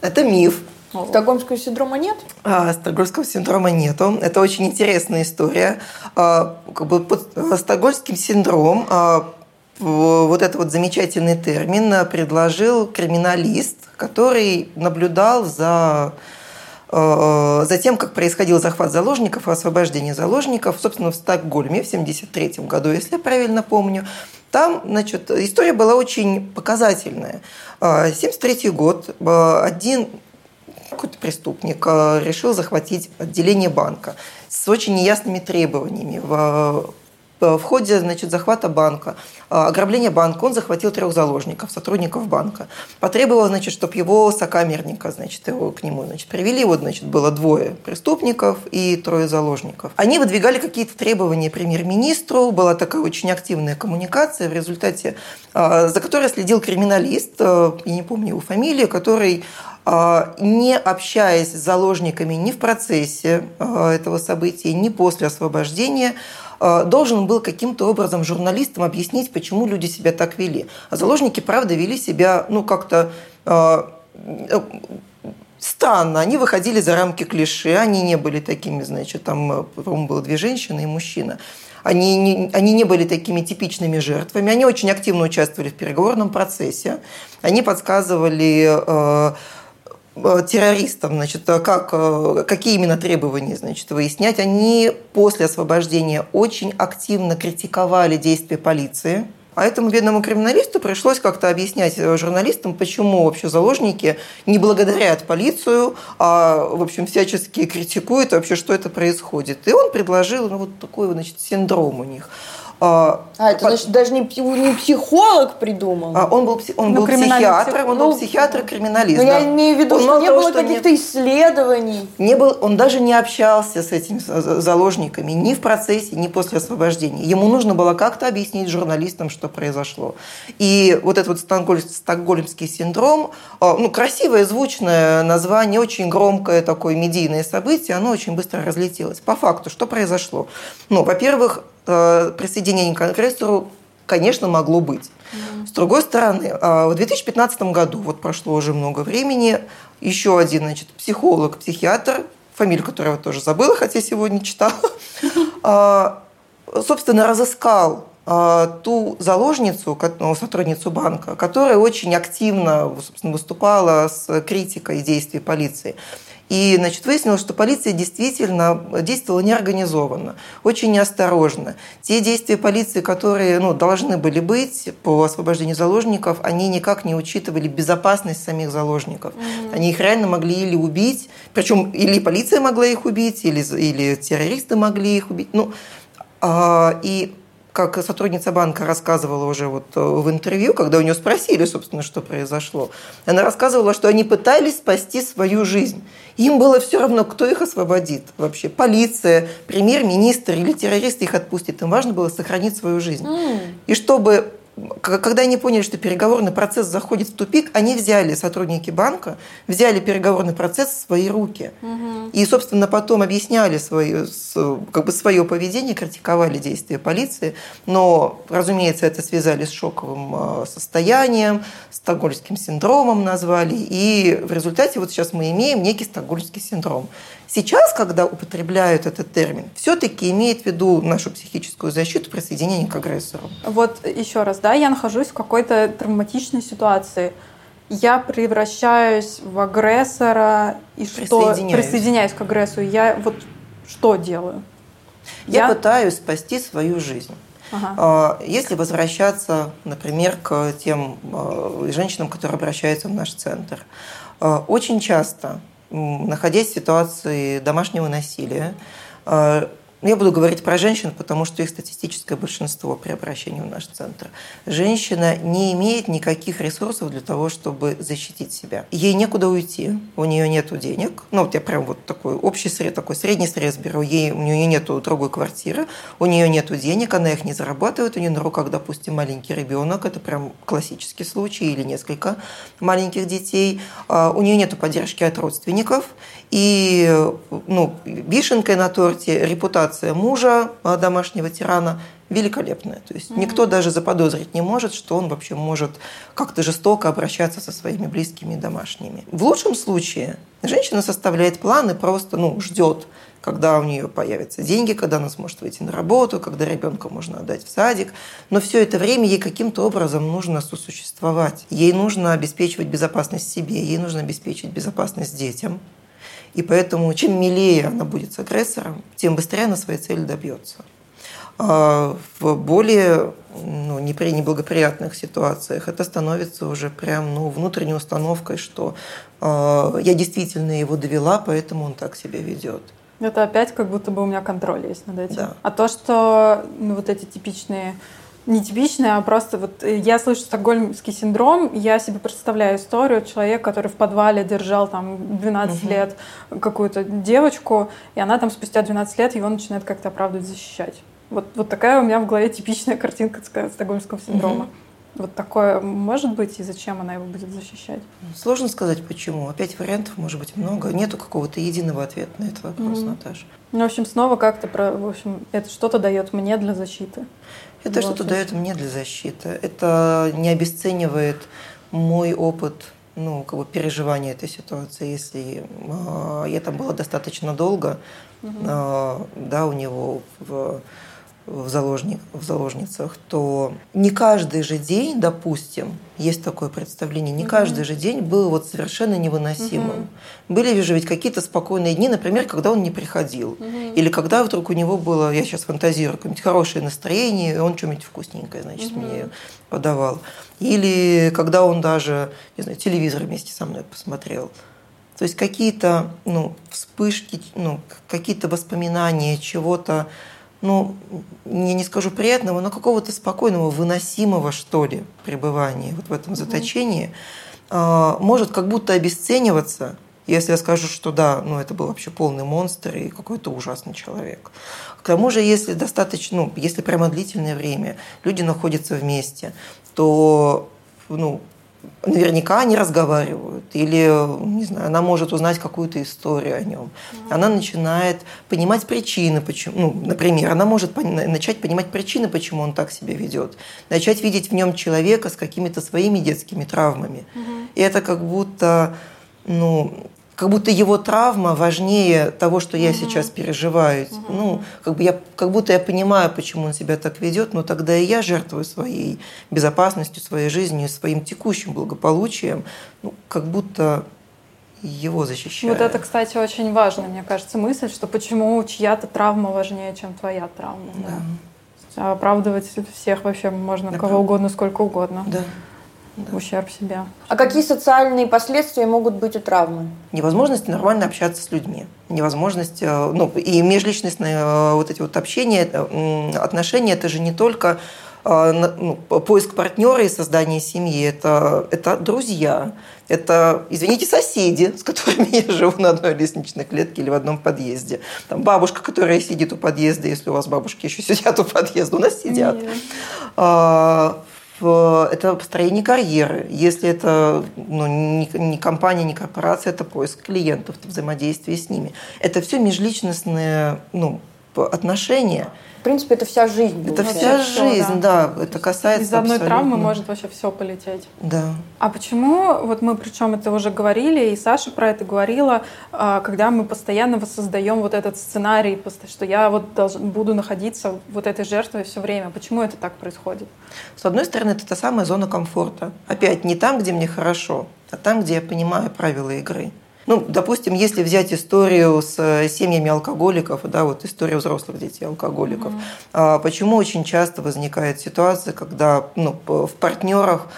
Это миф. Стокгольмского синдрома нет? А, Стокгольмского синдрома нету. Это очень интересная история. А, Как бы под а, стокгольмским синдром а, вот этот вот замечательный термин предложил криминалист, который наблюдал за э, за тем, как происходил захват заложников и освобождение заложников, собственно, в Стокгольме в 1973 году, если я правильно помню. Там, значит, история была очень показательная. 1973 год. э, Один какой-то преступник э, решил захватить отделение банка с очень неясными требованиями. В ходе значит, захвата банка, э, ограбления банка, он захватил трех заложников, сотрудников банка. Потребовал, значит, чтобы его сокамерника, значит, его к нему значит, привели. Вот, значит, было двое преступников и трое заложников. Они выдвигали какие-то требования премьер-министру, была такая очень активная коммуникация, в результате, э, за которой следил криминалист, э, я не помню его фамилию, который не общаясь с заложниками ни в процессе этого события, ни после освобождения, должен был каким-то образом журналистам объяснить, почему люди себя так вели. А заложники, правда, вели себя, ну, как-то а, э, странно. Они выходили за рамки клише, они не были такими, значит, там, э, по-моему, было две женщины и мужчина. Они не, они не были такими типичными жертвами. Они очень активно участвовали в переговорном процессе. Они подсказывали э, э, террористам, значит, э, как, э, какие именно требования значит, выяснять. Они после освобождения очень активно критиковали действия полиции. А этому бедному криминалисту пришлось как-то объяснять э, журналистам, почему вообще заложники не благодарят полицию, а, в общем, всячески критикуют вообще, что это происходит. И он предложил ну, вот такой, значит, синдром у них. А, А, это под- значит, даже не, не психолог придумал. а, он был, он Ну, был психиатр, псих- он ну, был психиатр-криминалист. Но да. я имею в виду, Он что не того, было что не- каких-то исследований. не был, он даже не общался с этими за- заложниками ни в процессе, ни после освобождения. Ему нужно было как-то объяснить журналистам, что произошло. И вот этот вот стокгольм- стокгольмский синдром, а, ну, красивое, звучное название, очень громкое такое медийное событие, оно очень быстро разлетелось. По факту, что произошло? Ну, во-первых, присоединение к агрессору, конечно, могло быть. С другой стороны, а, в 2015 году, вот прошло уже много времени, еще один значит, психолог, психиатр, фамилию которого тоже забыла, хотя сегодня читала, а, собственно, разыскал а, ту заложницу, ну, сотрудницу банка, которая очень активно собственно, выступала с критикой действий полиции. И значит, выяснилось, что полиция действительно действовала неорганизованно, очень неосторожно. Те действия полиции, которые ну, должны были быть по освобождению заложников, они никак не учитывали безопасность самих заложников. Они их реально могли или убить, причем или полиция могла их убить, или, или террористы могли их убить. Ну, а, и как сотрудница банка рассказывала уже вот э, в интервью, когда у нее спросили, собственно, что произошло, она рассказывала, что они пытались спасти свою жизнь. Им было все равно, кто их освободит вообще. Полиция, премьер-министр или террористы их отпустят. Им важно было сохранить свою жизнь. И чтобы когда они поняли, что переговорный процесс заходит в тупик, они взяли, сотрудники банка, взяли переговорный процесс в свои руки. И, собственно, потом объясняли свое, с- как бы свое поведение, критиковали действия полиции. Но, разумеется, это связали с шоковым э, состоянием, стокгольмским синдромом назвали. И в результате вот сейчас мы имеем некий стокгольмский синдром. Сейчас, когда употребляют этот термин, все-таки имеет в виду нашу психическую защиту присоединения к агрессору. Вот еще раз, да, я нахожусь в какой-то травматичной ситуации, я превращаюсь в агрессора и что присоединяюсь к агрессору, я вот что делаю? Я, я пытаюсь спасти свою жизнь. Ага. А, если возвращаться, например, к тем а, женщинам, которые обращаются в наш центр, а, очень часто, находясь в ситуации домашнего насилия, ну, я буду говорить про женщин, потому что их статистическое большинство при обращении в наш центр. Женщина не имеет никаких ресурсов для того, чтобы защитить себя. Ей некуда уйти, у нее нет денег. Ну, вот я прям вот такой общий срез, такой средний срез беру. Ей, у нее нет другой квартиры, у нее нет денег, она их не зарабатывает, у нее на руках, допустим, маленький ребенок, это прям классический случай, или несколько маленьких детей. А, у нее нет поддержки от родственников, и ну, вишенкой на торте репутация мужа а, домашнего тирана великолепная. То есть mm-hmm. никто даже заподозрить не может, что он вообще может как-то жестоко обращаться со своими близкими и домашними. В лучшем случае женщина составляет планы, просто ну, ждет, когда у нее появятся деньги, когда она сможет выйти на работу, когда ребенка можно отдать в садик. Но все это время ей каким-то образом нужно сосуществовать. Ей нужно обеспечивать безопасность себе, ей нужно обеспечить безопасность детям. И поэтому чем милее она будет с агрессором, тем быстрее она своей цели добьется. А в более ну, неблагоприятных ситуациях это становится уже прям ну, внутренней установкой, что э, я действительно его довела, поэтому он так себя ведет. Это опять как будто бы у меня контроль есть над этим. Да. А то, что ну, вот эти типичные нетипичная, а просто вот э, я слышу стокгольмский синдром, я себе представляю историю человека, который в подвале держал там 12 угу. лет какую-то девочку, и она там спустя 12 лет его начинает как-то оправдывать, защищать. Вот, вот такая у меня в голове типичная картинка стокгольмского синдрома. Угу. Вот такое может быть, и зачем она его будет защищать? Сложно сказать, почему. Опять вариантов может быть много. Нету какого-то единого ответа на этот вопрос, mm-hmm. Наташа. Ну, в общем, снова как-то про, в общем, это что-то дает мне для защиты. Это что-то дает мне для защиты. Это не обесценивает мой опыт ну, как бы переживания этой ситуации, если э, я там была достаточно долго, угу. э, да, у него в в, заложник, в заложницах, то не каждый же день, допустим, есть такое представление, не угу. каждый же день был вот совершенно невыносимым. Угу. Были же ведь какие-то спокойные дни, например, когда он не приходил. Угу. Или когда вдруг у него было, я сейчас фантазирую, какое-нибудь хорошее настроение, и он что-нибудь вкусненькое, значит, угу. мне подавал. Или когда он даже, не знаю, телевизор вместе со мной посмотрел. То есть какие-то ну, вспышки, ну, какие-то воспоминания чего-то, ну, я не скажу приятного, но какого-то спокойного, выносимого, что ли, пребывания вот в этом заточении, mm может как будто обесцениваться, если я скажу, что да, ну это был вообще полный монстр и какой-то ужасный человек. К тому же, если достаточно, ну, если прямо длительное время люди находятся вместе, то ну, наверняка они разговаривают, или, не знаю, она может узнать какую-то историю о нем. Она начинает понимать причины, почему, ну, например, она может начать понимать причины, почему он так себя ведет, начать видеть в нем человека с какими-то своими детскими травмами. И это как будто, ну, как будто его травма важнее того, что я угу. сейчас переживаю. Угу. Ну, как бы я, как будто я понимаю, почему он себя так ведет, но тогда и я жертвую своей безопасностью, своей жизнью, своим текущим благополучием, ну, как будто его защищаю. Вот это, кстати, очень важная, мне кажется, мысль, что почему чья-то травма важнее, чем твоя травма. Да. да. Оправдывать всех вообще можно, да, кого правда. угодно, сколько угодно. Да да. ущерб себе. А какие социальные последствия могут быть у травмы? Невозможность нормально общаться с людьми, невозможность, э, ну и межличностные э, вот эти вот общения, э, отношения, это же не только ну, поиск партнера и создание семьи, это, это друзья, это, извините, соседи, с которыми я живу на одной лестничной клетке или в одном подъезде. Там бабушка, которая сидит у подъезда, если у вас бабушки еще сидят у подъезда, у нас сидят. Нет это построение карьеры. Если это ну, не, не компания, не корпорация, это поиск клиентов, это взаимодействие с ними. Это все межличностные ну, отношения. В принципе, это вся жизнь. Это вся жизнь, да. да. Это касается Из одной абсолютно... травмы может вообще все полететь. Да. А почему, вот мы причем это уже говорили, и Саша про это говорила, а, когда мы постоянно воссоздаем вот этот сценарий, что я вот должен, буду находиться вот этой жертвой все время. Почему это так происходит? С одной стороны, это та самая зона комфорта. Опять, не там, где мне хорошо, а там, где я понимаю правила игры. Ну, допустим, если взять историю с э, семьями алкоголиков, да, вот история взрослых детей алкоголиков, mm-hmm. почему очень часто возникает ситуация, когда ну, в партнерах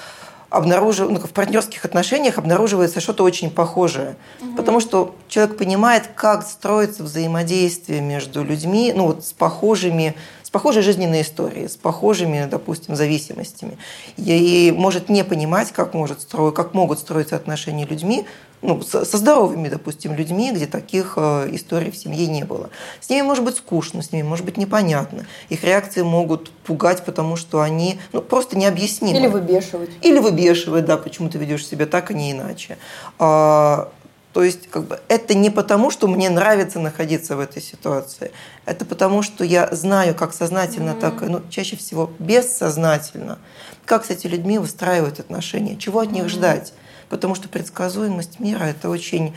обнаружив... ну, в партнерских отношениях обнаруживается что-то очень похожее. Угу. Потому что человек понимает, как строится взаимодействие между людьми, ну вот с похожими похожей жизненной историей, с похожими, допустим, зависимостями. И может не понимать, как, может стро... как могут строиться отношения людьми, ну, со, со здоровыми, допустим, людьми, где таких э, историй в семье не было. С ними может быть скучно, с ними может быть непонятно. Их реакции могут пугать, потому что они ну, просто необъяснимы. Или выбешивать. Или выбешивать, да, почему ты ведешь себя так, а не иначе. А, то есть как бы, это не потому, что мне нравится находиться в этой ситуации. Это потому, что я знаю, как сознательно, mm-hmm. так ну, чаще всего бессознательно, как с этими людьми выстраивают отношения, чего от них mm-hmm. ждать. Потому что предсказуемость мира – это очень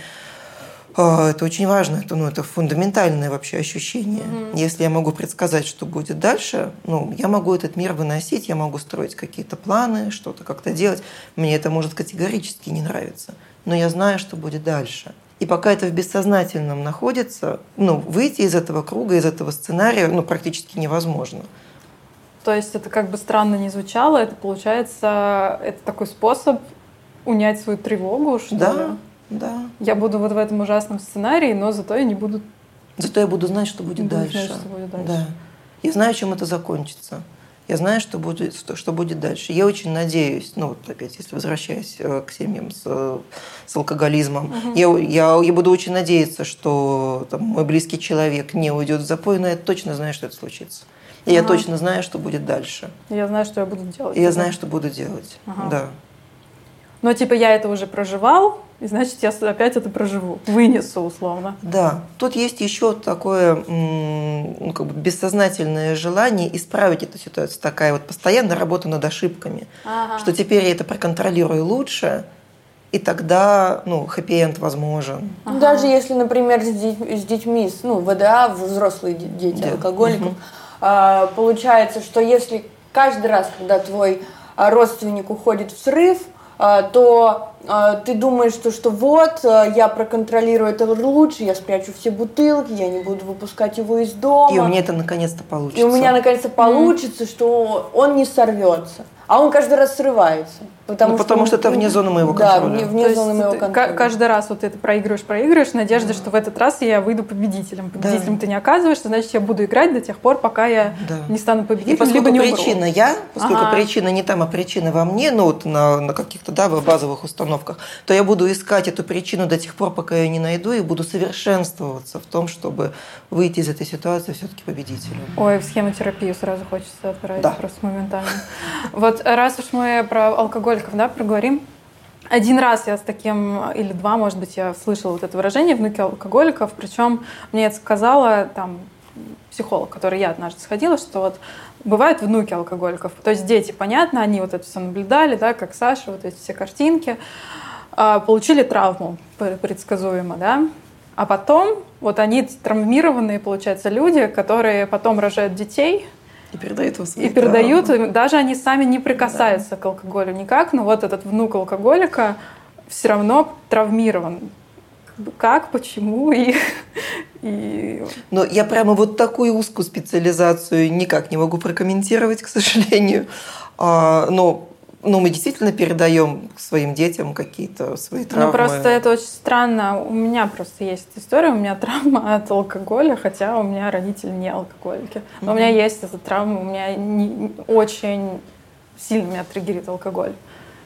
а, это очень важно, это, ну, это фундаментальное вообще ощущение. Mm-hmm. Если я могу предсказать, что будет дальше, ну, я могу этот мир выносить, я могу строить какие-то планы, что-то как-то делать. Мне это может категорически не нравиться но я знаю, что будет дальше. И пока это в бессознательном находится, ну, выйти из этого круга, из этого сценария ну, практически невозможно. То есть это как бы странно не звучало, это получается, это такой способ унять свою тревогу, что да, ли? Да. Я буду вот в этом ужасном сценарии, но зато я не буду... Зато я буду знать, что будет буду дальше. Знать, что будет дальше. Да. Я знаю, чем это закончится. Я знаю, что будет, что, что будет дальше. Я очень надеюсь, ну вот опять, если возвращаясь э, к семьям с, с алкоголизмом, угу. я, я, я буду очень надеяться, что там, мой близкий человек не уйдет в запой, но я точно знаю, что это случится. И ага. я точно знаю, что будет дальше. Я знаю, что я буду делать. И я знаю, что буду делать. Ага. Да. Но типа я это уже проживал, и значит, я опять это проживу, вынесу условно. Да, тут есть еще такое ну, как бы бессознательное желание исправить эту ситуацию, такая вот постоянная работа над ошибками, ага. что теперь я это проконтролирую лучше, и тогда, ну, хэппи-энд возможен. Ага. Даже если, например, с, деть, с детьми, ну, ВДА, взрослые дети да. алкоголиков, угу. получается, что если каждый раз, когда твой а, родственник уходит в срыв, то а, ты думаешь, что, что вот, а, я проконтролирую это лучше, я спрячу все бутылки, я не буду выпускать его из дома. И у меня это наконец-то получится. И у меня наконец-то получится, mm. что он не сорвется. А он каждый раз срывается. Потому, ну, потому что, что это вне зоны моего контроля. Да, вне, вне зоны моего контроля. Каждый раз вот это проигрываешь, проигрываешь, надежда, да. что в этот раз я выйду победителем. Победителем да. ты не оказываешься, значит, я буду играть до тех пор, пока я да. не стану победителем, И поскольку либо не причина умру. я, поскольку ага. причина не там, а причина во мне, ну вот на, на каких-то да, базовых установках, то я буду искать эту причину до тех пор, пока я ее не найду, и буду совершенствоваться в том, чтобы выйти из этой ситуации все-таки победителем. Ой, в схемотерапию сразу хочется отправить да. просто моментально. Вот раз уж мы про алкоголиков да, проговорим, один раз я с таким, или два, может быть, я слышала вот это выражение «внуки алкоголиков», причем мне это сказала там психолог, который я однажды сходила, что вот бывают внуки алкоголиков. То есть дети, понятно, они вот это все наблюдали, да, как Саша, вот эти все картинки, а, получили травму предсказуемо, да, а потом вот они травмированные, получается, люди, которые потом рожают детей, и передают его И передают, даже они сами не прикасаются да. к алкоголю никак, но вот этот внук алкоголика все равно травмирован. Как, почему и, и... Но я прямо вот такую узкую специализацию никак не могу прокомментировать, к сожалению. А, но ну, мы действительно передаем своим детям какие-то свои ну, травмы. Ну, просто это очень странно. У меня просто есть история, у меня травма от алкоголя, хотя у меня родители не алкоголики. Но mm-hmm. у меня есть эта травма, у меня не, очень сильно меня триггерит алкоголь.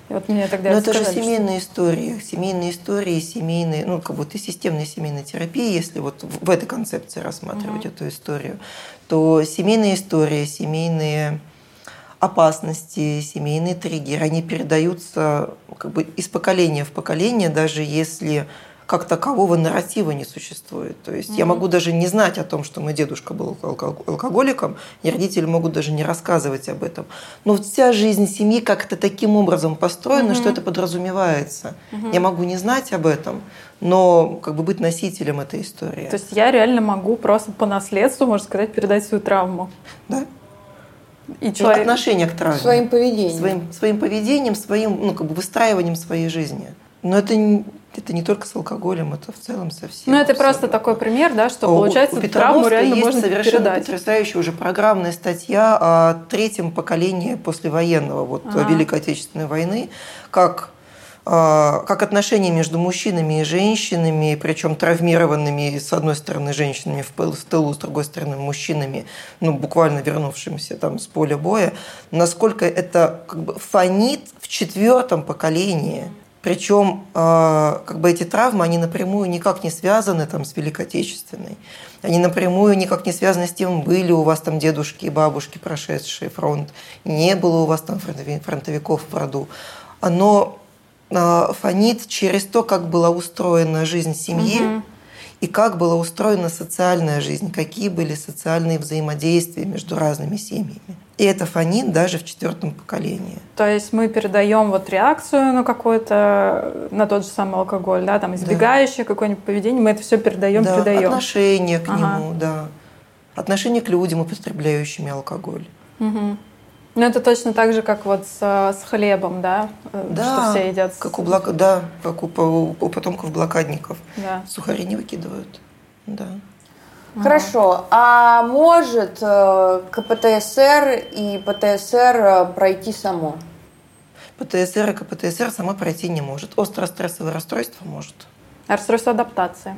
И вот мне тогда Но это же семейные что... истории, семейные истории, семейные, ну, как будто системная семейная терапия, если вот в этой концепции рассматривать mm-hmm. эту историю, то семейные истории, семейные опасности, семейные триггеры, они передаются как бы из поколения в поколение, даже если как такового нарратива не существует. То есть mm-hmm. я могу даже не знать о том, что мой дедушка был алкоголиком, и родители могут даже не рассказывать об этом. Но вся жизнь семьи как-то таким образом построена, mm-hmm. что это подразумевается. Mm-hmm. Я могу не знать об этом, но как бы быть носителем этой истории. То есть я реально могу просто по наследству, можно сказать, передать свою травму. Да. И человек... Отношение к травме. Своим поведением. Своим, своим поведением, своим ну, как бы выстраиванием своей жизни. Но это это не только с алкоголем, это в целом со всем. Ну, это абсолютно. просто такой пример, да, что получается у, травму реально есть можно совершенно передать. потрясающая уже программная статья о третьем поколении послевоенного, вот ага. Великой Отечественной войны, как как отношения между мужчинами и женщинами, причем травмированными с одной стороны женщинами в тылу, с другой стороны мужчинами, ну буквально вернувшимися там с поля боя, насколько это как бы фонит в четвертом поколении причем э, как бы эти травмы, они напрямую никак не связаны там, с Великой Отечественной. Они напрямую никак не связаны с тем, были у вас там дедушки и бабушки, прошедшие фронт, не было у вас там фронтовиков в роду. Оно фонит через то, как была устроена жизнь семьи, угу и как была устроена социальная жизнь, какие были социальные взаимодействия между разными семьями. И это фонит даже в четвертом поколении. То есть мы передаем вот реакцию на какой-то, на тот же самый алкоголь, да, там избегающее да. какое-нибудь поведение, мы это все передаем, да, передаем. Отношение к ага. нему, да. Отношение к людям, употребляющим алкоголь. Угу. Ну, это точно так же, как вот с, с хлебом, да? Э, да, что все едят. Как у блок... Да, как у, у, потомков блокадников. Да. Сухари не выкидывают. Да. Хорошо. А может э, КПТСР и ПТСР э, пройти само? ПТСР и КПТСР само пройти не может. Острое-стрессовое расстройство может. А расстройство адаптации?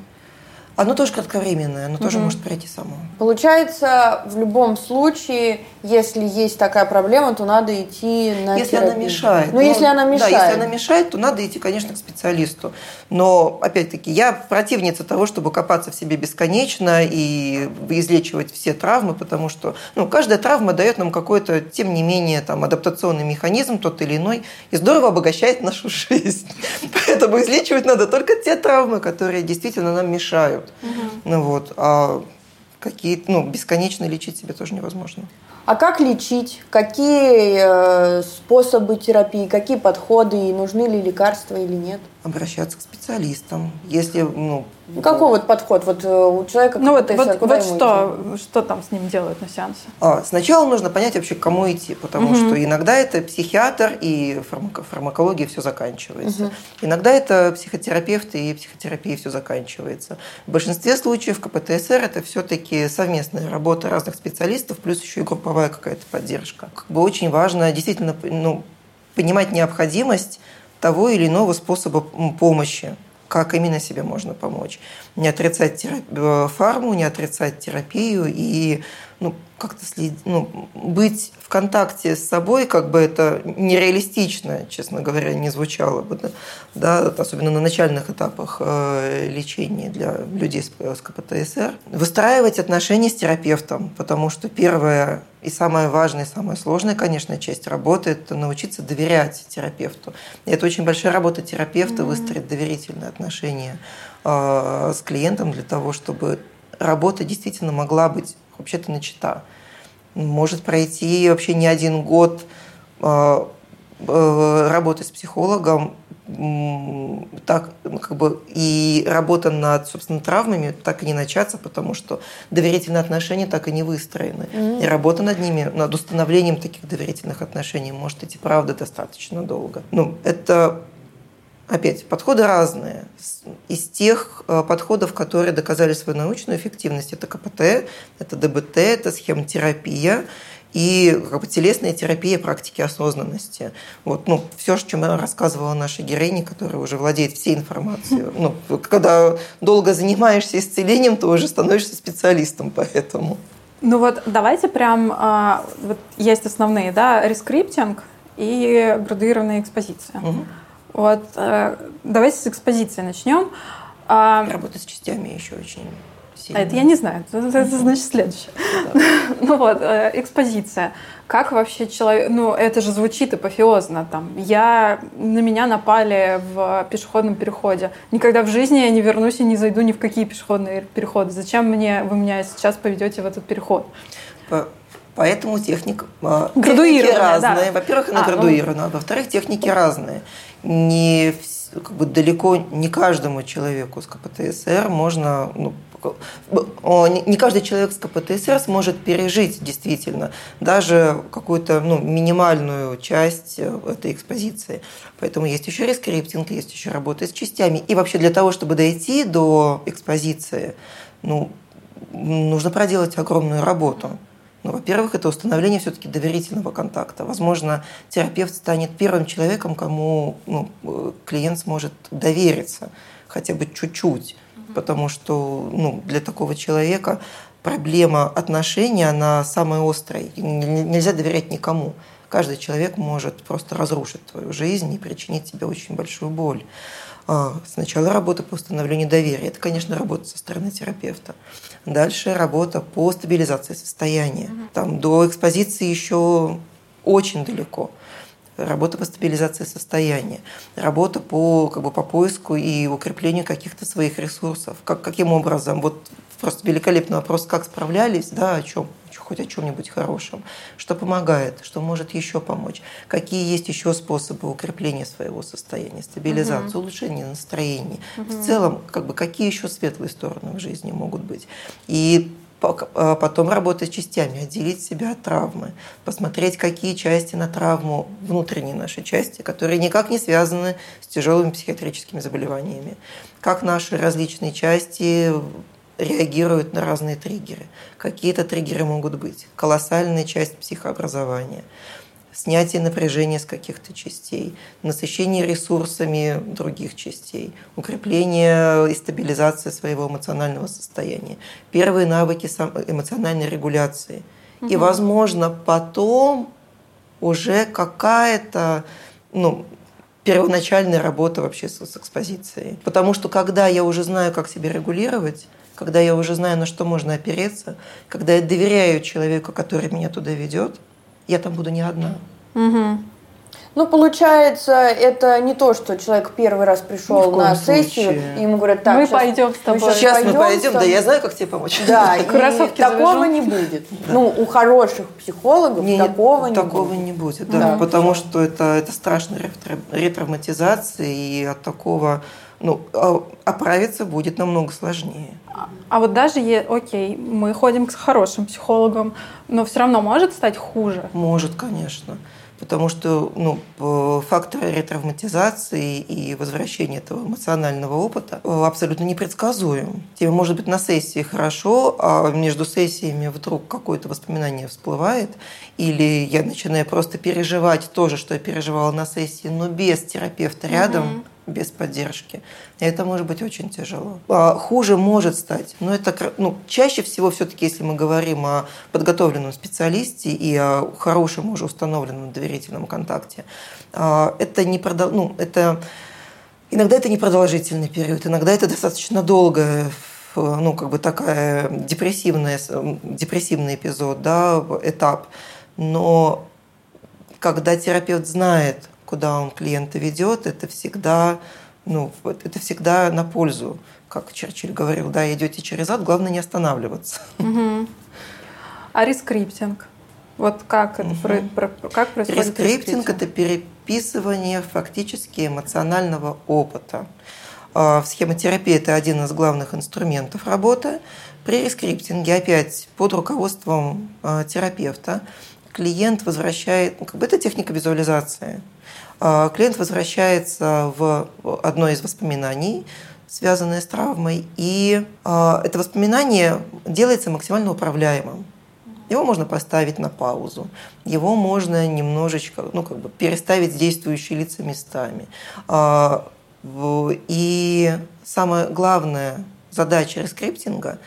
Оно тоже кратковременное, оно угу. тоже может пройти само. Получается, в любом случае, если есть такая проблема, то надо идти на Если терапию. она мешает. Ну, ну, если она мешает. Да, если она мешает, то надо идти, конечно, к специалисту. Но, опять-таки, я противница того, чтобы копаться в себе бесконечно и излечивать все травмы, потому что ну, каждая травма дает нам какой-то, тем не менее, там, адаптационный механизм, тот или иной, и здорово обогащает нашу жизнь. Поэтому излечивать надо только те травмы, которые действительно нам мешают Угу. Ну вот, а какие, ну, бесконечно лечить себя тоже невозможно. А как лечить? Какие э, способы терапии, какие подходы, и нужны ли лекарства или нет? Обращаться к специалистам. Если, ну, ну, какой вот подход вот э, у человека? Ну вот, вот, вот что, что там с ним делают на сеансе? А, сначала нужно понять вообще, к кому идти, потому угу. что иногда это психиатр и фармако фармакология все заканчивается. Угу. Иногда это психотерапевт и психотерапия все заканчивается. В большинстве случаев КПТСР это все-таки совместная работа разных специалистов, плюс еще и групповая какая-то поддержка. Как бы очень важно действительно ну, понимать необходимость того или иного способа помощи как именно себе можно помочь. Не отрицать терапию, э, фарму, не отрицать терапию и ну, как-то след... ну, быть в контакте с собой, как бы это нереалистично, честно говоря, не звучало бы, да, да особенно на начальных этапах э, лечения для людей с, с КПТСР. Выстраивать отношения с терапевтом, потому что первое и самая важная, самая сложная, конечно, часть работы – это научиться доверять терапевту. И это очень большая работа терапевта mm-hmm. выстроить доверительные отношения э, с клиентом для того, чтобы работа действительно могла быть вообще-то начата. Может пройти вообще не один год э, э, работы с психологом, так, ну, как бы, и работа над, собственно, травмами так и не начаться, потому что доверительные отношения так и не выстроены. Mm-hmm. И работа над ними, над установлением таких доверительных отношений может идти, правда, достаточно долго. Ну, это Опять, подходы разные. Из тех э, подходов, которые доказали свою научную эффективность, это КПТ, это ДБТ, это схемотерапия и как бы, телесная терапия практики осознанности. Вот, ну, все, о чем рассказывала наша героиня, которая уже владеет всей информацией. Ну, когда долго занимаешься исцелением, то уже становишься специалистом поэтому. Ну вот давайте прям, а, вот есть основные, да, рескриптинг и градуированная экспозиция. Угу. Вот, э, давайте с экспозиции начнем. А, Работа с частями еще очень А это я не знаю, это, это значит следующее. Ну вот, э, экспозиция. Как вообще человек, ну это же звучит апофеозно, там, я, на меня напали в пешеходном переходе. Никогда в жизни я не вернусь и не зайду ни в какие пешеходные переходы. Зачем мне, вы меня сейчас поведете в этот переход? Поэтому техник, а, техники разные. Да. Во-первых, она а, градуирована. Ну... Во-вторых, техники разные. Не, как бы далеко не каждому человеку с КПТСР можно ну, не каждый человек с КПТСР сможет пережить действительно даже какую-то ну, минимальную часть э, этой экспозиции. Поэтому есть еще рескриптинг, есть еще работа с частями. И вообще для того, чтобы дойти до экспозиции, ну, нужно проделать огромную работу. Ну, во-первых, это установление все-таки доверительного контакта. Возможно, терапевт станет первым человеком, кому ну, э, клиент сможет довериться хотя бы чуть-чуть, потому что ну, для такого человека проблема отношений, она самая острая. Нельзя доверять никому. Каждый человек может просто разрушить твою жизнь и причинить тебе очень большую боль. А, сначала работа по установлению доверия. Это, конечно, работа со стороны терапевта. Дальше работа по стабилизации состояния. Там до экспозиции еще очень далеко. Работа по стабилизации состояния, работа по, как бы, по поиску и укреплению каких-то своих ресурсов. Как, каким образом? Вот просто великолепный вопрос, как справлялись, да, о чем? хоть о чем-нибудь хорошем, что помогает, что может еще помочь, какие есть еще способы укрепления своего состояния, стабилизации, угу. улучшения настроения. Угу. В целом, как бы, какие еще светлые стороны в жизни могут быть. И а, потом работать частями, отделить себя от травмы, посмотреть, какие части на травму, внутренние наши части, которые никак не связаны с тяжелыми психиатрическими заболеваниями, как наши различные части реагируют на разные триггеры. Какие-то триггеры могут быть. Колоссальная часть психообразования, снятие напряжения с каких-то частей, насыщение ресурсами других частей, укрепление и стабилизация своего эмоционального состояния, первые навыки эмоциональной регуляции. Угу. И, возможно, потом уже какая-то ну, первоначальная работа вообще с, с экспозицией. Потому что когда я уже знаю, как себя регулировать, когда я уже знаю, на что можно опереться, когда я доверяю человеку, который меня туда ведет, я там буду не одна. Угу. Ну, получается, это не то, что человек первый раз пришел на сессию, случае. и ему говорят, так, мы сейчас, пойдем с тобой. Мы сейчас, сейчас мы пойдем, да, я знаю, как тебе помочь. Да, и такого не будет. Ну, у хороших психологов такого не такого будет. не будет, да, потому что это, это страшная ретравматизация, и от такого ну, а, оправиться будет намного сложнее. А, а вот даже, окей, мы ходим к хорошим психологам, но все равно может стать хуже? Может, конечно. Потому что ну, факторы ретравматизации и возвращения этого эмоционального опыта э, абсолютно непредсказуем. Тебе может быть на сессии хорошо, а между сессиями вдруг какое-то воспоминание всплывает, или я начинаю просто переживать то же, что я переживала на сессии, но без терапевта рядом. Угу без поддержки. И это может быть очень тяжело. А хуже может стать, но это ну, чаще всего все-таки, если мы говорим о подготовленном специалисте и о хорошем уже установленном доверительном контакте, а, это не продол... ну, это иногда это непродолжительный период, иногда это достаточно долгое ну, как бы такая депрессивная, депрессивный эпизод, да, этап. Но когда терапевт знает, куда он клиента ведет, это всегда, ну, это всегда на пользу. Как Черчилль говорил, да, идете через ад, главное не останавливаться. Угу. А рескриптинг? Вот как, это, угу. про, как происходит рескриптинг? это переписывание фактически эмоционального опыта. А, в схемотерапии это один из главных инструментов работы. При рескриптинге, опять под руководством а, терапевта, клиент возвращает, ну, как бы это техника визуализации. А, клиент возвращается в одно из воспоминаний, связанное с травмой, и а, это воспоминание делается максимально управляемым. Его можно поставить на паузу, его можно немножечко, ну, как бы переставить действующие лица местами. А, и самая главная задача рескриптинга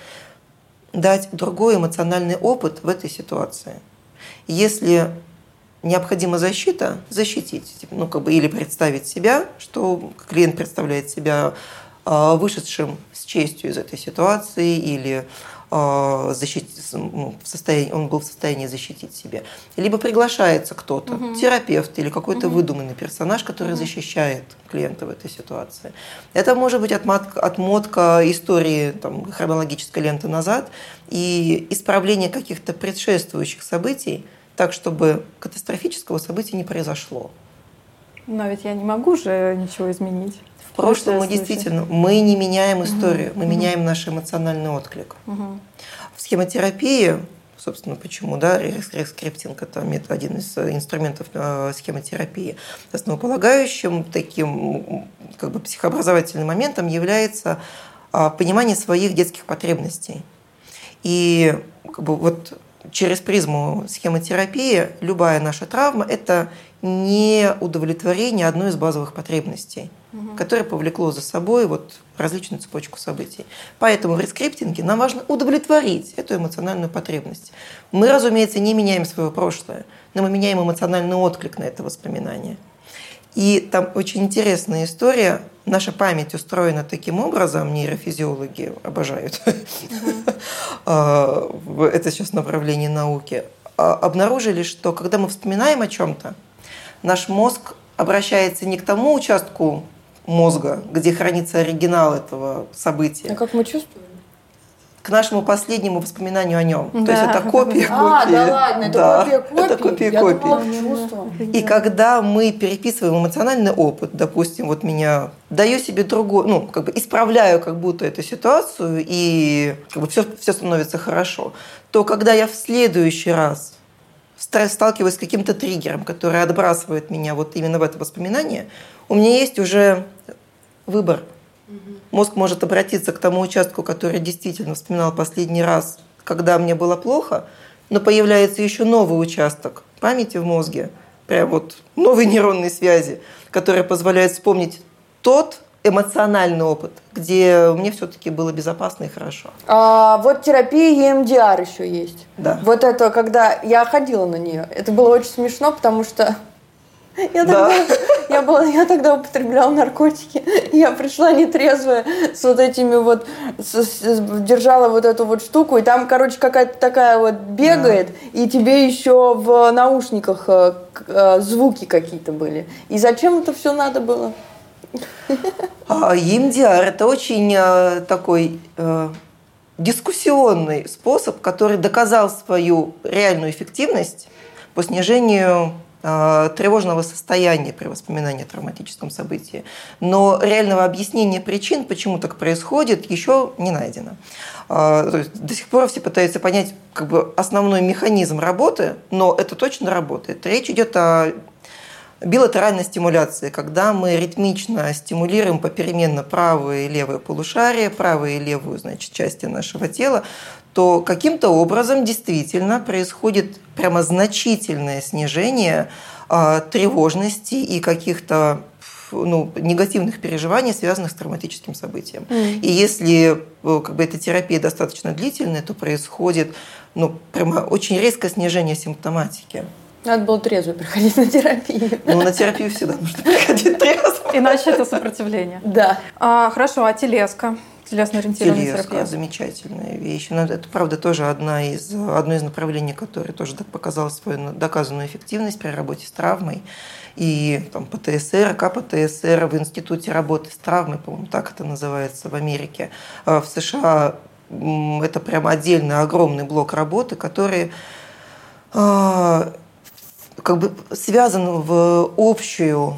– дать другой эмоциональный опыт в этой ситуации. Если необходима защита, защитить, типа, ну, как бы, или представить себя, что клиент представляет себя вышедшим с честью из этой ситуации или а, защитить, ну, в состоянии, он был в состоянии защитить себя. Либо приглашается кто-то, угу. терапевт или какой-то угу. выдуманный персонаж, который угу. защищает клиента в этой ситуации. Это может быть отмотка, отмотка истории там, хронологической ленты назад и исправление каких-то предшествующих событий, так, чтобы катастрофического события не произошло. Но ведь я не могу же ничего изменить. В прошлом мы действительно, мы не меняем историю, угу. мы угу. меняем наш эмоциональный отклик. Угу. В схемотерапии, собственно, почему, да, рескриптинг – это один из инструментов э, схемотерапии. Основополагающим таким как бы психообразовательным моментом является а, понимание своих детских потребностей. И как бы, вот через призму схемотерапии любая наша травма – это не удовлетворение одной из базовых потребностей – угу. которое повлекло за собой вот различную цепочку событий. Поэтому в рескриптинге нам важно удовлетворить эту эмоциональную потребность. Мы, разумеется, не меняем свое прошлое, но мы меняем эмоциональный отклик на это воспоминание. И там очень интересная история. Наша память устроена таким образом, нейрофизиологи обожают. А, это сейчас направление науки. А, обнаружили, что когда мы вспоминаем о чем-то, наш мозг обращается не к тому участку мозга, где хранится оригинал этого события. А как мы чувствуем? К нашему последнему воспоминанию о нем. Да. То есть это копия а, копии. А, да ладно, это да, копия копии. Это копия Я копии. Думала, И когда мы переписываем эмоциональный опыт, допустим, вот меня даю себе другой, ну, как бы исправляю как будто эту ситуацию, и как бы все, все становится хорошо, то когда я в следующий раз сталкиваюсь с каким-то триггером, который отбрасывает меня вот именно в это воспоминание, у меня есть уже выбор. Мозг может обратиться к тому участку, который действительно вспоминал последний раз, когда мне было плохо, но появляется еще новый участок памяти в мозге, прям вот новые нейронные связи, которые позволяют вспомнить тот эмоциональный опыт, где мне все-таки было безопасно и хорошо. А, вот терапия EMDR еще есть. Да. Вот это, когда я ходила на нее, это было очень смешно, потому что я тогда, я, была, я тогда употребляла наркотики. Я пришла нетрезвая с вот этими вот, с, с, держала вот эту вот штуку, и там, короче, какая-то такая вот бегает, да. и тебе еще в наушниках э, э, звуки какие-то были. И зачем это все надо было? А, EMDR – это очень э, такой э, дискуссионный способ, который доказал свою реальную эффективность по снижению тревожного состояния при воспоминании о травматическом событии. Но реального объяснения причин, почему так происходит, еще не найдено. Э, то есть до сих пор все пытаются понять как бы, основной механизм работы, но это точно работает. Речь идет о билатеральной стимуляции, когда мы ритмично стимулируем попеременно правое и левое полушарие, правую и левую значит, части нашего тела, то каким-то образом действительно происходит прямо значительное снижение э, тревожности и каких-то ну, негативных переживаний, связанных с травматическим событием. Mm. И если э, как бы, эта терапия достаточно длительная, то происходит ну, прямо очень резкое снижение симптоматики. Надо было трезво приходить на терапию. Ну, на терапию всегда нужно приходить трезво. Иначе это сопротивление. Да. А, хорошо, а телеска? Телесно-ориентированная Телеска, терапия. замечательная вещь. Но это, правда, тоже одна из, одно из направлений, которое тоже показало свою доказанную эффективность при работе с травмой. И там, ПТСР, КПТСР в Институте работы с травмой, по-моему, так это называется в Америке. А в США это прямо отдельный огромный блок работы, который а, как бы связан в общую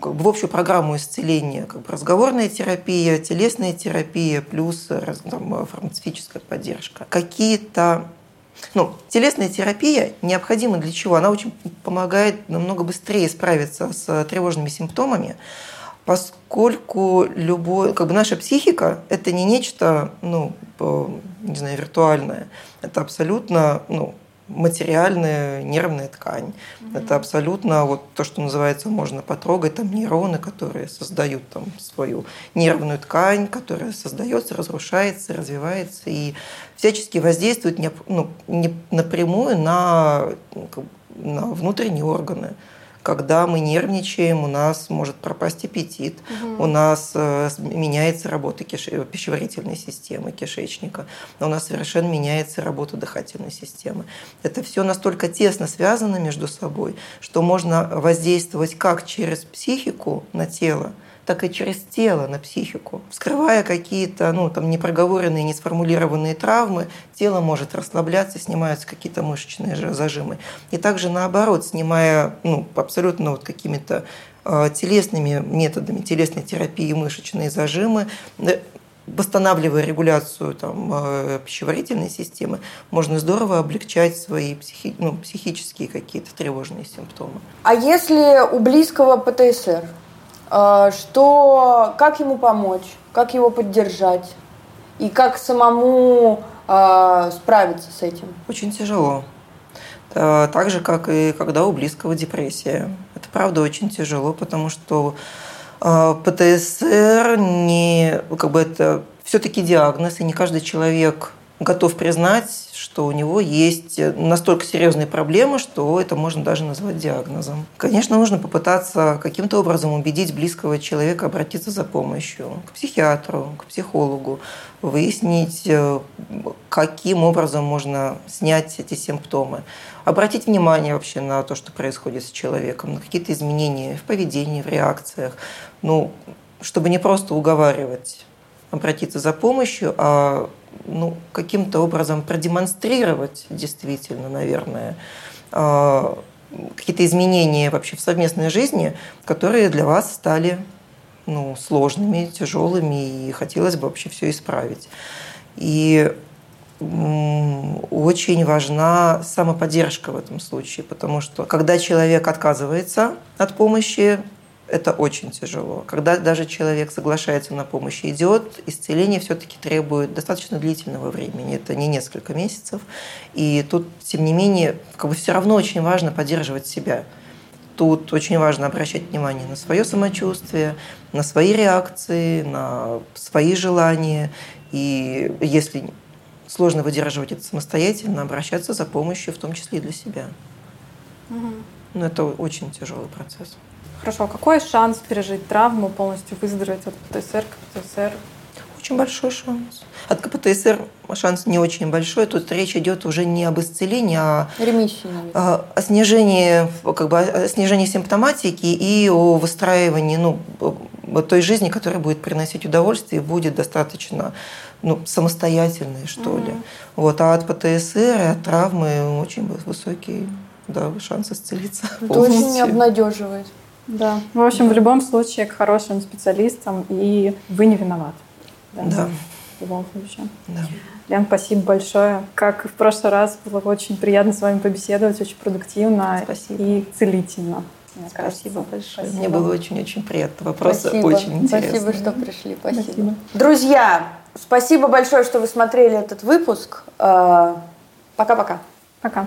в общую программу исцеления, как бы разговорная терапия, телесная терапия, плюс там, фармацевтическая поддержка. Какие-то ну, телесная терапия необходима для чего? Она очень помогает намного быстрее справиться с тревожными симптомами, поскольку любой, как бы наша психика – это не нечто, ну, не знаю, виртуальное. Это абсолютно, ну, материальная нервная ткань. Mm-hmm. Это абсолютно вот то, что называется, можно потрогать, там нейроны, которые создают там свою нервную ткань, которая создается, разрушается, развивается и всячески воздействует не, ну, не напрямую на, на внутренние органы когда мы нервничаем, у нас может пропасть аппетит, угу. у нас э, меняется работа киш... пищеварительной системы, кишечника, у нас совершенно меняется работа дыхательной системы. Это все настолько тесно связано между собой, что можно воздействовать как через психику на тело, так и через тело на психику. Вскрывая какие-то ну, там, непроговоренные, не сформулированные травмы, тело может расслабляться, снимаются какие-то мышечные зажимы. И также наоборот, снимая ну, абсолютно вот какими-то э, телесными методами, телесной терапии мышечные зажимы, э, восстанавливая регуляцию там, э, пищеварительной системы, можно здорово облегчать свои психи, ну, психические какие-то тревожные симптомы. А если у близкого ПТСР? А, что, как ему помочь, как его поддержать и как самому э, справиться с этим? Очень тяжело. Так же, как и когда у близкого депрессия. Это правда очень тяжело, потому что э, ПТСР не, как бы это все-таки диагноз, и не каждый человек готов признать, что у него есть настолько серьезные проблемы, что это можно даже назвать диагнозом. Конечно, нужно попытаться каким-то образом убедить близкого человека обратиться за помощью к психиатру, к психологу, выяснить, э, каким образом можно снять эти симптомы, обратить внимание вообще на то, что происходит с человеком, на какие-то изменения в поведении, в реакциях, ну, чтобы не просто уговаривать обратиться за помощью, а ну, каким-то образом продемонстрировать действительно, наверное, а, какие-то изменения вообще в совместной жизни, которые для вас стали ну, сложными, тяжелыми, и хотелось бы вообще все исправить. И очень важна самоподдержка в этом случае, потому что когда человек отказывается от помощи, это очень тяжело. Когда даже человек соглашается на помощь и идет, исцеление все-таки требует достаточно длительного времени. Это не несколько месяцев. И тут, тем не менее, как бы все равно очень важно поддерживать себя. Тут очень важно обращать внимание на свое самочувствие, на свои реакции, на свои желания. И если сложно выдерживать это самостоятельно, обращаться за помощью, в том числе и для себя. Угу. Но это очень тяжелый процесс. Хорошо, а какой шанс пережить травму, полностью выздороветь от ПТСР к ПТСР? Очень большой шанс. От КПТСР шанс не очень большой. Тут речь идет уже не об исцелении, а Ремиссии, о, о снижении, как бы, о снижении симптоматики и о выстраивании ну, той жизни, которая будет приносить удовольствие и будет достаточно ну, самостоятельной, что mm-hmm. ли. Вот. А от ПТСР и от травмы очень высокий да, шанс исцелиться. Это полностью. очень обнадеживает. Да. В общем, в любом случае к хорошим специалистам, и вы не виноваты. Да. да. В любом случае. Да. Лен, спасибо большое. Как и в прошлый раз, было очень приятно с вами побеседовать, очень продуктивно спасибо. и целительно. Мне спасибо кажется. большое. Спасибо. Мне было очень-очень приятно. Вопросы спасибо. очень интересные. Спасибо, что пришли. Спасибо. спасибо. Друзья, спасибо большое, что вы смотрели этот выпуск. Э, пока-пока. Пока. -пока. Пока.